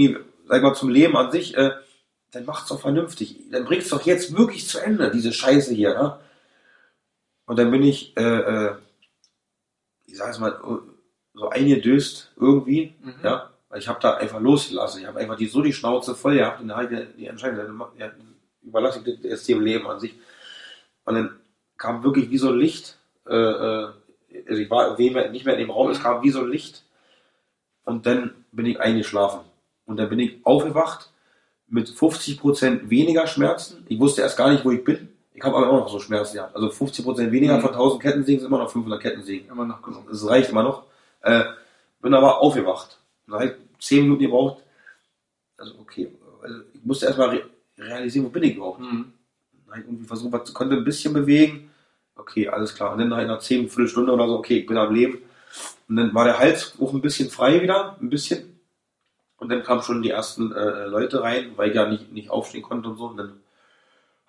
sag mal zum Leben an sich, äh, dann macht's doch vernünftig. Dann bringt's doch jetzt wirklich zu Ende, diese Scheiße hier, ne? Und dann bin ich, äh, äh, ich sag es mal, so eingedöst irgendwie, Mhm. ja. Weil ich habe da einfach losgelassen. Ich habe einfach die, so die Schnauze voll gehabt und dann habe ich die Entscheidung, ja, überlasse ich das jetzt dem Leben an sich. Und dann kam wirklich wie so ein Licht, äh, äh, also ich war nicht mehr in dem Raum, es kam wie so ein Licht und dann bin ich eingeschlafen. Und dann bin ich aufgewacht mit 50% weniger Schmerzen. Ich wusste erst gar nicht, wo ich bin. Ich habe aber immer noch so Schmerzen gehabt. Also 50% weniger Mhm. von 1000 Kettensägen sind immer noch 500 Kettensägen. Immer noch genug. Das reicht immer noch. Äh, bin aber aufgewacht. Dann habe ich 10 Minuten gebraucht. Also okay. Also ich musste erstmal realisieren, wo bin ich überhaupt. Mhm. Dann habe ich irgendwie versucht, was, konnte ein bisschen bewegen. Okay, alles klar. Und dann nach einer 10, Viertelstunde oder so, okay, ich bin am Leben. Und dann war der Hals auch ein bisschen frei wieder, ein bisschen. Und dann kamen schon die ersten äh, Leute rein, weil ich ja nicht, nicht aufstehen konnte und so. Und dann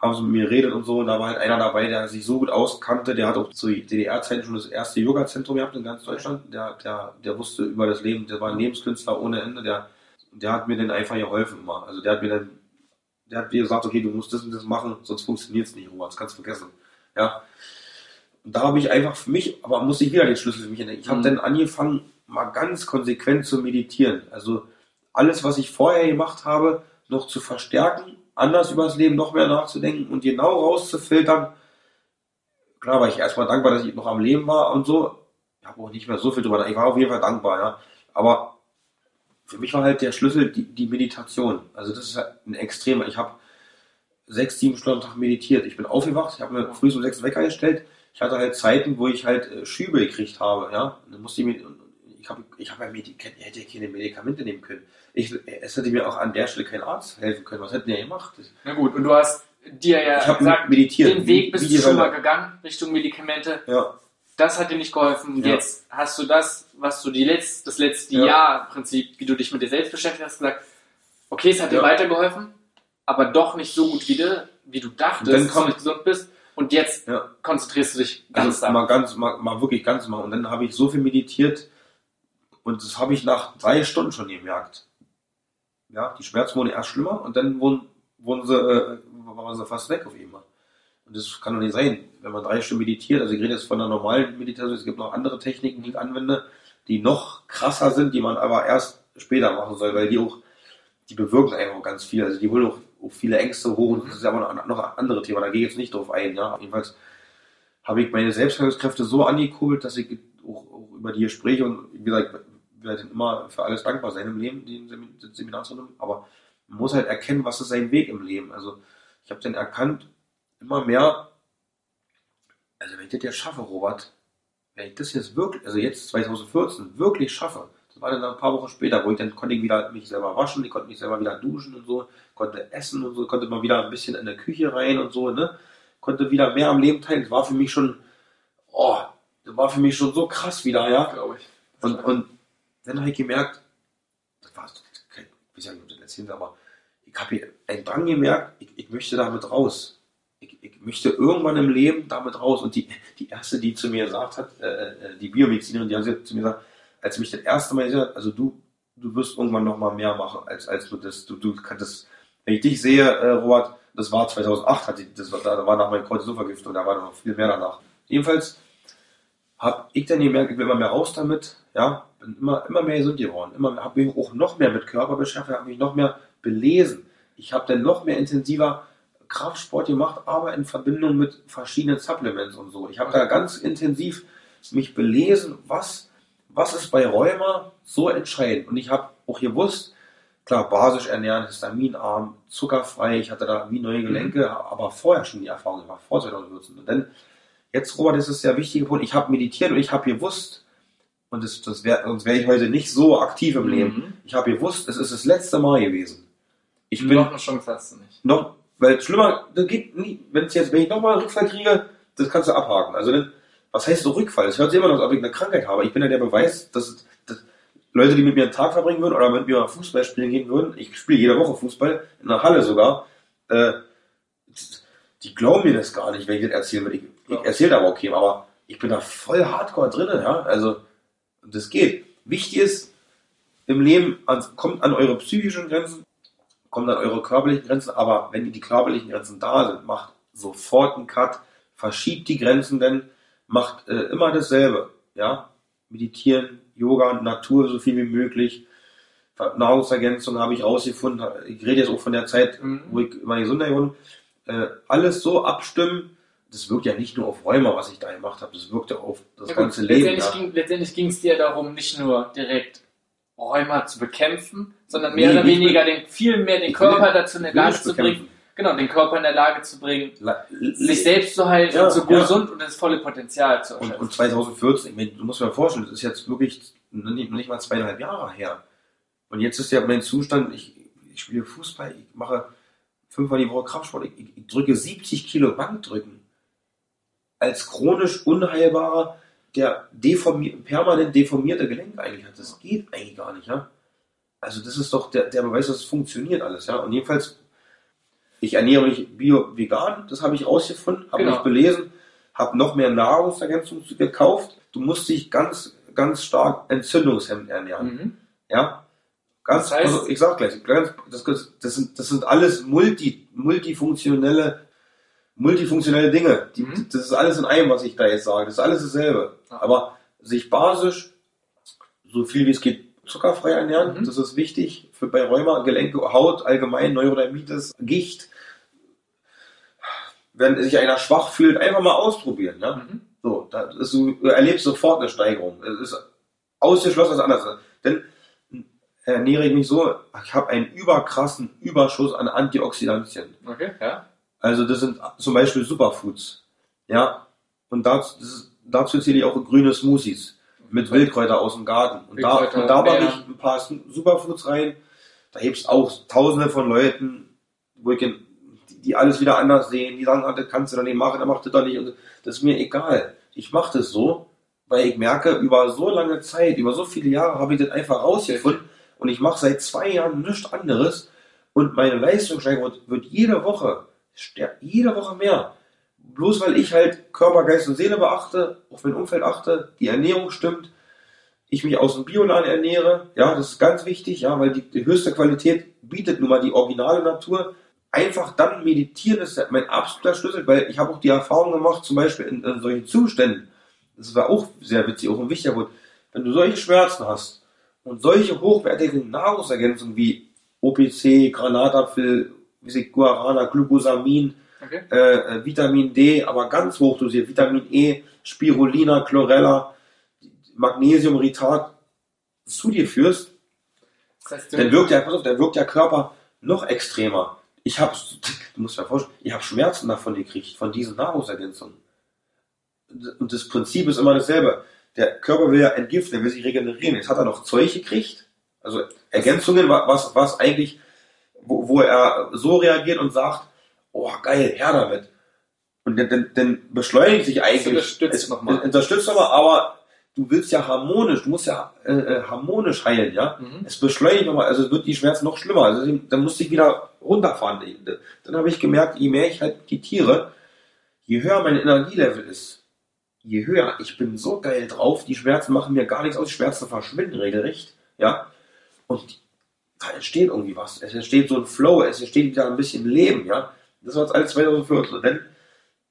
haben sie mit mir geredet und so. Und da war halt einer dabei, der sich so gut auskannte. Der hat auch zu DDR-Zeiten schon das erste Yoga-Zentrum gehabt in ganz Deutschland. Der, der, der wusste über das Leben, der war ein Lebenskünstler ohne Ende. Der, der hat mir dann einfach geholfen immer. Also der hat mir dann, der hat mir gesagt, okay, du musst das und das machen, sonst funktioniert es nicht, Robert, das kannst du vergessen. Ja. Und da habe ich einfach für mich, aber musste ich wieder den Schlüssel für mich entdecken. Ich habe Mhm. dann angefangen, mal ganz konsequent zu meditieren. Also alles, was ich vorher gemacht habe, noch zu verstärken, anders über das Leben noch mehr nachzudenken und genau rauszufiltern. Klar war ich erstmal dankbar, dass ich noch am Leben war und so. Ich habe auch nicht mehr so viel drüber. Ich war auf jeden Fall dankbar, ja. Aber für mich war halt der Schlüssel die, die Meditation. Also das ist halt ein extremer. Ich habe sechs, sieben Stunden am Tag meditiert. Ich bin aufgewacht, ich habe mir früh um sechs Wecker gestellt. Ich hatte halt Zeiten, wo ich halt äh, Schübe gekriegt habe, ja. Und dann musste ich mir, ich habe ich hab ja ich hätte ja keine Medikamente nehmen können. Ich, es hätte mir auch an der Stelle kein Arzt helfen können. Was hätten die ja gemacht? Na gut, und du hast dir ja gesagt, meditiert. den Weg bist wie du die schon mal gegangen, Richtung Medikamente. Ja, Das hat dir nicht geholfen. Ja. Jetzt hast du das, was du die letzt, das letzte Ja. Jahr im Prinzip, wie du dich mit dir selbst beschäftigt hast, gesagt, okay, es hat dir Ja. weitergeholfen, aber doch nicht so gut wie du, wie du dachtest, dass du nicht gesund bist. Und jetzt konzentrierst du dich ganz Also da. mal ganz, mal, mal wirklich ganz mal. Und dann habe ich so viel meditiert und das habe ich nach drei Stunden schon gemerkt. Ja, die Schmerzen wurden erst schlimmer und dann wurden, wurden sie, äh, waren sie fast weg auf einmal. Und das kann doch nicht sein, wenn man drei Stunden meditiert. Also ich rede jetzt von einer normalen Meditation. Es gibt noch andere Techniken, die ich anwende, die noch krasser sind, die man aber erst später machen soll, weil die auch, die bewirken einfach ganz viel. Also die holen auch, auch viele Ängste hoch und das ist aber noch, noch ein anderes Thema. Da gehe ich jetzt nicht drauf ein. Ja, jedenfalls habe ich meine Selbstheilungskräfte so angekurbelt, dass ich auch, auch über die Gespräche und wie gesagt, ich werde immer für alles dankbar sein im Leben, das Seminar zu nehmen, aber man muss halt erkennen, was ist sein Weg im Leben. Also ich habe dann erkannt, immer mehr, also wenn ich das jetzt schaffe, Robert, wenn ich das jetzt wirklich, also jetzt 2014, wirklich schaffe, das war dann ein paar Wochen später, wo ich dann konnte ich wieder mich selber waschen, ich konnte mich selber wieder duschen und so, konnte essen und so, konnte mal wieder ein bisschen in der Küche rein und so, ne? Konnte wieder mehr am Leben teilen. Das war für mich schon, oh, das war für mich schon so krass wieder, ja. glaube ich. Und, und dann habe ich gemerkt, das war kein, ich weiß ja nicht, ob das erzählt, aber ich habe hier einen Drang gemerkt, ich, ich möchte damit raus. Ich, ich möchte irgendwann im Leben damit raus. Und die, die erste, die zu mir gesagt hat, äh, äh, die Biomedizinerin, die hat zu mir gesagt, als mich das erste Mal gesagt hat, also du, du wirst irgendwann noch mal mehr machen, als, als du das, du, du kannst, wenn ich dich sehe, äh, Robert, das war 2008, hat die, das war, da war nach meiner Cortisonvergiftung, da war noch viel mehr danach. Jedenfalls habe ich dann gemerkt, ich will immer mehr raus damit, ja, bin immer, immer mehr gesund geworden, immer habe mich auch noch mehr mit Körper beschäftigt, habe mich noch mehr belesen. Ich habe dann noch mehr intensiver Kraftsport gemacht, aber in Verbindung mit verschiedenen Supplements und so. Ich habe da ganz intensiv mich belesen, was, was ist bei Rheuma so entscheidend. Und ich habe auch gewusst, klar, basisch ernähren, histaminarm, zuckerfrei, ich hatte da wie neue Gelenke, aber vorher schon die Erfahrung gemacht, vor 2014. Und dann, jetzt, Robert, das ist der wichtige Punkt, ich habe meditiert und ich habe gewusst, und das, das wär, sonst wäre ich heute nicht so aktiv im Leben, Mhm. ich habe gewusst, es ist das letzte Mal gewesen. Ich bin noch eine Chance hast du nicht. noch, weil schlimmer, das geht nie, wenn es jetzt, wenn ich nochmal einen Rückfall kriege, das kannst du abhaken. Also, dann, was heißt so Rückfall? Es hört sich immer noch, als ob ich eine Krankheit habe. Ich bin ja der Beweis, dass, dass Leute, die mit mir einen Tag verbringen würden oder mit mir Fußball spielen gehen würden, ich spiele jede Woche Fußball, in der Halle sogar, äh, die glauben mir das gar nicht, wenn ich das erzählen will. Ich, ich Ja. erzähle aber okay, aber ich bin da voll hardcore drin, ja. Also, das geht. Wichtig ist, im Leben kommt an eure psychischen Grenzen, kommt an eure körperlichen Grenzen, aber wenn die körperlichen Grenzen da sind, macht sofort einen Cut, verschiebt die Grenzen, denn macht äh, immer dasselbe, ja. Meditieren, Yoga, Natur so viel wie möglich. Nahrungsergänzung habe ich rausgefunden. Ich rede jetzt auch von der Zeit, Mhm. wo ich immer Gesundheit wurde. Äh, alles so abstimmen. Das wirkt ja nicht nur auf Rheuma, was ich da gemacht habe. Das wirkt ja auf das Ja, gut, ganze Leben. letztendlich, Ja. ging, letztendlich ging es dir darum, nicht nur direkt Rheuma zu bekämpfen, sondern Nee, mehr oder nicht weniger den, viel mehr den Ich will- Körper dazu in der Lage zu bekämpfen. bringen, genau, den Körper in der Lage zu bringen, La- sich selbst zu halten, Ja, so ja. gesund und das volle Potenzial zu Und, erschöpfen. und 2014, ich meine, du musst dir mal vorstellen, das ist jetzt wirklich nicht, nicht mal zweieinhalb Jahre her. Und jetzt ist ja mein Zustand, ich, ich spiele Fußball, ich mache fünfmal die Woche Kraftsport, ich, ich, ich drücke 70 Kilo Bankdrücken. Als chronisch unheilbarer, der deformi permanent deformierte Gelenk eigentlich hat. Das geht eigentlich gar nicht, ja. Also das ist doch der, der Beweis, dass es funktioniert alles, ja. Und jedenfalls, ich ernähre mich bio-vegan, das habe ich rausgefunden, habe Genau. mich belesen, habe noch mehr Nahrungsergänzungen gekauft. Du musst dich ganz, ganz stark entzündungshemmend ernähren. Mhm. Ja? Ganz, Das heißt- also ich sag gleich, ganz, das, das, sind, das sind alles multi, multifunktionelle, multifunktionelle Dinge. Die, Mhm. Das ist alles in einem, was ich da jetzt sage. Das ist alles dasselbe. Ja. Aber sich basisch, so viel wie es geht, zuckerfrei ernähren, Mhm. das ist wichtig für bei Rheuma, Gelenke, Haut, allgemein, Neurodermitis, Gicht. Wenn sich einer schwach fühlt, einfach mal ausprobieren. Ja? Mhm. So, da ist, du erlebst sofort eine Steigerung. Es ist ausgeschlossen, dass anders ist. Denn ernähre ich mich so, ich habe einen überkrassen Überschuss an Antioxidantien. Okay, ja. Also das sind zum Beispiel Superfoods. Ja, und dazu, ist, dazu zähle ich auch grüne Smoothies mit Wildkräuter aus dem Garten. Und da, und da mache ich ein paar Superfoods rein. Da hebst auch tausende von Leuten, wo ich, die, alles wieder anders sehen, die sagen, ah, das kannst du doch nicht machen, dann macht das doch nicht. Und das ist mir egal. Ich mache das so, weil ich merke, über so lange Zeit, über so viele Jahre habe ich das einfach rausgefunden und ich mache seit zwei Jahren nichts anderes und meine Leistungssteigerung wird, wird jede Woche, stär- jede Woche mehr. Bloß weil ich halt Körper, Geist und Seele beachte, auf mein Umfeld achte, die Ernährung stimmt, ich mich aus dem Bioladen ernähre, ja, das ist ganz wichtig, ja, weil die, die höchste Qualität bietet nun mal die originale Natur. Einfach dann meditieren ist mein absoluter Schlüssel, weil ich habe auch die Erfahrung gemacht, zum Beispiel in, in solchen Zuständen, das war auch sehr witzig, auch ein wichtiger Punkt, wenn du solche Schmerzen hast und solche hochwertigen Nahrungsergänzungen wie OPC, Granatapfel, wie sie Guarana, Glucosamin, Okay. äh, äh, Vitamin D, aber ganz hoch dosiert, Vitamin E, Spirulina, Chlorella, Magnesiumritat zu dir führst, Das heißt, du, dann wirkt der, pass auf, dann wirkt der Körper noch extremer. Ich habe, du musst dir vorstellen, ich habe Schmerzen davon gekriegt, von diesen Nahrungsergänzungen. Und das Prinzip ist immer dasselbe. Der Körper will ja entgiften, der will sich regenerieren. Jetzt hat er noch Zeug gekriegt, also Ergänzungen, wa- was, was eigentlich, wo, wo er so reagiert und sagt, oh geil, her damit. Und dann, dann, dann beschleunigt sich eigentlich. unterstützt es, noch mal. es Unterstützt nochmal, aber du willst ja harmonisch, du musst ja äh, äh, harmonisch heilen, ja. Mhm. Es beschleunigt nochmal, also es wird die Schmerzen noch schlimmer. Also dann musste ich wieder runterfahren. Dann habe ich gemerkt, je mehr ich halt die Tiere, je höher mein Energielevel ist, je höher, ich bin so geil drauf, die Schmerzen machen mir gar nichts aus, die Schmerzen verschwinden regelrecht, ja. Und da entsteht irgendwie was. Es entsteht so ein Flow, es entsteht wieder ein bisschen Leben, ja. Das war jetzt alles 2014. Und dann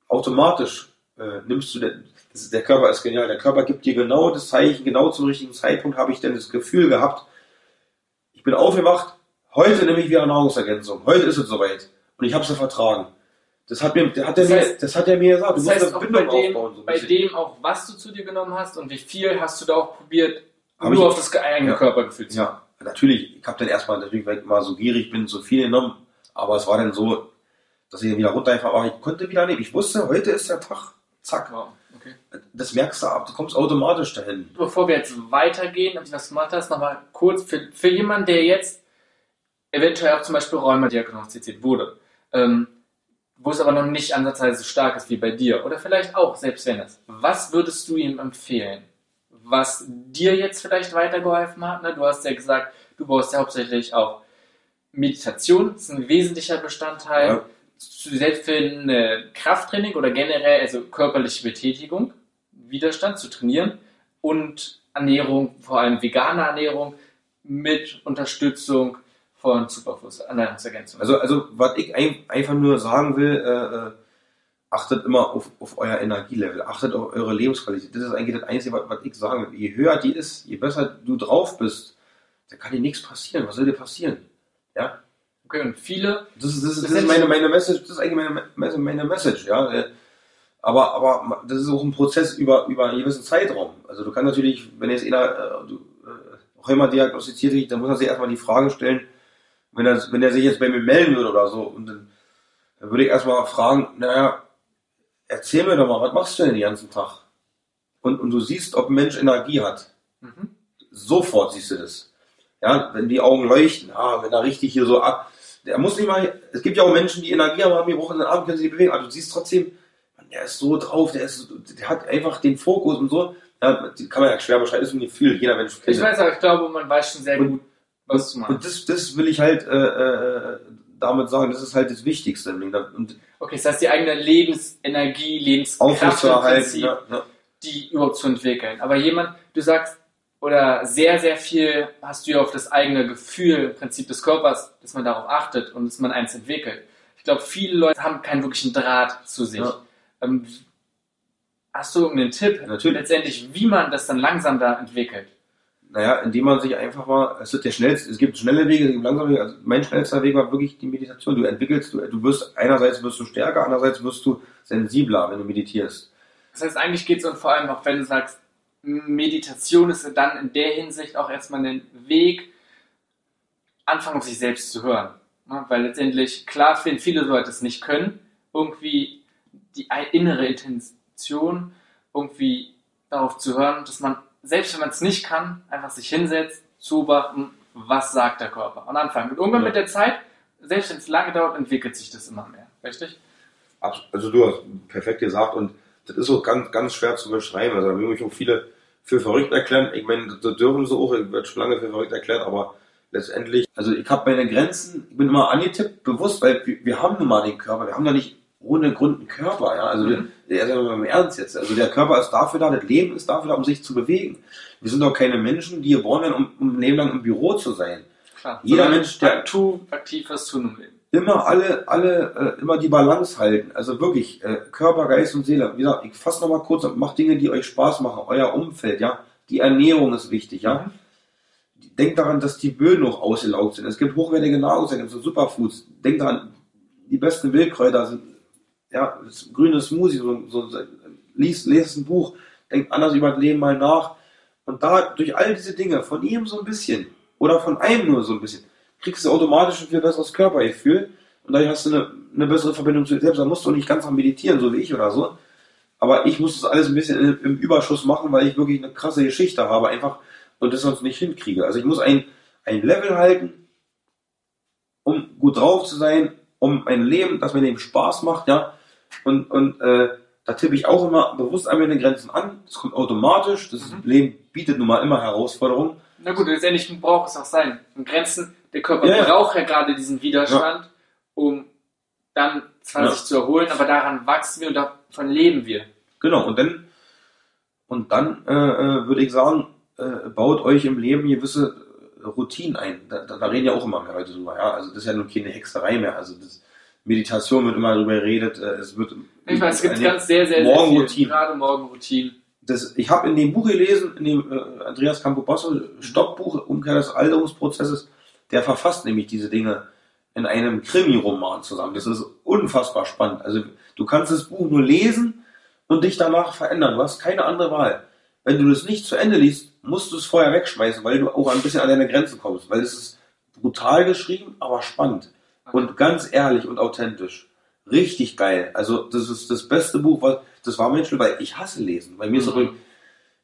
automatisch äh, nimmst du den, das ist, der Körper ist genial, der Körper gibt dir genau das Zeichen, genau zum richtigen Zeitpunkt habe ich dann das Gefühl gehabt, ich bin aufgewacht, heute nehme ich wieder Nahrungsergänzung, heute ist es soweit und ich habe es vertragen. Das hat mir, das hat er Das mir, heißt- das hat er mir gesagt. Das du musst heißt, auch Bindung bei dem, aufbauen. So bei dem auch, was du zu dir genommen hast und wie viel hast du da auch probiert, Hab nur auf das eigene Ja. Körpergefühl zu Ja, natürlich. Ich habe dann erstmal natürlich, weil ich mal so gierig bin, so viel genommen. Aber es war dann so, dass ich dann wieder runtergefahren war. Ich konnte wieder nehmen. Ich wusste, heute ist der Tag. Zack. Wow, okay. Das merkst du ab. Du kommst automatisch dahin. Bevor wir jetzt weitergehen und was du gemacht hast, nochmal kurz für, für jemanden, der jetzt eventuell auch zum Beispiel Rheuma diagnostiziert wurde, ähm, wo es aber noch nicht ansatzweise so stark ist wie bei dir, oder vielleicht auch, selbst wenn es, was würdest du ihm empfehlen? Was dir jetzt vielleicht weitergeholfen hat, ne? du hast ja gesagt, du brauchst ja hauptsächlich auch Meditation, das ist ein wesentlicher Bestandteil, Ja. zu- selbst für ein äh, Krafttraining oder generell, also körperliche Betätigung. Widerstand zu trainieren und Ernährung, vor allem vegane Ernährung mit Unterstützung von Superfoods, Ernährungsergänzungen. Also, also was ich ein, einfach nur sagen will, äh, äh, achtet immer auf, auf euer Energielevel, achtet auf eure Lebensqualität. Das ist eigentlich das Einzige, was, was ich sagen will. Je höher die ist, je besser du drauf bist, da kann dir nichts passieren. Was soll dir passieren? Ja? Okay, und viele, Das ist, das ist, Das ist meine, meine Message, das ist eigentlich meine, meine, meine Message, ja. Äh, Aber, aber das ist auch ein Prozess über, über einen gewissen Zeitraum. Also du kannst natürlich, wenn jetzt einer, äh, du, äh, auch immer diagnostiziert sich, dann muss er sich erstmal die Frage stellen, wenn er, wenn er sich jetzt bei mir melden würde oder so, und dann, dann würde ich erstmal fragen, naja, erzähl mir doch mal, was machst du denn den ganzen Tag? Und, und du siehst, ob ein Mensch Energie hat. mhm. Sofort siehst du das. Ja, wenn die Augen leuchten, ah, wenn er richtig hier so ab. Der muss nicht mal, es gibt ja auch Menschen, die Energie haben, die brauchen den Abend, können sie nicht bewegen, aber du siehst trotzdem, der ist so drauf, der ist, der hat einfach den Fokus und so. Ja, kann man ja schwer beschreiben, das ist ein Gefühl, jeder Mensch kennt Ich weiß aber, ich glaube, man weiß schon sehr Und- gut, was du meinst. Und das, das will ich halt äh, äh, damit sagen, das ist halt das Wichtigste. Und Okay, das heißt, die eigene Lebensenergie, Lebenskraft im Prinzip, ja, ja. die überhaupt zu entwickeln. Aber jemand, du sagst, oder sehr, sehr viel hast du ja auf das eigene Gefühl, im Prinzip des Körpers, dass man darauf achtet und dass man eins entwickelt. Ich glaube, viele Leute haben keinen wirklichen Draht zu sich. Ja. Ähm, hast du irgendeinen Tipp, Natürlich. letztendlich, wie man das dann langsam da entwickelt? Naja, indem man sich einfach mal, es wird der schnellste, es gibt schnelle Wege, es gibt langsame Wege, also mein schnellster Weg war wirklich die Meditation. Du entwickelst, du, du wirst, einerseits wirst du stärker, andererseits wirst du sensibler, wenn du meditierst. Das heißt, eigentlich geht es und vor allem auch, wenn du sagst, Meditation ist dann in der Hinsicht auch erstmal ein Weg, anfangen auf sich selbst zu hören. Ne? Weil letztendlich, klar viele Leute es nicht können, irgendwie die innere Intention irgendwie darauf zu hören, dass man, selbst wenn man es nicht kann, einfach sich hinsetzt, zu beobachten, was sagt der Körper und anfangen. Und irgendwann Ja. mit der Zeit, selbst wenn es lange dauert, entwickelt sich das immer mehr. Richtig? Also du hast perfekt gesagt und das ist auch ganz, ganz schwer zu beschreiben. Also da will mich auch viele für verrückt erklären. Ich meine, das dürfen sie auch, ich werde schon lange für verrückt erklärt, aber letztendlich, also ich habe meine Grenzen, ich bin immer angetippt, bewusst, weil wir, wir haben nun mal den Körper, wir haben da nicht ohne Grund einen Körper, ja. Also Mhm. der, der ist im Ernst jetzt. Also der Körper ist dafür da, das Leben ist dafür da, um sich zu bewegen. Wir sind doch keine Menschen, die geboren werden, um, um ein Leben lang im Büro zu sein. Klar. Jeder Sondern Mensch, der- aktiv, aktiv was tun im Leben. immer alle, alle, äh, immer die Balance halten. Also wirklich, äh, Körper, Geist und Seele. Wie gesagt, ich fasse nochmal kurz und macht Dinge, die euch Spaß machen. Euer Umfeld, ja. Die Ernährung ist wichtig, ja. Denkt daran, dass die Böden noch ausgelaugt sind. Es gibt hochwertige Nahrungsergänzungen, so Superfoods. Denkt daran, die besten Wildkräuter sind, ja, grüne Smoothie, so, so, liest, lest ein Buch, denkt anders über das Leben mal nach. Und da, durch all diese Dinge, von ihm so ein bisschen, oder von einem nur so ein bisschen, kriegst du automatisch ein viel besseres Körpergefühl und dadurch hast du eine, eine bessere Verbindung zu dir selbst. Da musst du nicht ganz am Meditieren, so wie ich oder so. Aber ich muss das alles ein bisschen im, Überschuss machen, weil ich wirklich eine krasse Geschichte habe, einfach und das sonst nicht hinkriege. Also ich muss ein, ein Level halten, um gut drauf zu sein, um ein Leben, das mir eben Spaß macht, ja. Und, und äh, da tippe ich auch immer bewusst an meine Grenzen an. Das kommt automatisch. Das Mhm. Leben bietet nun mal immer Herausforderungen. Na gut, letztendlich braucht es auch sein. Und Grenzen, der Körper Ja, ja. braucht ja gerade diesen Widerstand, um dann zwar Ja. sich zu erholen, aber daran wachsen wir und davon leben wir. Genau, und dann, und dann äh, äh, würde ich sagen, äh, baut euch im Leben gewisse Routinen ein. Da, da, da reden ja auch immer mehr Leute drüber, ja. Also das ist ja nun keine Hexerei mehr. Also das Meditation wird immer darüber geredet, äh, es wird Ich weiß, es gibt ganz sehr, sehr, sehr viel. Morgenroutine. Gerade Morgenroutinen. das, ich habe in dem Buch gelesen, in dem äh, Andreas Campobasso Stoppbuch Umkehr des Alterungsprozesses, der verfasst nämlich diese Dinge in einem Krimi-Roman zusammen. Das ist unfassbar spannend. Also du kannst das Buch nur lesen und dich danach verändern. Du hast keine andere Wahl. Wenn du das nicht zu Ende liest, musst du es vorher wegschmeißen, weil du auch ein bisschen an deine Grenzen kommst. Weil es ist brutal geschrieben, aber spannend. Und ganz ehrlich und authentisch. Richtig geil. Also das ist das beste Buch, was das war mein Schlimm, weil ich hasse lesen. Bei mir ist Mhm.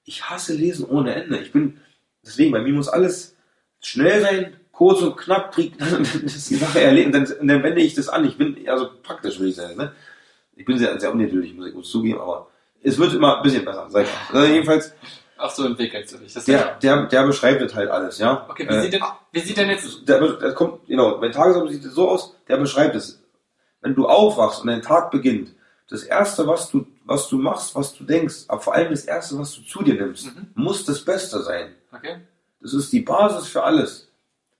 ich hasse lesen ohne Ende. Ich bin deswegen bei mir muss alles schnell sein, kurz und knapp. Krieg, das ist die Sache erleben. Dann, und dann wende ich das an. Ich bin eher so praktisch, würde ich sagen. Ne? Ich bin sehr, sehr ungeduldig, muss ich gut zugeben, aber es wird immer ein bisschen besser. Sag ich mal. Also jedenfalls, Ach so entwickelst du dich. Das ist der, der, der beschreibt das halt alles, ja. Okay, wie, Äh, sieht denn, wie sieht denn jetzt. der, der kommt, genau, mein Tagesablauf sieht so aus, der beschreibt es. Wenn du aufwachst und dein Tag beginnt, das erste, was du, was du machst, was du denkst, aber vor allem das Erste, was du zu dir nimmst, Mhm. muss das Beste sein. Okay. Das ist die Basis für alles.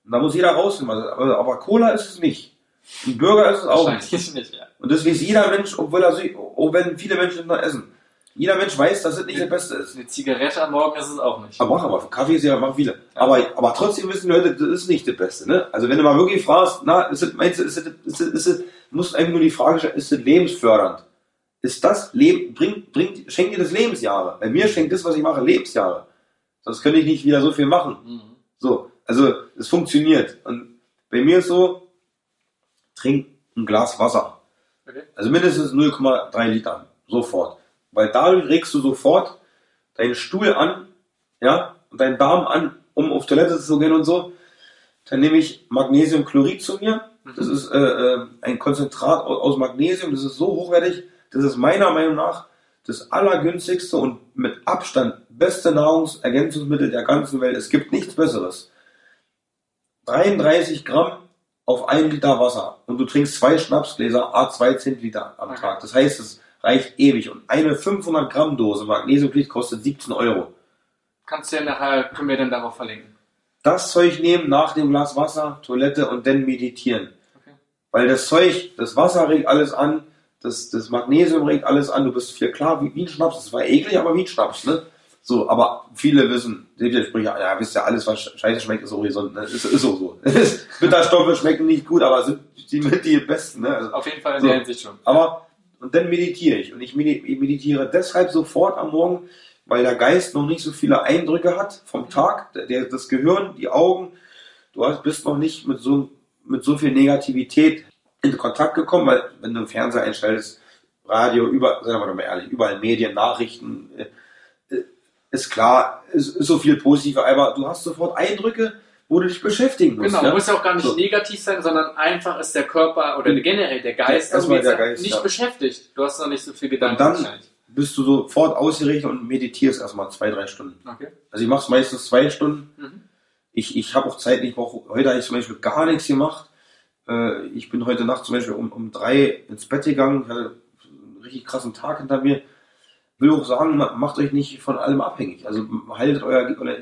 Und da muss jeder was- aber, aber Cola ist es nicht. Ein Burger ist es auch nicht. Nicht, ja. Und das weiß jeder Mensch, obwohl er sich, auch wenn viele Menschen das essen. Jeder Mensch weiß, dass es nicht das Beste ist. Eine Zigarette am Morgen ist es auch nicht. Aber machen wir. Kaffee ist ja, machen viele. Aber, aber trotzdem wissen die Leute, das ist nicht das Beste, ne? Also wenn du mal wirklich fragst, na, ist das, meinst du, ist das, ist das, ist das, musst einfach nur die Frage stellen, ist das lebensfördernd? Ist das Leben, bringt, bringt, schenkt dir das Lebensjahre? Bei mir schenkt das, was ich mache, Lebensjahre. Sonst könnte ich nicht wieder so viel machen. Mhm. So, also es funktioniert. Und bei mir ist so, trink ein Glas Wasser. Okay. Also mindestens 0,3 Liter. Sofort. Weil dadurch regst du sofort deinen Stuhl an, ja, und deinen Darm an, um auf Toilette zu gehen und so. Dann nehme ich Magnesiumchlorid zu mir. Das ist äh, äh, ein Konzentrat au- aus Magnesium. Das ist so hochwertig. Das ist meiner Meinung nach das allergünstigste und mit Abstand beste Nahrungsergänzungsmittel der ganzen Welt. Es gibt nichts Besseres. 33 Gramm auf ein Liter Wasser und du trinkst zwei Schnapsgläser, a 2 Zentiliter am. Tag. Das heißt, es reicht ewig. Und eine 500 Gramm Dose Magnesiumchlorid kostet 17 Euro. Kannst du ja nachher, können wir dann darauf verlinken. Das Zeug nehmen nach dem Glas Wasser, Toilette und dann meditieren. Okay. Weil das Zeug, das Wasser regt alles an, das, das Magnesium regt alles an, du bist viel klar wie, wie ein Schnaps. Das war eklig, aber wie ein Schnaps, ne? So, aber viele wissen, seht ihr Sprüche, ja, wisst ihr, alles, was scheiße schmeckt, ist auch gesund. Ne? Ist, ist auch so. Bitterstoffe schmecken nicht gut, aber sind die mit die besten, ne? Also, Auf jeden Fall in So. der Hinsicht schon. aber, und dann meditiere ich. Und ich medi- ich meditiere deshalb sofort am Morgen, weil der Geist noch nicht so viele Eindrücke hat vom Tag. Der, das Gehirn, die Augen, du hast, bist noch nicht mit so, mit so viel Negativität in Kontakt gekommen, weil wenn du einen Fernseher einstellst, Radio, über, sagen wir mal ehrlich, überall Medien, Nachrichten, äh, äh, ist klar, ist, ist so viel positiv, aber du hast sofort Eindrücke, wo du dich beschäftigen musst. Genau, ja? muss ja auch gar nicht So. negativ sein, sondern einfach ist der Körper oder generell der Geist irgendwie der Geist, nicht ja. beschäftigt. Du hast noch nicht so viel Gedanken Und dann-. Bist du sofort ausgerichtet und meditierst erstmal zwei, drei Stunden. Okay. Also ich mache es meistens zwei Stunden. Mhm. Ich, ich habe auch Zeit, ich brauche, heute habe ich zum Beispiel gar nichts gemacht. Äh, ich bin heute Nacht zum Beispiel um, um drei ins Bett gegangen, ich hatte einen richtig krassen Tag hinter mir. Will auch sagen, ma- macht euch nicht von allem abhängig. Also haltet euer, euer,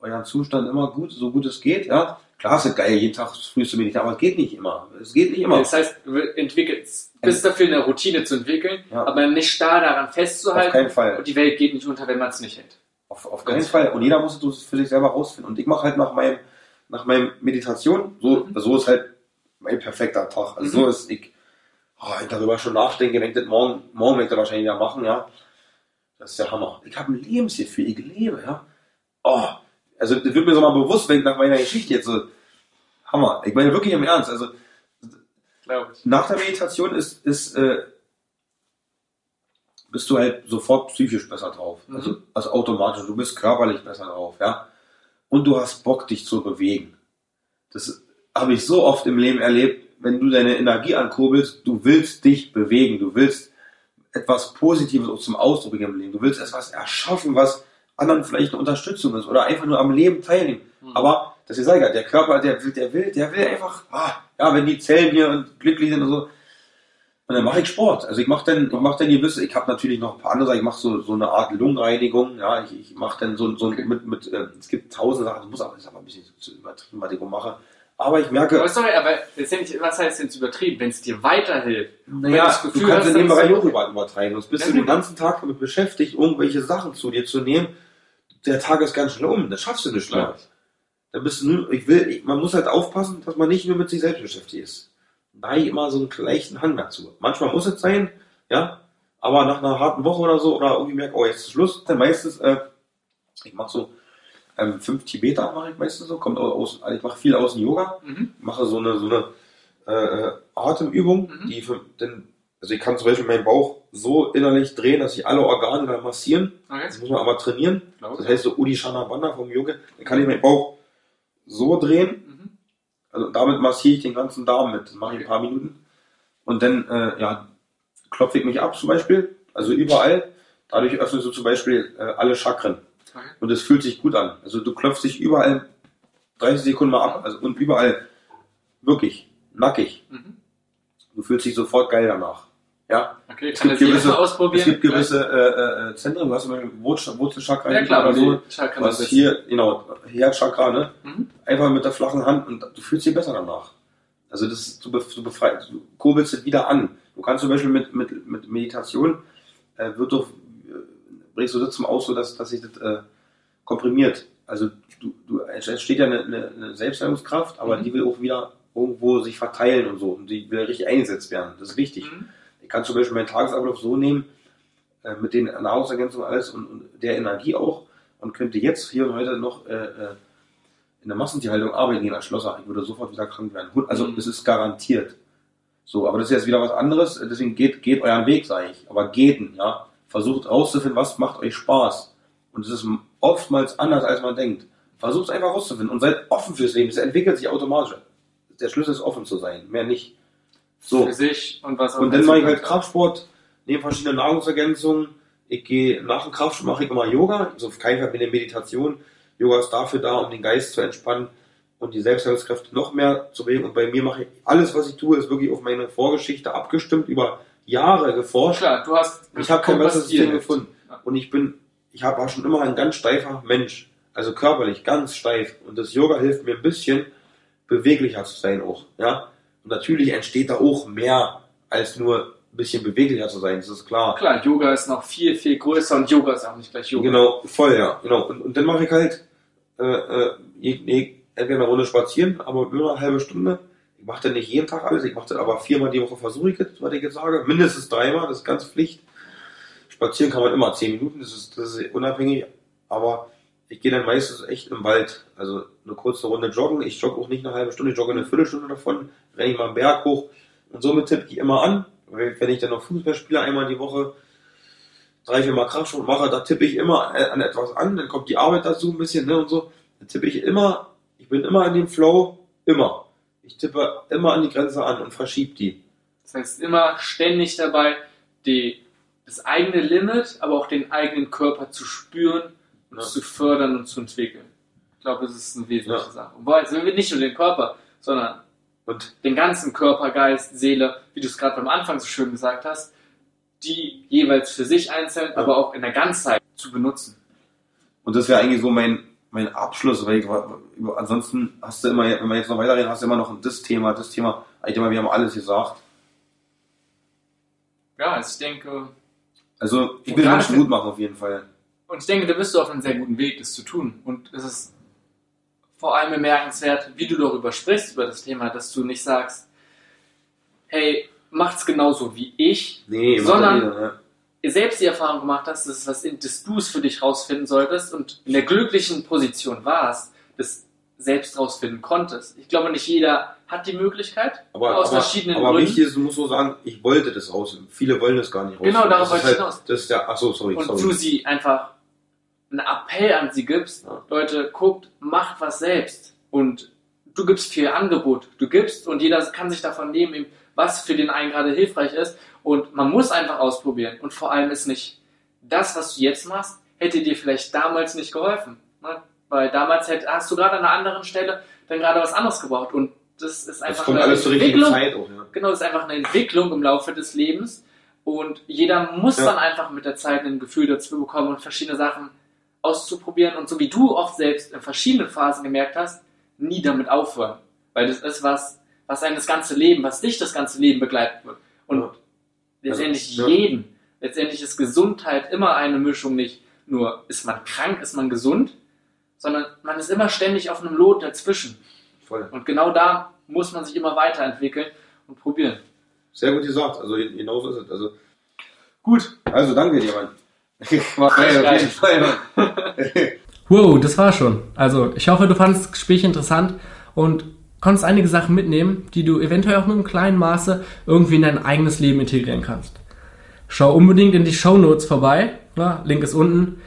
euren Zustand immer gut, so gut es geht. Ja, klar ist es geil, jeden Tag früh zu meditieren, aber es geht nicht immer. Es geht nicht immer. Das heißt, du entwickelst, bist dafür eine Routine zu entwickeln, Ja. aber nicht starr daran Auf festzuhalten. keinen Fall. Und die Welt geht nicht unter, wenn man es nicht hält. Auf, auf keinen Fall. Und jeder muss es für sich selber rausfinden. Und ich mache halt nach meinem, nach meinem Meditation, so, Mhm. so ist halt mein perfekter Tag. Also Mhm. so ist ich, oh, ich darüber schon nachdenke, wenn ich das morgen, morgen werde ich das wahrscheinlich wieder machen, ja. Das ist der Hammer. Ich habe ein Lebensgefühl, ich lebe, ja. Oh, also das wird mir so mal bewusst, wenn nach meiner Geschichte jetzt so, Hammer. Ich meine wirklich im Ernst, also nach der Meditation ist, ist äh, bist du halt sofort psychisch besser drauf. Mhm. Also, also automatisch. Du bist körperlich besser drauf, ja. Und du hast Bock, dich zu bewegen. Das habe ich so oft im Leben erlebt, wenn du deine Energie ankurbelst, du willst dich bewegen, du willst etwas Positives zum Ausdruck bringen im Leben. Du willst etwas erschaffen, was anderen vielleicht eine Unterstützung ist oder einfach nur am Leben teilnehmen. Mhm. Aber das ist ja der Körper, der will, der will, der will einfach, ah, ja, wenn die Zellen hier glücklich sind und so. Und dann mache ich Sport. Also ich mache dann, ich mache dann gewisse, ich habe natürlich noch ein paar andere Sachen, ich mache so, so eine Art Lungenreinigung, ja, ich, ich mache dann so, so Okay. mit, mit, äh, es gibt tausend Sachen, das muss aber, ist aber ein bisschen zu übertrieben, was ich mache. Aber ich Aber, merke, sorry, aber letztendlich, was heißt denn zu übertrieben? Wenn es dir weiterhilft, naja, das du Gefühl kannst in dem Bereich auch über- übertreiben. Sonst bist Ja, du den ganzen Tag damit beschäftigt, irgendwelche Sachen zu dir zu nehmen. Der Tag ist ganz schnell um, das schaffst du nicht mehr. Dann bist du nur, ich will, ich, man muss halt aufpassen, dass man nicht nur mit sich selbst beschäftigt ist. Ich immer so einen leichten Hang dazu. Manchmal muss es sein, ja, aber nach einer harten Woche oder so, oder irgendwie merke, oh, jetzt ist Schluss, dann meistens, äh, ich mache so ähm, fünf Tibeter, mache ich meistens so, kommt aus, also ich mache viel aus dem Yoga, Mhm. mache so eine, so eine äh, äh, Atemübung, Mhm. die für, denn, also ich kann zum Beispiel meinen Bauch so innerlich drehen, dass ich alle Organe da massieren. Okay. Das muss man aber trainieren. Glaube Das heißt so Udishana Bandha vom Yoga. Dann kann ich meinen Bauch so drehen. Mhm. Also damit massiere ich den ganzen Darm mit. Das mache ich ein paar Minuten. Und dann äh, ja, klopfe ich mich ab zum Beispiel. Also überall. Dadurch öffnest du zum Beispiel äh, alle Chakren. Okay. Und es fühlt sich gut an. Also du klopfst dich überall 30 Sekunden mal ab. Also, und überall wirklich nackig. Mhm. Du fühlst dich sofort geil danach. Ja, Okay, es kann gibt das jeder gewisse, ausprobieren? es gibt gewisse äh, äh, Zentren, du hast zum Beispiel Wurzel- Wurzelchakra Ja, klar, oder so, was hier, genau, Herzchakra, ne? Mhm. Einfach mit der flachen Hand und du fühlst dich besser danach. Also das ist, du, du befreist, du kurbelst es wieder an. Du kannst zum Beispiel mit, mit, mit Meditation, äh, wird doch, äh, bringst du das zum Ausdruck, dass, dass sich das äh, komprimiert. Also du, du, es entsteht ja eine, eine, eine Selbstheilungskraft, aber Mhm. die will auch wieder irgendwo sich verteilen und so. Und die will richtig eingesetzt werden. Das ist wichtig. Mhm. Ich kann zum Beispiel meinen Tagesablauf so nehmen, äh, mit den Nahrungsergänzungen alles und, und der Energie auch und könnte jetzt hier und heute noch äh, äh, in der Massentierhaltung arbeiten gehen als Schlosser. Ich würde sofort wieder krank werden. Also Mhm. es ist garantiert. So, aber das ist jetzt wieder was anderes, deswegen geht, geht euren Weg, sage ich. Aber geht ja. Versucht rauszufinden, was macht euch Spaß. Und es ist oftmals anders, als man denkt. Versucht es einfach rauszufinden und seid offen fürs Leben. Es entwickelt sich automatisch. Der Schlüssel ist offen zu sein, mehr nicht. So. Für sich und was auch Und dann mache ich halt. Kraftsport, nehme verschiedene Nahrungsergänzungen. Ich gehe nach dem Kraftsport mache ich immer Yoga, also auf keinen Fall mit der Meditation. Yoga ist dafür da, um den Geist zu entspannen und die Selbstheilungskräfte noch mehr zu bewegen. Und bei mir mache ich alles, was ich tue, ist wirklich auf meine Vorgeschichte abgestimmt, über Jahre geforscht. Klar, du hast Ich habe kein besseres System gefunden. Ja. Und ich bin, ich hab- war schon immer ein ganz steifer Mensch. Also körperlich ganz steif. Und das Yoga hilft mir ein bisschen, beweglicher zu sein auch. Ja? Und natürlich entsteht da auch mehr, als nur ein bisschen beweglicher zu sein. Das ist klar. Klar, Yoga ist noch viel, viel größer und Yoga ist auch nicht gleich Yoga. Genau, voll, ja. Genau. Und, und dann mache ich halt äh, äh, je- je- entweder eine Runde spazieren, aber nur eine halbe Stunde. Ich mache dann nicht jeden Tag alles, ich mache das aber viermal die Woche versuche ich das, was ich jetzt sage. Mindestens dreimal, das ist ganz Pflicht. Spazieren kann man immer zehn Minuten, das ist, das ist unabhängig, aber ich gehe dann meistens echt im Wald. Also eine kurze Runde joggen. Ich jogge auch nicht eine halbe Stunde, ich jogge eine Viertelstunde davon, renne ich mal einen Berg hoch. Und somit tippe ich immer an, wenn ich dann noch Fußball spiele, einmal die Woche, drei, vier Mal Kraftsport mache, da tippe ich immer an etwas an, dann kommt die Arbeit dazu ein bisschen, ne, und so. Da tippe ich immer, ich bin immer in dem Flow, immer. Ich tippe immer an die Grenze an und verschiebe die. Das heißt, immer ständig dabei, die, das eigene Limit, aber auch den eigenen Körper zu spüren Ja. zu fördern und zu entwickeln. Ich glaube, das ist eine wesentliche Ja. Sache. Wobei, es will nicht nur den Körper, sondern Und den ganzen Körper, Geist, Seele, wie du es gerade am Anfang so schön gesagt hast, die jeweils für sich einzeln, aber auch in der Ganzheit zu benutzen. Und das wäre eigentlich so mein, mein Abschluss, weil ich, ansonsten hast du immer, wenn wir jetzt noch weiterreden, hast du immer noch das Thema, das Thema. Ich denke mal, wir haben alles gesagt. Ja, also ich denke, Also, ich Und will Menschen für- Mut machen auf jeden Fall. Und ich denke, da bist du auf einem sehr guten Weg, das zu tun. Und es ist vor allem bemerkenswert, wie du darüber sprichst, über das Thema, dass du nicht sagst, hey, macht's genauso wie ich, Nee, Sondern- jeder, ne? selbst die Erfahrung gemacht hast, dass, was, dass du es für dich rausfinden solltest und in der glücklichen Position warst, das selbst rausfinden konntest. Ich glaube, nicht jeder hat die Möglichkeit, Aber, aus aber, verschiedenen aber Gründen. wichtig ist, du musst so sagen, ich wollte das raus. Viele wollen das gar nicht raus. Genau, darauf wollte ich halt, hinaus. Das ist der, ach so, sorry, und sorry. du sie einfach einen Appell an sie gibst, Ja. Leute, guckt, macht was selbst und du gibst viel Angebot, du gibst und jeder kann sich davon nehmen, was für den einen gerade hilfreich ist und man muss einfach ausprobieren und vor allem ist nicht das, was du jetzt machst, hätte dir vielleicht damals nicht geholfen, ne? weil damals hätt, hast du gerade an einer anderen Stelle dann gerade was anderes gebraucht und das ist das einfach kommt eine alles zur richtigen Entwicklung, Zeit auch, ja. Genau, das ist einfach eine Entwicklung im Laufe des Lebens und jeder muss Ja. dann einfach mit der Zeit ein Gefühl dazu bekommen und verschiedene Sachen auszuprobieren und so wie du oft selbst in verschiedenen Phasen gemerkt hast, nie damit aufhören, weil das ist was, was einem das ganze Leben, was dich das ganze Leben begleiten wird und Ja. letztendlich Also, ja. jeden, letztendlich ist Gesundheit immer eine Mischung, nicht nur ist man krank, ist man gesund, sondern man ist immer ständig auf einem Lot dazwischen Voll. und genau da muss man sich immer weiterentwickeln und probieren. Sehr gut gesagt. Also genau so ist es. Also, Gut, also danke dir, Mann. Wow, das war schon. Also, ich hoffe, du fandest das Gespräch interessant und konntest einige Sachen mitnehmen, die du eventuell auch nur im kleinen Maße irgendwie in dein eigenes Leben integrieren kannst. Schau unbedingt in die Show Notes vorbei. Ja, Link ist unten,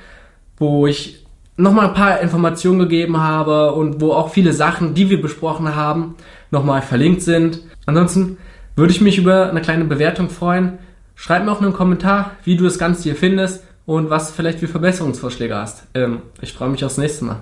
wo ich nochmal ein paar Informationen gegeben habe und wo auch viele Sachen, die wir besprochen haben, nochmal verlinkt sind. Ansonsten würde ich mich über eine kleine Bewertung freuen. Schreib mir auch einen Kommentar, wie du das Ganze hier findest und was vielleicht für Verbesserungsvorschläge hast. Ähm, ich freue mich aufs nächste Mal.